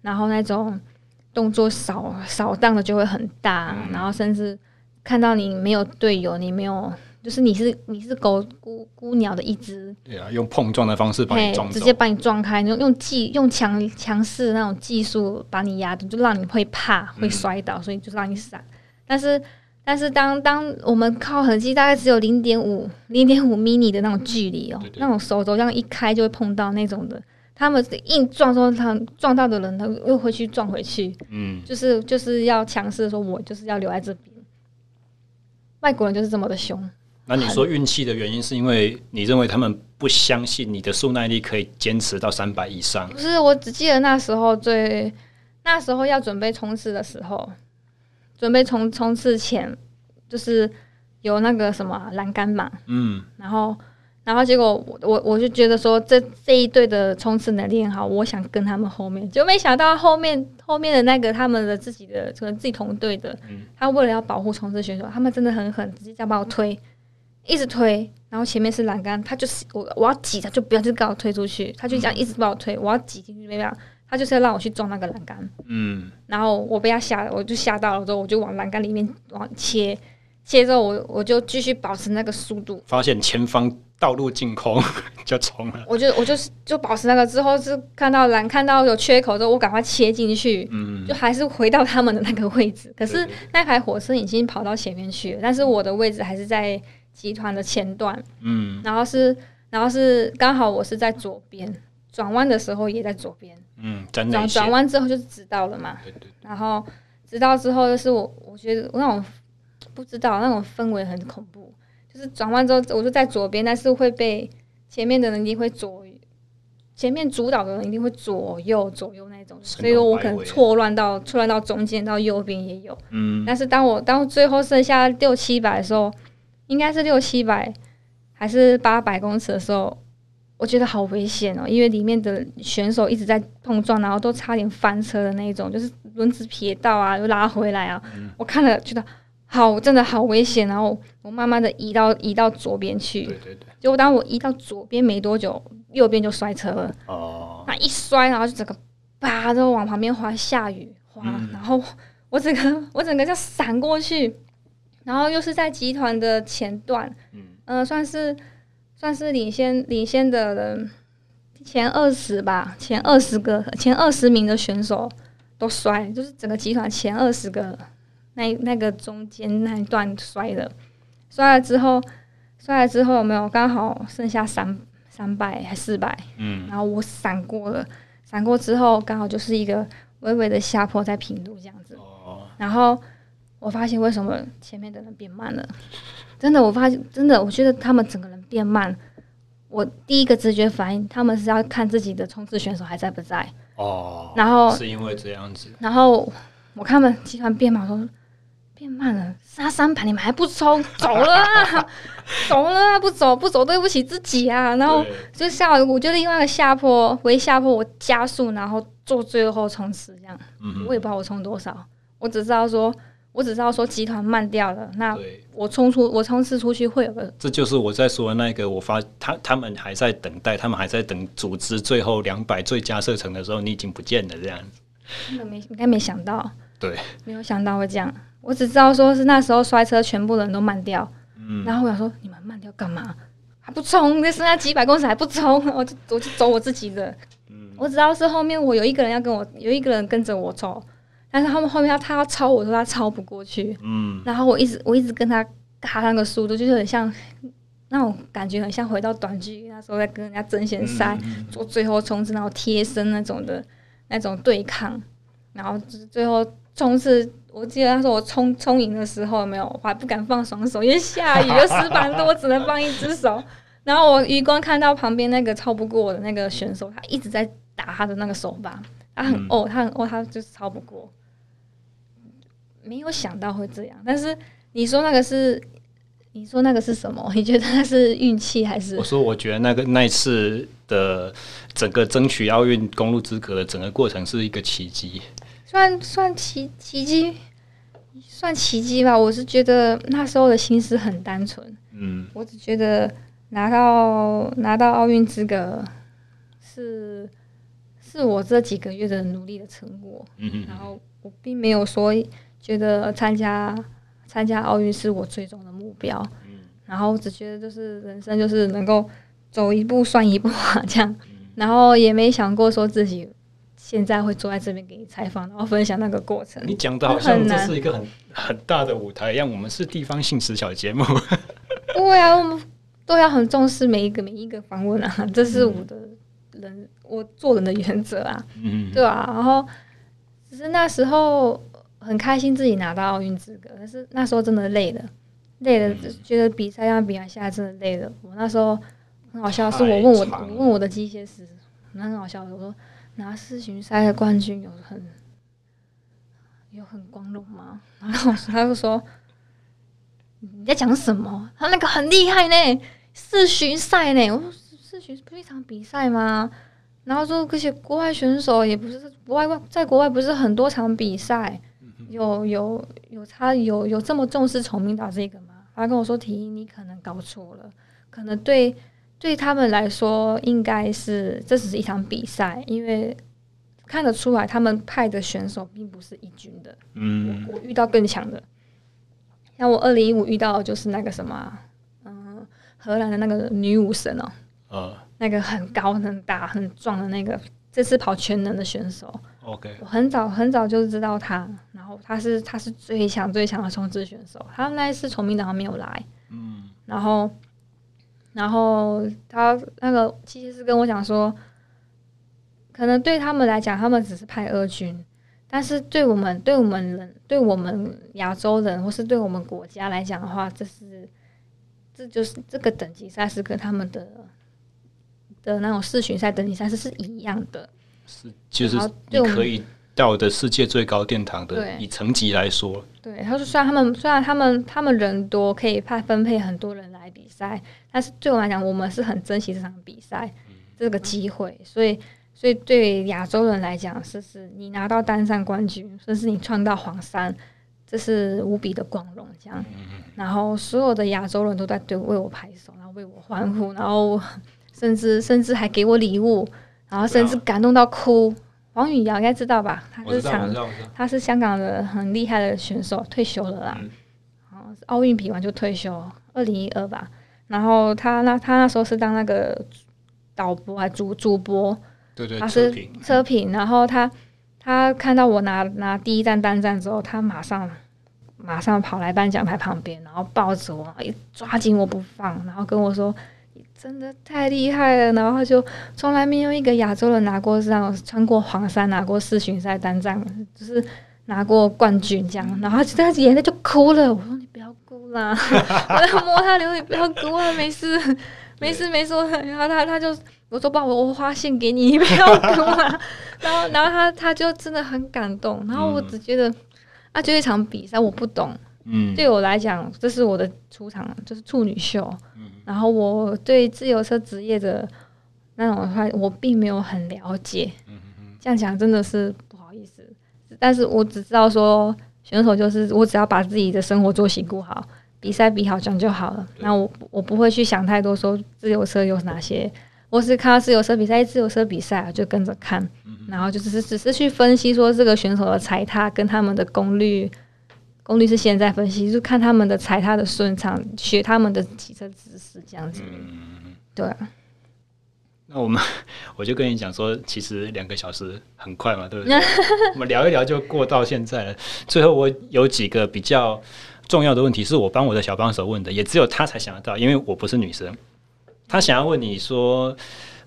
然后那种动作扫扫荡的就会很大，嗯、然后甚至看到你没有队友，你没有，就是你是你是狗孤孤鸟的一只，对啊，用碰撞的方式把你撞，直接把你撞开，用用技用强强势的那种技术把你压住，就让你会怕会摔倒，嗯、所以就让你闪。但是但是当当我们靠痕迹大概只有零点五零点五 mini 的那种距离哦，那种手肘这样一开就会碰到那种的。他们硬撞说他撞到的人，他又会去撞回去，嗯，就是就是要强势说，我就是要留在这边。外国人就是这么的凶。那你说运气的原因，是因为你认为他们不相信你的速耐力可以坚持到三百以上？不是，我只记得那时候最那时候要准备冲刺的时候，准备冲冲刺前，就是有那个什么栏杆嘛，嗯，然后。然后结果我我我就觉得说，这这一队的冲刺能力很好，我想跟他们后面，就没想到后面后面的那个他们的自己的可能自己同队的，嗯、他为了要保护冲刺选手，他们真的很狠，直接这样把我推，一直推，然后前面是栏杆，他就是我我要挤他，就不要就把我推出去，他就这样一直把我推，我要挤进去没办法，他就是要让我去撞那个栏杆，嗯，然后我被他吓，我就吓到了之后，我就往栏杆里面往切，切之后我我就继续保持那个速度，发现前方。道路净空 就冲了，我就我就是就保持那个之后是看到栏看到有缺口之后，我赶快切进去，嗯，就还是回到他们的那个位置。可是那台火车已经跑到前面去了，但是我的位置还是在集团的前段，嗯，然后是然后是刚好我是在左边，转弯的时候也在左边，嗯，转转弯之后就是直道了嘛，对对对，然后直道之后就是我我觉得那种不知道那种氛围很恐怖。就是转弯之后，我就在左边，但是会被前面的人一定会左，前面主导的人一定会左右左右那种，所以说我可能错乱到错乱到中间到右边也有。嗯，但是当我当最后剩下六七百的时候，应该是六七百还是八百公尺的时候，我觉得好危险哦，因为里面的选手一直在碰撞，然后都差点翻车的那一种，就是轮子撇到啊，又拉回来啊。嗯、我看了觉得好，真的好危险，然后我慢慢的移到移到左边去。对对对。结果当我移到左边没多久，右边就摔车了。哦。那一摔，然后就整个叭，就往旁边滑，下雨滑，嗯、然后我整个我整个就闪过去。然后又是在集团的前段，嗯、呃，算是算是领先领先的人前二十吧，前二十个前二十名的选手都摔，就是整个集团前二十个那那个中间那一段摔的，摔了之后摔了之后有没有刚好剩下三三百还四百，嗯，然后我闪过了，闪过之后刚好就是一个微微的下坡在平路这样子，哦，然后。我发现为什么前面的人变慢了？真的，我发现真的，我觉得他们整个人变慢。我第一个直觉反应，他们是要看自己的冲刺选手还在不在。哦，然后是因为这样子。然后我看他们集团变慢，说变慢了，杀三盘你们还不冲，走了啊，走了啊，不走不走，对不起自己啊。然后就下，我觉得因为那个下坡，回下坡，我加速，然后做最后冲刺这样。嗯，我也不知道我冲多少，我只知道说。我只知道说集团慢掉了，那我冲出我冲刺出去会有个，这就是我在说的那个，我发他他们还在等待，他们还在等组织最后两百最佳射程的时候，你已经不见了这样子。真的没应该没想到，对，没有想到会这样。我只知道说是那时候摔车，全部人都慢掉，嗯，然后我想说你们慢掉干嘛？还不冲？那剩下几百公尺还不冲？我就我就走我自己的，嗯，我只知道是后面我有一个人要跟我，有一个人跟着我走。但是他们后面要他要超我说他超不过去，嗯，然后我一直我一直跟他卡那个速度，就是很像那种感觉，很像回到短距离那时候在跟人家争先赛做最后冲刺，然后贴身那种的那种对抗，然后就是最后冲刺，我记得他说我冲冲赢的时候没有，我还不敢放双手，因为下雨又湿板多，我只能放一只手。然后我余光看到旁边那个超不过我的那个选手，他一直在打他的那个手把，他很哦，他很哦，他就是超不过。没有想到会这样，但是你说那个是，你说那个是什么？你觉得那是运气还是？我说，我觉得那个那一次的整个争取奥运公路资格的整个过程是一个奇迹，算算奇奇迹，算奇迹吧。我是觉得那时候的心思很单纯，嗯，我只觉得拿到拿到奥运资格是是我这几个月的努力的成果，嗯哼，然后我并没有说。觉得参加参加奥运是我最终的目标，嗯，然后只觉得就是人生就是能够走一步算一步啊，这样，嗯，然后也没想过说自己现在会坐在这边给你采访，然后分享那个过程。你讲的好像这是一个很很大的舞台一样，我们是地方性时小节目。对啊，我们都要很重视每一个每一个访问啊，这是我的人，嗯，我做人的原则啊，嗯，对啊，然后只是那时候。很开心自己拿到奥运资格，但是那时候真的累了，累了，觉得比赛要比完下来真的累了。我那时候很好笑，是我问我我问我的机械师，那很好笑。我说拿世巡赛的冠军有很有很光荣吗？然后他就说你在讲什么？他那个很厉害呢，世巡赛呢。我说世巡不是一场比赛吗？然后说，而且国外选手也不是国外，在国外不是很多场比赛。有有有他有有这么重视崇明岛这个吗？他跟我说：“提议，你可能搞错了，可能对对他们来说，应该是这只是一场比赛，因为看得出来他们派的选手并不是一军的。嗯，我，我遇到更强的，像我二零一五遇到的就是那个什么，嗯，荷兰的那个女武神哦，呃，那个很高很大很壮的那个，这次跑全能的选手。” OK，我很早很早就知道他，然后他是他是最强最强的冲刺选手。他那一次崇明岛还没有来，嗯，然后然后他那个其实是跟我讲说，可能对他们来讲，他们只是派二军，但是对我们对我们人对我们亚洲人或是对我们国家来讲的话，这是这就是这个等级赛是跟他们的的那种世巡赛等级赛事是一样的。是，就是你可以到的世界最高殿堂的，对。以层级来说，对，他说虽然他们虽然他们他们人多，可以派分配很多人来比赛，但是对我来讲，我们是很珍惜这场比赛、嗯、这个机会，所以所以对亚洲人来讲，是是你拿到单站冠军，甚至你创到黄山，这是无比的光荣，这样。嗯、然后所有的亚洲人都在对为我拍手，然后为我欢呼，然后甚至甚至还给我礼物，然后甚至感动到哭。王宇瑶应该知道吧？他是场，他是香港的很厉害的选手，退休了啦。然后奥运比完就退休，二零一二吧。然后他那他那时候是当那个导播啊主主播，对对，他是车评。然后他他看到我拿拿第一站单站之后，他马上马上跑来颁奖台旁边，然后抱着我，一抓紧我不放，然后跟我说。真的太厉害了，然后就从来没有一个亚洲人拿过这样穿过黄山，拿过世巡赛单战，就是拿过冠军这样。然后他就他眼泪就哭了。我说你不要哭啦，我在摸他脸，你不要哭啊，没事，没事，没事。然后他他就我说爸我我花献给你，你不要哭啊。然后然后他他就真的很感动。然后我只觉得啊，就一场比赛，我不懂。嗯，对我来讲，这是我的出场，就是处女秀。嗯然后我对自由车职业的那种的话，我并没有很了解。嗯这样讲真的是不好意思，但是我只知道说，选手就是我只要把自己的生活作息顾好，比赛比好这样就好了。那我我不会去想太多，说自由车有哪些，我是看到自由车比赛，自由车比赛就跟着看，然后就只是只是去分析说这个选手的踩踏跟他们的功率。功率是现在分析，就看他们的踩踏的顺畅，学他们的骑车姿势这样子。嗯，对啊。那我们 我就跟你讲说，其实两个小时很快嘛，对不对？我们聊一聊就过到现在了。最后我有几个比较重要的问题，是我帮我的小帮手问的，也只有他才想得到，因为我不是女生。他想要问你说。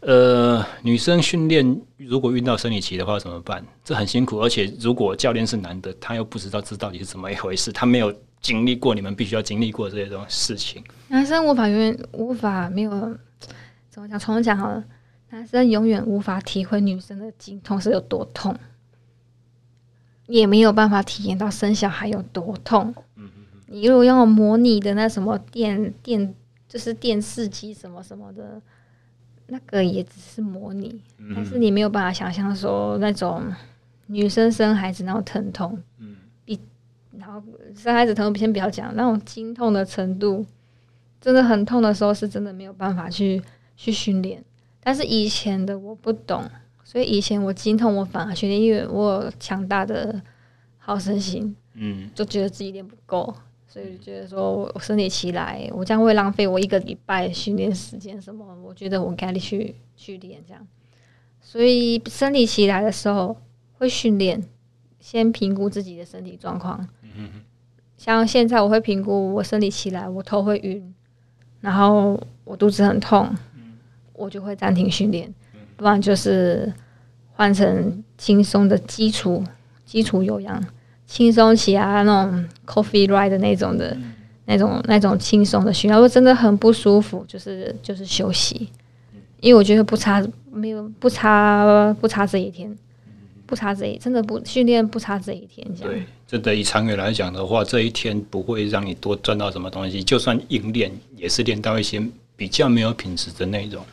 呃，女生训练如果遇到生理期的话怎么办？这很辛苦，而且如果教练是男的，他又不知道这到底是怎么一回事，他没有经历过你们必须要经历过这些种事情。男生无法永远无法没有怎么讲？重讲好了，男生永远无法体会女生的经痛是有多痛，也没有办法体验到生小孩有多痛。嗯嗯嗯。你如果用模拟的那什么电电，就是电视机什么什么的。那个也只是模拟，嗯、但是你没有办法想象说那种女生生孩子那种疼痛，嗯，比然后生孩子疼痛先不要讲，那种经痛的程度，真的很痛的时候是真的没有办法去去训练。但是以前的我不懂，所以以前我经痛我反而训练，因为我有强大的好胜心，嗯，就觉得自己练不够。所以觉得说，我生理期来，我将会浪费我一个礼拜训练时间什么？我觉得我该去去练这样。所以生理期来的时候会训练，先评估自己的身体状况。像现在我会评估我生理期来，我头会晕，然后我肚子很痛，我就会暂停训练，不然就是换成轻松的基础基础有氧。轻松起啊那种 coffee ride 的那种的，嗯、那种那种轻松的训练，如果真的很不舒服，就是就是休息。因为我觉得不差没有不差不差这一天，不差这一真的不训练不差这一天。这样对，真的以长远来讲的话，这一天不会让你多赚到什么东西，就算硬练也是练到一些比较没有品质的内容，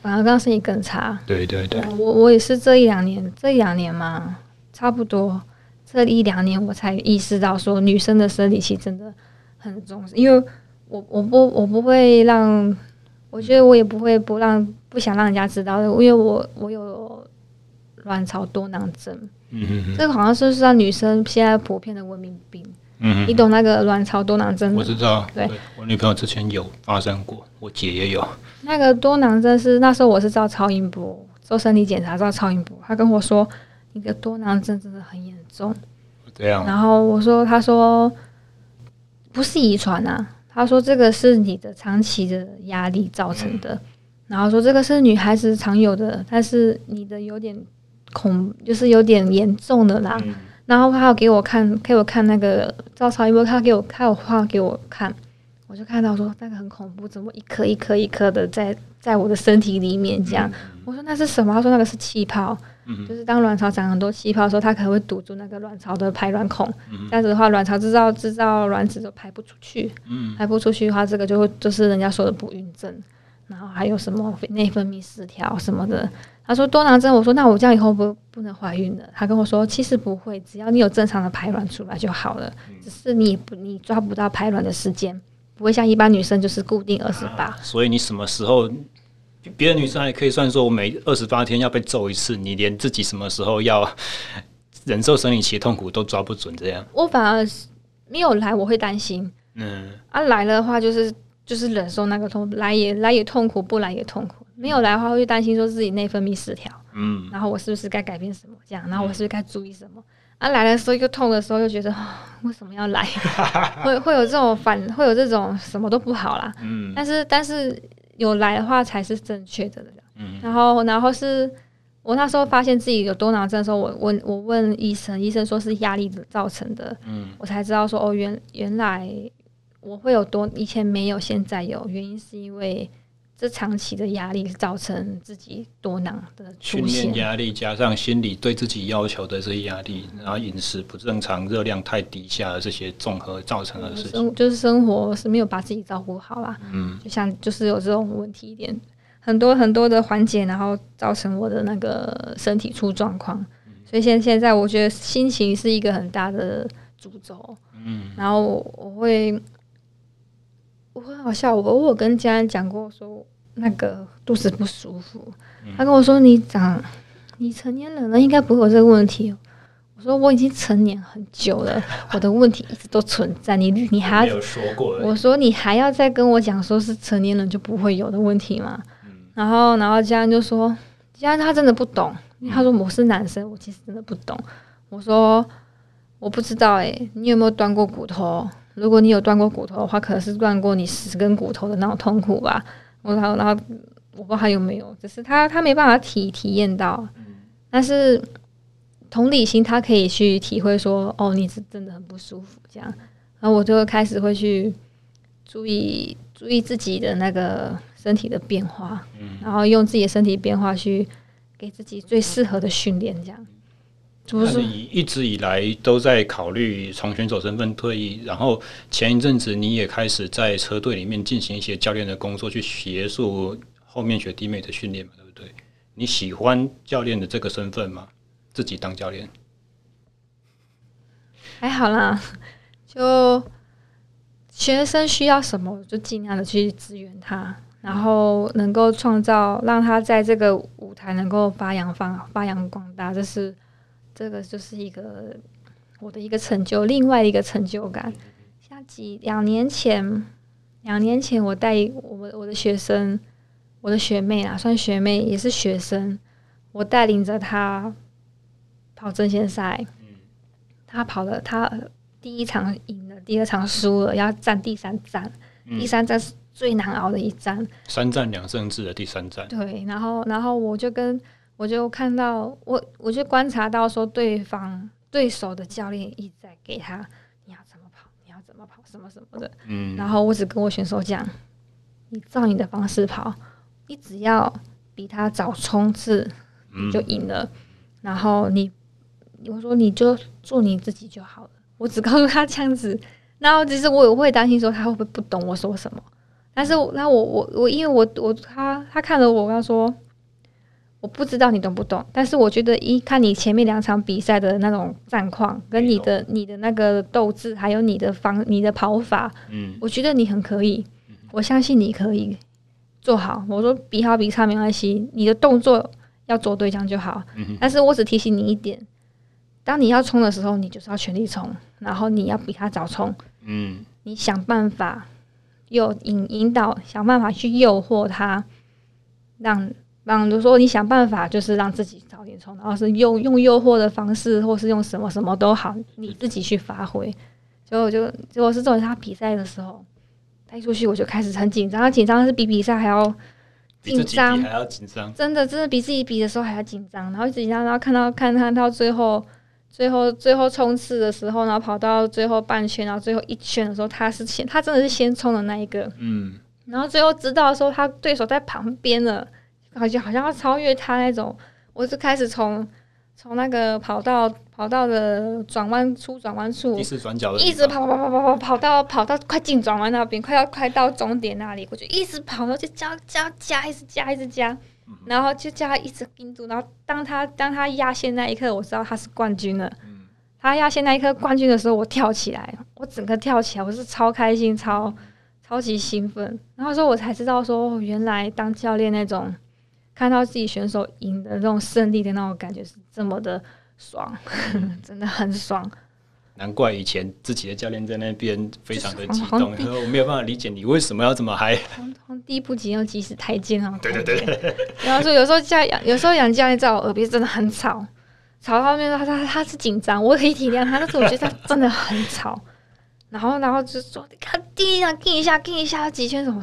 反而刚身体更差。对对对，我我也是这一两年这一两年嘛，差不多。这一两年我才意识到，说女生的生理期真的很重视，因为我我不我不会让，我觉得我也不会不让不想让人家知道的，因为我我有卵巢多囊症，嗯哼哼，这个好像是让女生现在普遍的文明病，嗯哼，你懂那个卵巢多囊症？我知道，对，对我女朋友之前有发生过，我姐也有。那个多囊症是那时候我是照超音波做身体检查，照超音波，她跟我说。你的多囊症真的很严重，这样。然后我说，他说不是遗传啊，他说这个是你的长期的压力造成的。嗯、然后说这个是女孩子常有的，但是你的有点恐，就是有点严重的啦。嗯、然后他要给我看，给我看那个照超音波，他给我，他有画给我看，我就看到说那个很恐怖，怎么一颗一颗一颗的在在我的身体里面这样？嗯、我说那是什么？他说那个是气泡。嗯，就是当卵巢长很多气泡的时候，它可能会堵住那个卵巢的排卵孔，嗯、这样子的话，卵巢制造制造卵子都排不出去，嗯，排不出去的话，这个就会就是人家说的不孕症，然后还有什么内分泌失调什么的。他说多囊症，我说那我这样以后不不能怀孕了？他跟我说其实不会，只要你有正常的排卵出来就好了，只是你不你抓不到排卵的时间，不会像一般女生就是固定二十八。所以你什么时候？别的女生还可以算说，我每二十八天要被揍一次，你连自己什么时候要 忍受生理期痛苦都抓不准，这样。我反而没有来，我会担心。嗯，啊，来了的话就是就是忍受那个痛，来也来也痛苦，不来也痛苦。没有来的话，会担心说自己内分泌失调。嗯，然后我是不是该改变什么？这样，然后我是不是该注意什么？啊，来的时候又痛的时候又觉得，哦，为什么要来？会会有这种反，会有这种什么都不好啦。嗯，但是但是。有来的话才是正确的，嗯，然后然后是我那时候发现自己有多囊症的时候，我问我问医生，医生说是压力造成的，嗯，我才知道说哦，原原来我会有多以前没有，现在有，原因是因为。这长期的压力造成自己多囊的出现，训练压力加上心理对自己要求的这些压力，然后饮食不正常、热量太低下的这些综合造成的事情，就是生活是没有把自己照顾好啦。嗯，就像就是有这种问题一点，很多很多的环节，然后造成我的那个身体出状况。所以现现在我觉得心情是一个很大的主轴。嗯，然后我，我会。我很好笑，我我跟家人讲过，说那个肚子不舒服，他跟我说，你长，你成年人了，应该不会有这个问题。我说我已经成年很久了，我的问题一直都存在。你你还要说过？我说你还要再跟我讲说是成年人就不会有的问题吗？然后然后家人就说，家人他真的不懂，他说我是男生，我其实真的不懂。我说我不知道，诶，你有没有断过骨头？如果你有断过骨头的话，可能是断过你十根骨头的那种痛苦吧。我然后，然后我不知道还有没有，只是他他没办法体体验到。但是同理心，他可以去体会说，哦，你是真的很不舒服这样。然后我就会开始会去注意注意自己的那个身体的变化，然后用自己的身体变化去给自己最适合的训练这样。那你一直以来都在考虑从选手身份退役，然后前一阵子你也开始在车队里面进行一些教练的工作，去协助后面学弟妹的训练嘛，对不对？你喜欢教练的这个身份吗？自己当教练还好啦，就学生需要什么，就尽量的去支援他，然后能够创造让他在这个舞台能够发扬发发扬光大，这是。这个就是一个我的一个成就，另外一个成就感。像几两年前，两年前我带我我的学生，我的学妹啊，算学妹也是学生，我带领着她跑争先赛。她跑了，她第一场赢了，第二场输了，要站第三站。第三站是最难熬的一站，三战两胜制的第三站。对，然后然后我就跟。我就看到我，我就观察到说，对方对手的教练一直在给他，你要怎么跑，你要怎么跑，什么什么的。嗯。然后我只跟我选手讲，你照你的方式跑，你只要比他早冲刺，你就赢了。嗯。然后你，我说你就做你自己就好了。我只告诉他这样子。然后其实我也会担心说他会不会不懂我说什么。但是，那我我我因为我我他他看了我，我要说。我不知道你懂不懂，但是我觉得一看你前面两场比赛的那种战况，跟你的你的那个斗志，还有你的方你的跑法，嗯，我觉得你很可以，我相信你可以做好。我说比好比差没关系，你的动作要做对，这样就好。但是我只提醒你一点，当你要冲的时候，你就是要全力冲，然后你要比他早冲，嗯，你想办法诱引引导，想办法去诱惑他，让。让就说你想办法，就是让自己早点冲，然后是用用诱惑的方式，或是用什么什么都好，你自己去发挥。结果就结果是作为他比赛的时候，带出去我就开始很紧张，他紧张是比比赛还要紧张，还要紧张，真的真的比自己比的时候还要紧张，然后紧张，然后看到看他到最后最后最后冲刺的时候，然后跑到最后半圈，然后最后一圈的时候，他是先他真的是先冲的那一个，嗯，然后最后知道说他对手在旁边了。好像好像要超越他那种，我是开始从从那个跑道跑道的转弯处转弯处，第四转角一直跑跑跑跑跑跑到跑到快进转弯那边，快要快到终点那里，我就一直跑，然后就加加加，一直加一直加，然后就叫他一直盯住，然后当他当他压线那一刻，我知道他是冠军了。他压线那一刻冠军的时候，我跳起来，我整个跳起来，我是超开心，超超级兴奋。然后说，我才知道说，原来当教练那种。看到自己选手赢的那种胜利的那种感觉是这么的爽，真的很爽。难怪以前自己的教练在那边非常的激动，我没有办法理解你为什么要这么嗨。第一步急要急死太监啊！对对对。然后说有时候教养，有时候杨教练在我耳边真的很吵，吵到后面他他他是紧张，我可以体谅他，但是我觉得他真的很吵。然后然后就说你看第一下盯一下盯一下几圈什么。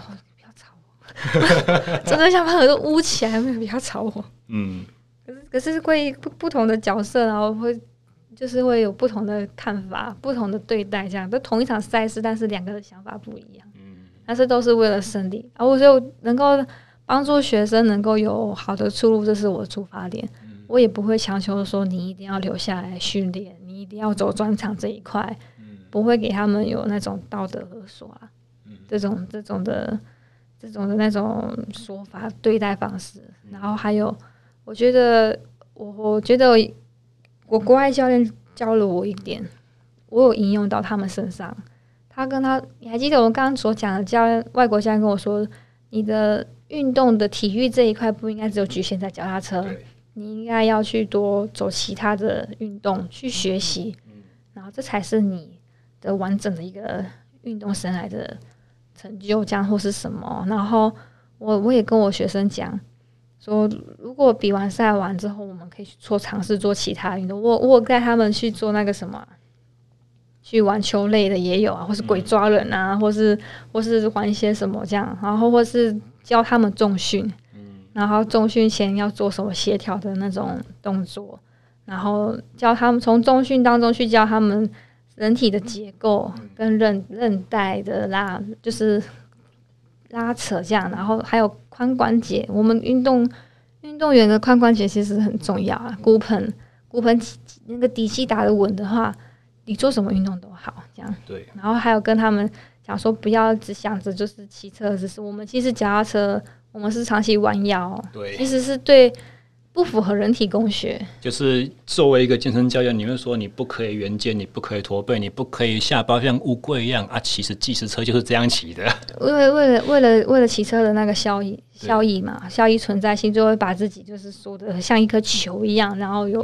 真的想把耳朵捂起来，没有不要吵我。嗯，可是可是会不不同的角色，然后会就是会有不同的看法，不同的对待，这样都同一场赛事，但是两个的想法不一样。嗯，但是都是为了胜利。而我就能够帮助学生能够有好的出路，这是我的出发点。嗯，我也不会强求说你一定要留下来训练，你一定要走专场这一块。嗯，不会给他们有那种道德勒索啊，嗯，这种这种的。这种的那种说法对待方式，然后还有，我觉得我我觉得我国外教练教了我一点，我有应用到他们身上。他跟他，你还记得我刚刚所讲的教练，外国教练跟我说，你的运动的体育这一块不应该只有局限在脚踏车，你应该要去多走其他的运动去学习，然后这才是你的完整的一个运动生涯的。成就这样或是什么？然后我我也跟我学生讲说，如果比完赛完之后，我们可以去做尝试做其他运动。我我带他们去做那个什么，去玩球类的也有啊，或是鬼抓人啊，或是或是玩一些什么这样，然后或是教他们重训，然后重训前要做什么协调的那种动作，然后教他们从重训当中去教他们。人体的结构跟韧韧带的拉，就是拉扯这样，然后还有髋关节。我们运动运动员的髋关节其实很重要啊。骨盆骨盆那个底气打得稳的话，你做什么运动都好。这样对。然后还有跟他们讲说，不要只想着就是骑车，只是我们其实脚踏车，我们是长期弯腰，对，其实是对。不符合人体工学，就是作为一个健身教练，你会说你不可以圆肩，你不可以驼背，你不可以下巴像乌龟一样啊！其实计时车就是这样骑的，为为了为了为了骑车的那个效益效益嘛，效益存在性，就会把自己就是说的像一颗球一样，然后有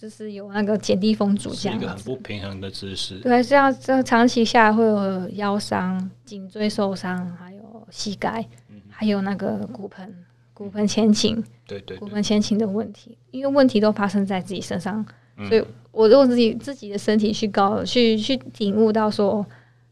就是有那个减低风阻这样，是一个很不平衡的姿势。对，这样这样长期下来会有腰伤、颈椎受伤，还有膝盖，还有那个骨盆。骨盆前倾，对对，骨盆前倾的问题，因为问题都发生在自己身上，所以我用自己自己的身体去搞，去去领悟到说，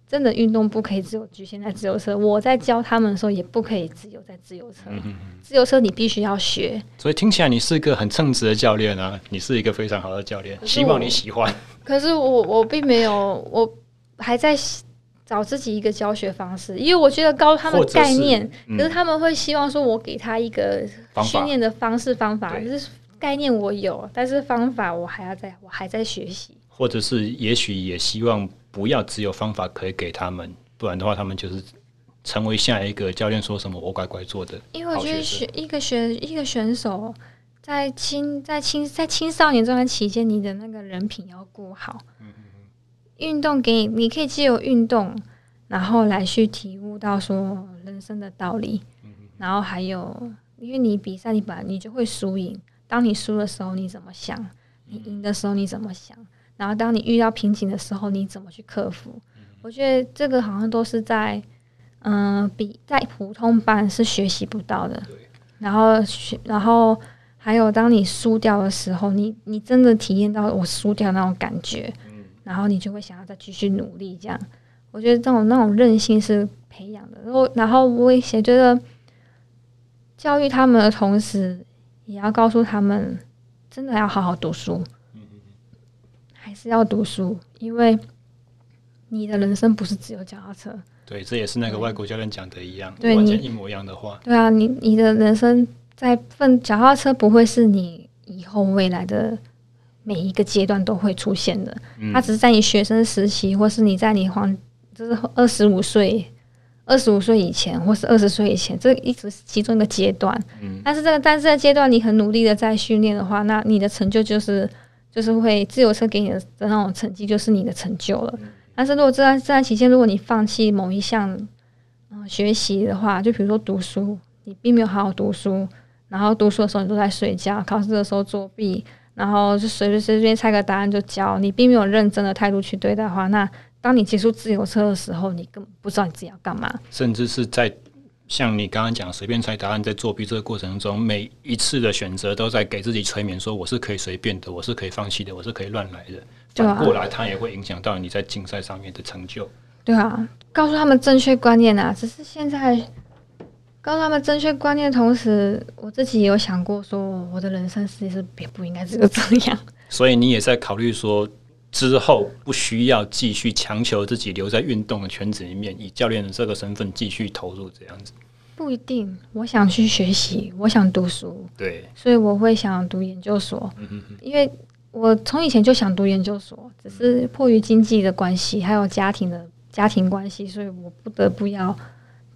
真的运动不可以只有局限在自由车。我在教他们的时候，也不可以只有在自由车，嗯自由车你必须要学。所以听起来你是一个很称职的教练啊，你是一个非常好的教练，希望你喜欢。可是我我并没有，我还在。找自己一个教学方式，因为我觉得高他们概念，是嗯、可是他们会希望说，我给他一个训练的方式方法，就是概念我有，但是方法我还要在，我还在学习。或者是也许也希望不要只有方法可以给他们，不然的话，他们就是成为下一个教练说什么我乖乖做的。因为我觉得选一个选一个选手在青在青在青少年这段期间，你的那个人品要顾好。运动给你，你可以借由运动，然后来去体悟到说人生的道理。然后还有，因为你比赛，你本来你就会输赢。当你输的时候，你怎么想？你赢的时候，你怎么想？然后当你遇到瓶颈的时候，你怎么去克服？我觉得这个好像都是在，嗯、比在普通班是学习不到的。然后学，然后还有，当你输掉的时候，你你真的体验到我输掉那种感觉。然后你就会想要再继续努力，这样，我觉得这种那种韧性是培养的。然后，然后我也觉得，教育他们的同时，也要告诉他们，真的要好好读书，还是要读书，因为你的人生不是只有脚踏车。对，这也是那个外国教练讲的一样，对，完全一模一样的话。对啊，你你的人生在奋脚踏车不会是你以后未来的每一个阶段都会出现的。它只是在你学生时期，或是你在你黄，就是二十五岁、二十五岁以前，或是二十岁以前，这一直是其中一个阶段。但是这个，但是这个阶段你很努力的在训练的话，那你的成就就是就是会自由车给你的的那种成绩，就是你的成就了。但是如果这段这段期间，如果你放弃某一项嗯、呃、学习的话，就比如说读书，你并没有好好读书。然后读书的时候你都在睡觉，考试的时候作弊，然后就随随随便猜个答案就交，你并没有认真的态度去对待的话，那当你接触自由车的时候，你根本不知道你自己要干嘛。甚至是在像你刚刚讲随便猜答案，在作弊这个过程中，每一次的选择都在给自己催眠，说我是可以随便的，我是可以放弃的，我是可以乱来的。反过来，它也会影响到你在竞赛上面的成就。对啊，告诉他们正确观念啊，只是现在。告诉他们正确观念的同时，我自己也有想过，说我的人生实际是也不应该只有这样。所以你也在考虑说，之后不需要继续强求自己留在运动的圈子里面，以教练的这个身份继续投入这样子。不一定，我想去学习，我想读书，对，所以我会想读研究所。嗯哼哼，因为我从以前就想读研究所，只是迫于经济的关系，还有家庭的家庭关系，所以我不得不要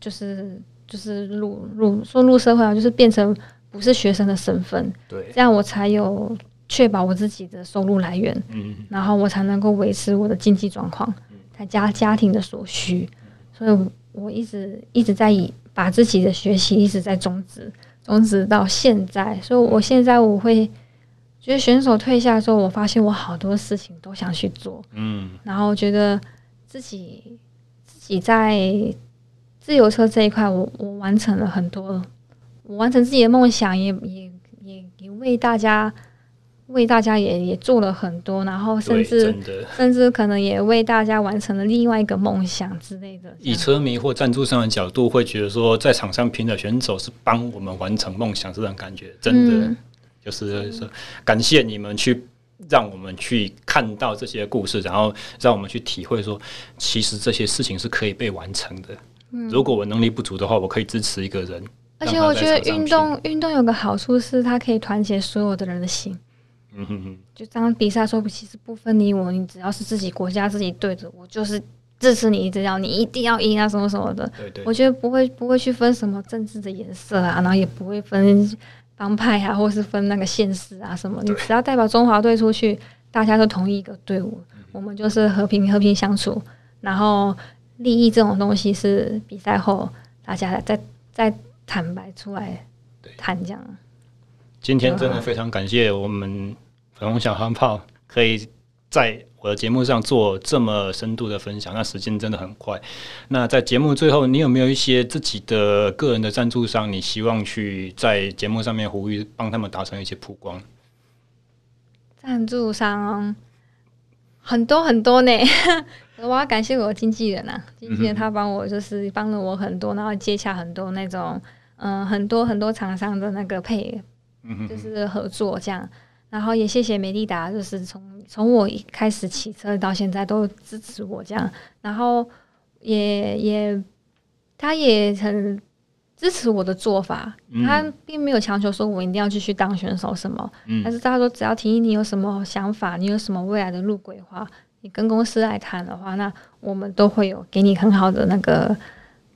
就是。就是入入说入社会啊，就是变成不是学生的身份，对，这样我才有确保我自己的收入来源，嗯，然后我才能够维持我的经济状况，再加家庭的所需，所以我一直一直在以把自己的学习一直在终止，终止到现在，所以我现在我会觉得选手退下之后，我发现我好多事情都想去做，嗯，然后觉得自己自己在。自由车这一块，我我完成了很多，我完成自己的梦想也，也也也也为大家，为大家也也做了很多，然后甚至甚至可能也为大家完成了另外一个梦想之类的。以车迷或赞助商的角度，会觉得说，在场上拼的选手是帮我们完成梦想这种感觉，真的、嗯、就是说感谢你们去让我们去看到这些故事，然后让我们去体会说，其实这些事情是可以被完成的。如果我能力不足的话，我可以支持一个人。而且我觉得运动运动有个好处是，它可以团结所有的人的心。嗯哼哼，就当比赛说不，其实不分你我，你只要是自己国家自己队的，我就是支持你，只要你一定要赢啊，什么什么的。对对，我觉得不会不会去分什么政治的颜色啊，然后也不会分帮派啊，或是分那个县市啊什么。你只要代表中华队出去，大家都同一个队伍，我们就是和平和平相处，然后。利益这种东西是比赛后大家再再坦白出来谈这样。今天真的非常感谢我们粉红小航炮可以在我的节目上做这么深度的分享。那时间真的很快。那在节目最后，你有没有一些自己的个人的赞助商？你希望去在节目上面呼吁，帮他们达成一些曝光？赞助商很多很多呢。我要感谢我的经纪人啊，经纪人他帮我就是帮了我很多，然后接洽很多那种嗯、呃、很多很多厂商的那个配，就是合作这样。然后也谢谢美利达，就是从从我一开始骑车到现在都支持我这样。然后也也他也很支持我的做法，他并没有强求说我一定要继续当选手什么，但是他说只要提议你有什么想法，你有什么未来的路规划。你跟公司来谈的话，那我们都会有给你很好的那个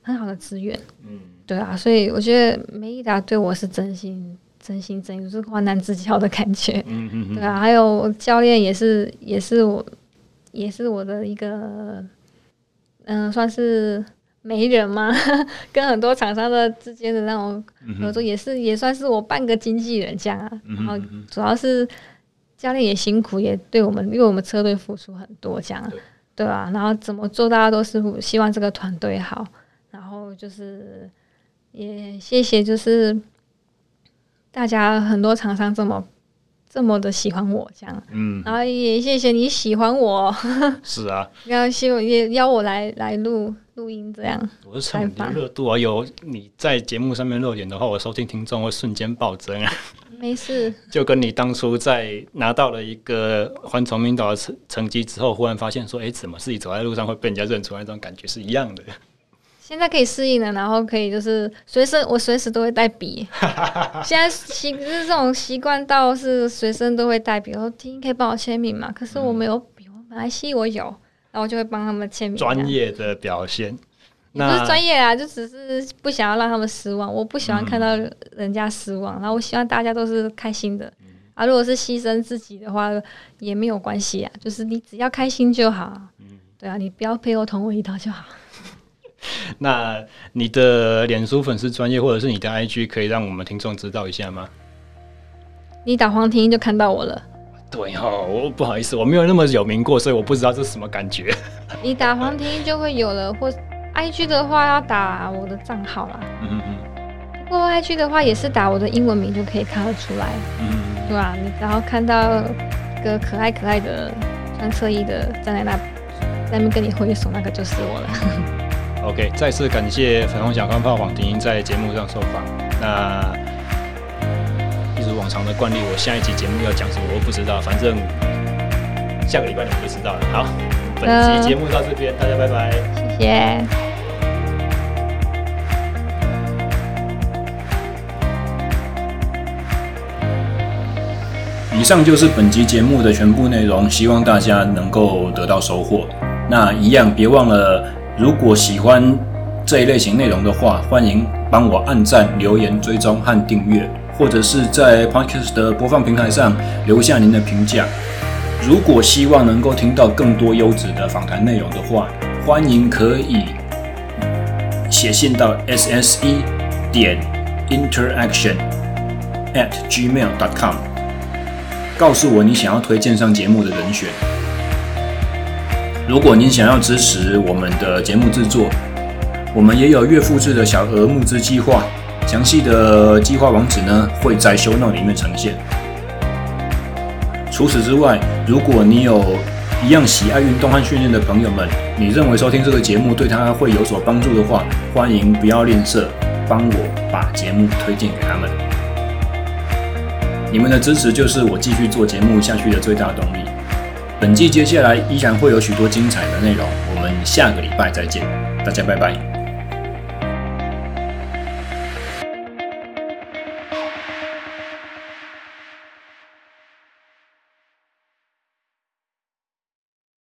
很好的资源。嗯，对啊，所以我觉得梅利达对我是真心、真心真意，就是患难之交的感觉。嗯嗯嗯，对啊，还有教练也是，也是我，也是我的一个，嗯、呃，算是媒人嘛，跟很多厂商的之间的那种合作，也是也算是我半个经纪人这样啊。然后主要是。教练也辛苦，也对我们，因为我们车队付出很多，这样，对，吧啊。然后怎么做，大家都是希望这个团队好。然后就是也谢谢，就是大家很多厂商这么这么的喜欢我，这样。嗯。然后也谢谢你喜欢我。是啊。要希望也邀我来来录录音，这样。我是蹭你的热度啊！有你在节目上面露脸的话，我收听听众会瞬间暴增啊。没事，就跟你当初在拿到了一个环崇明岛的成成绩之后，忽然发现说：“哎、欸，怎么自己走在路上会被人家认出来？”那种感觉是一样的。现在可以适应了，然后可以就是随身，我随时都会带笔。现在习就是这种习惯到是随身都会带笔。我说听可以帮我签名嘛？可是我没有笔，我马来西我有，然后就会帮他们签名。专业的表现，不是专业啊，就只是不想要让他们失望。我不喜欢看到人家失望，嗯、然后我希望大家都是开心的。嗯、啊，如果是牺牲自己的话，也没有关系啊，就是你只要开心就好。嗯，对啊，你不要背后捅我一刀就好。那你的脸书粉丝专业或者是你的 IG 可以让我们听众知道一下吗？你打黄庭就看到我了。对哦，我不好意思，我没有那么有名过，所以我不知道这是什么感觉。你打黄庭就会有了，或 IG 的话要打我的账号啦。嗯嗯嗯。不过 IG 的话也是打我的英文名就可以看得出来。嗯嗯。对啊，你然后看到一个可爱可爱的穿侧衣的站在那，在那边跟你挥手，那个就是我了。OK，再次感谢粉红小钢炮黄婷在节目上受访。那往常的惯例，我下一集节目要讲什么我不知道，反正下个礼拜你们就知道了。好，本期节目到这边，大家拜拜，谢谢。以上就是本集节目的全部内容，希望大家能够得到收获。那一样，别忘了。如果喜欢这一类型内容的话，欢迎帮我按赞、留言、追踪和订阅，或者是在 Podcast 的播放平台上留下您的评价。如果希望能够听到更多优质的访谈内容的话，欢迎可以写信到 sse 点 interaction at gmail dot com，告诉我你想要推荐上节目的人选。如果您想要支持我们的节目制作，我们也有月付制的小额募资计划，详细的计划网址呢会在 show not 里面呈现。除此之外，如果你有一样喜爱运动和训练的朋友们，你认为收听这个节目对他会有所帮助的话，欢迎不要吝啬，帮我把节目推荐给他们。你们的支持就是我继续做节目下去的最大动力。本季接下来依然会有许多精彩的内容，我们下个礼拜再见，大家拜拜。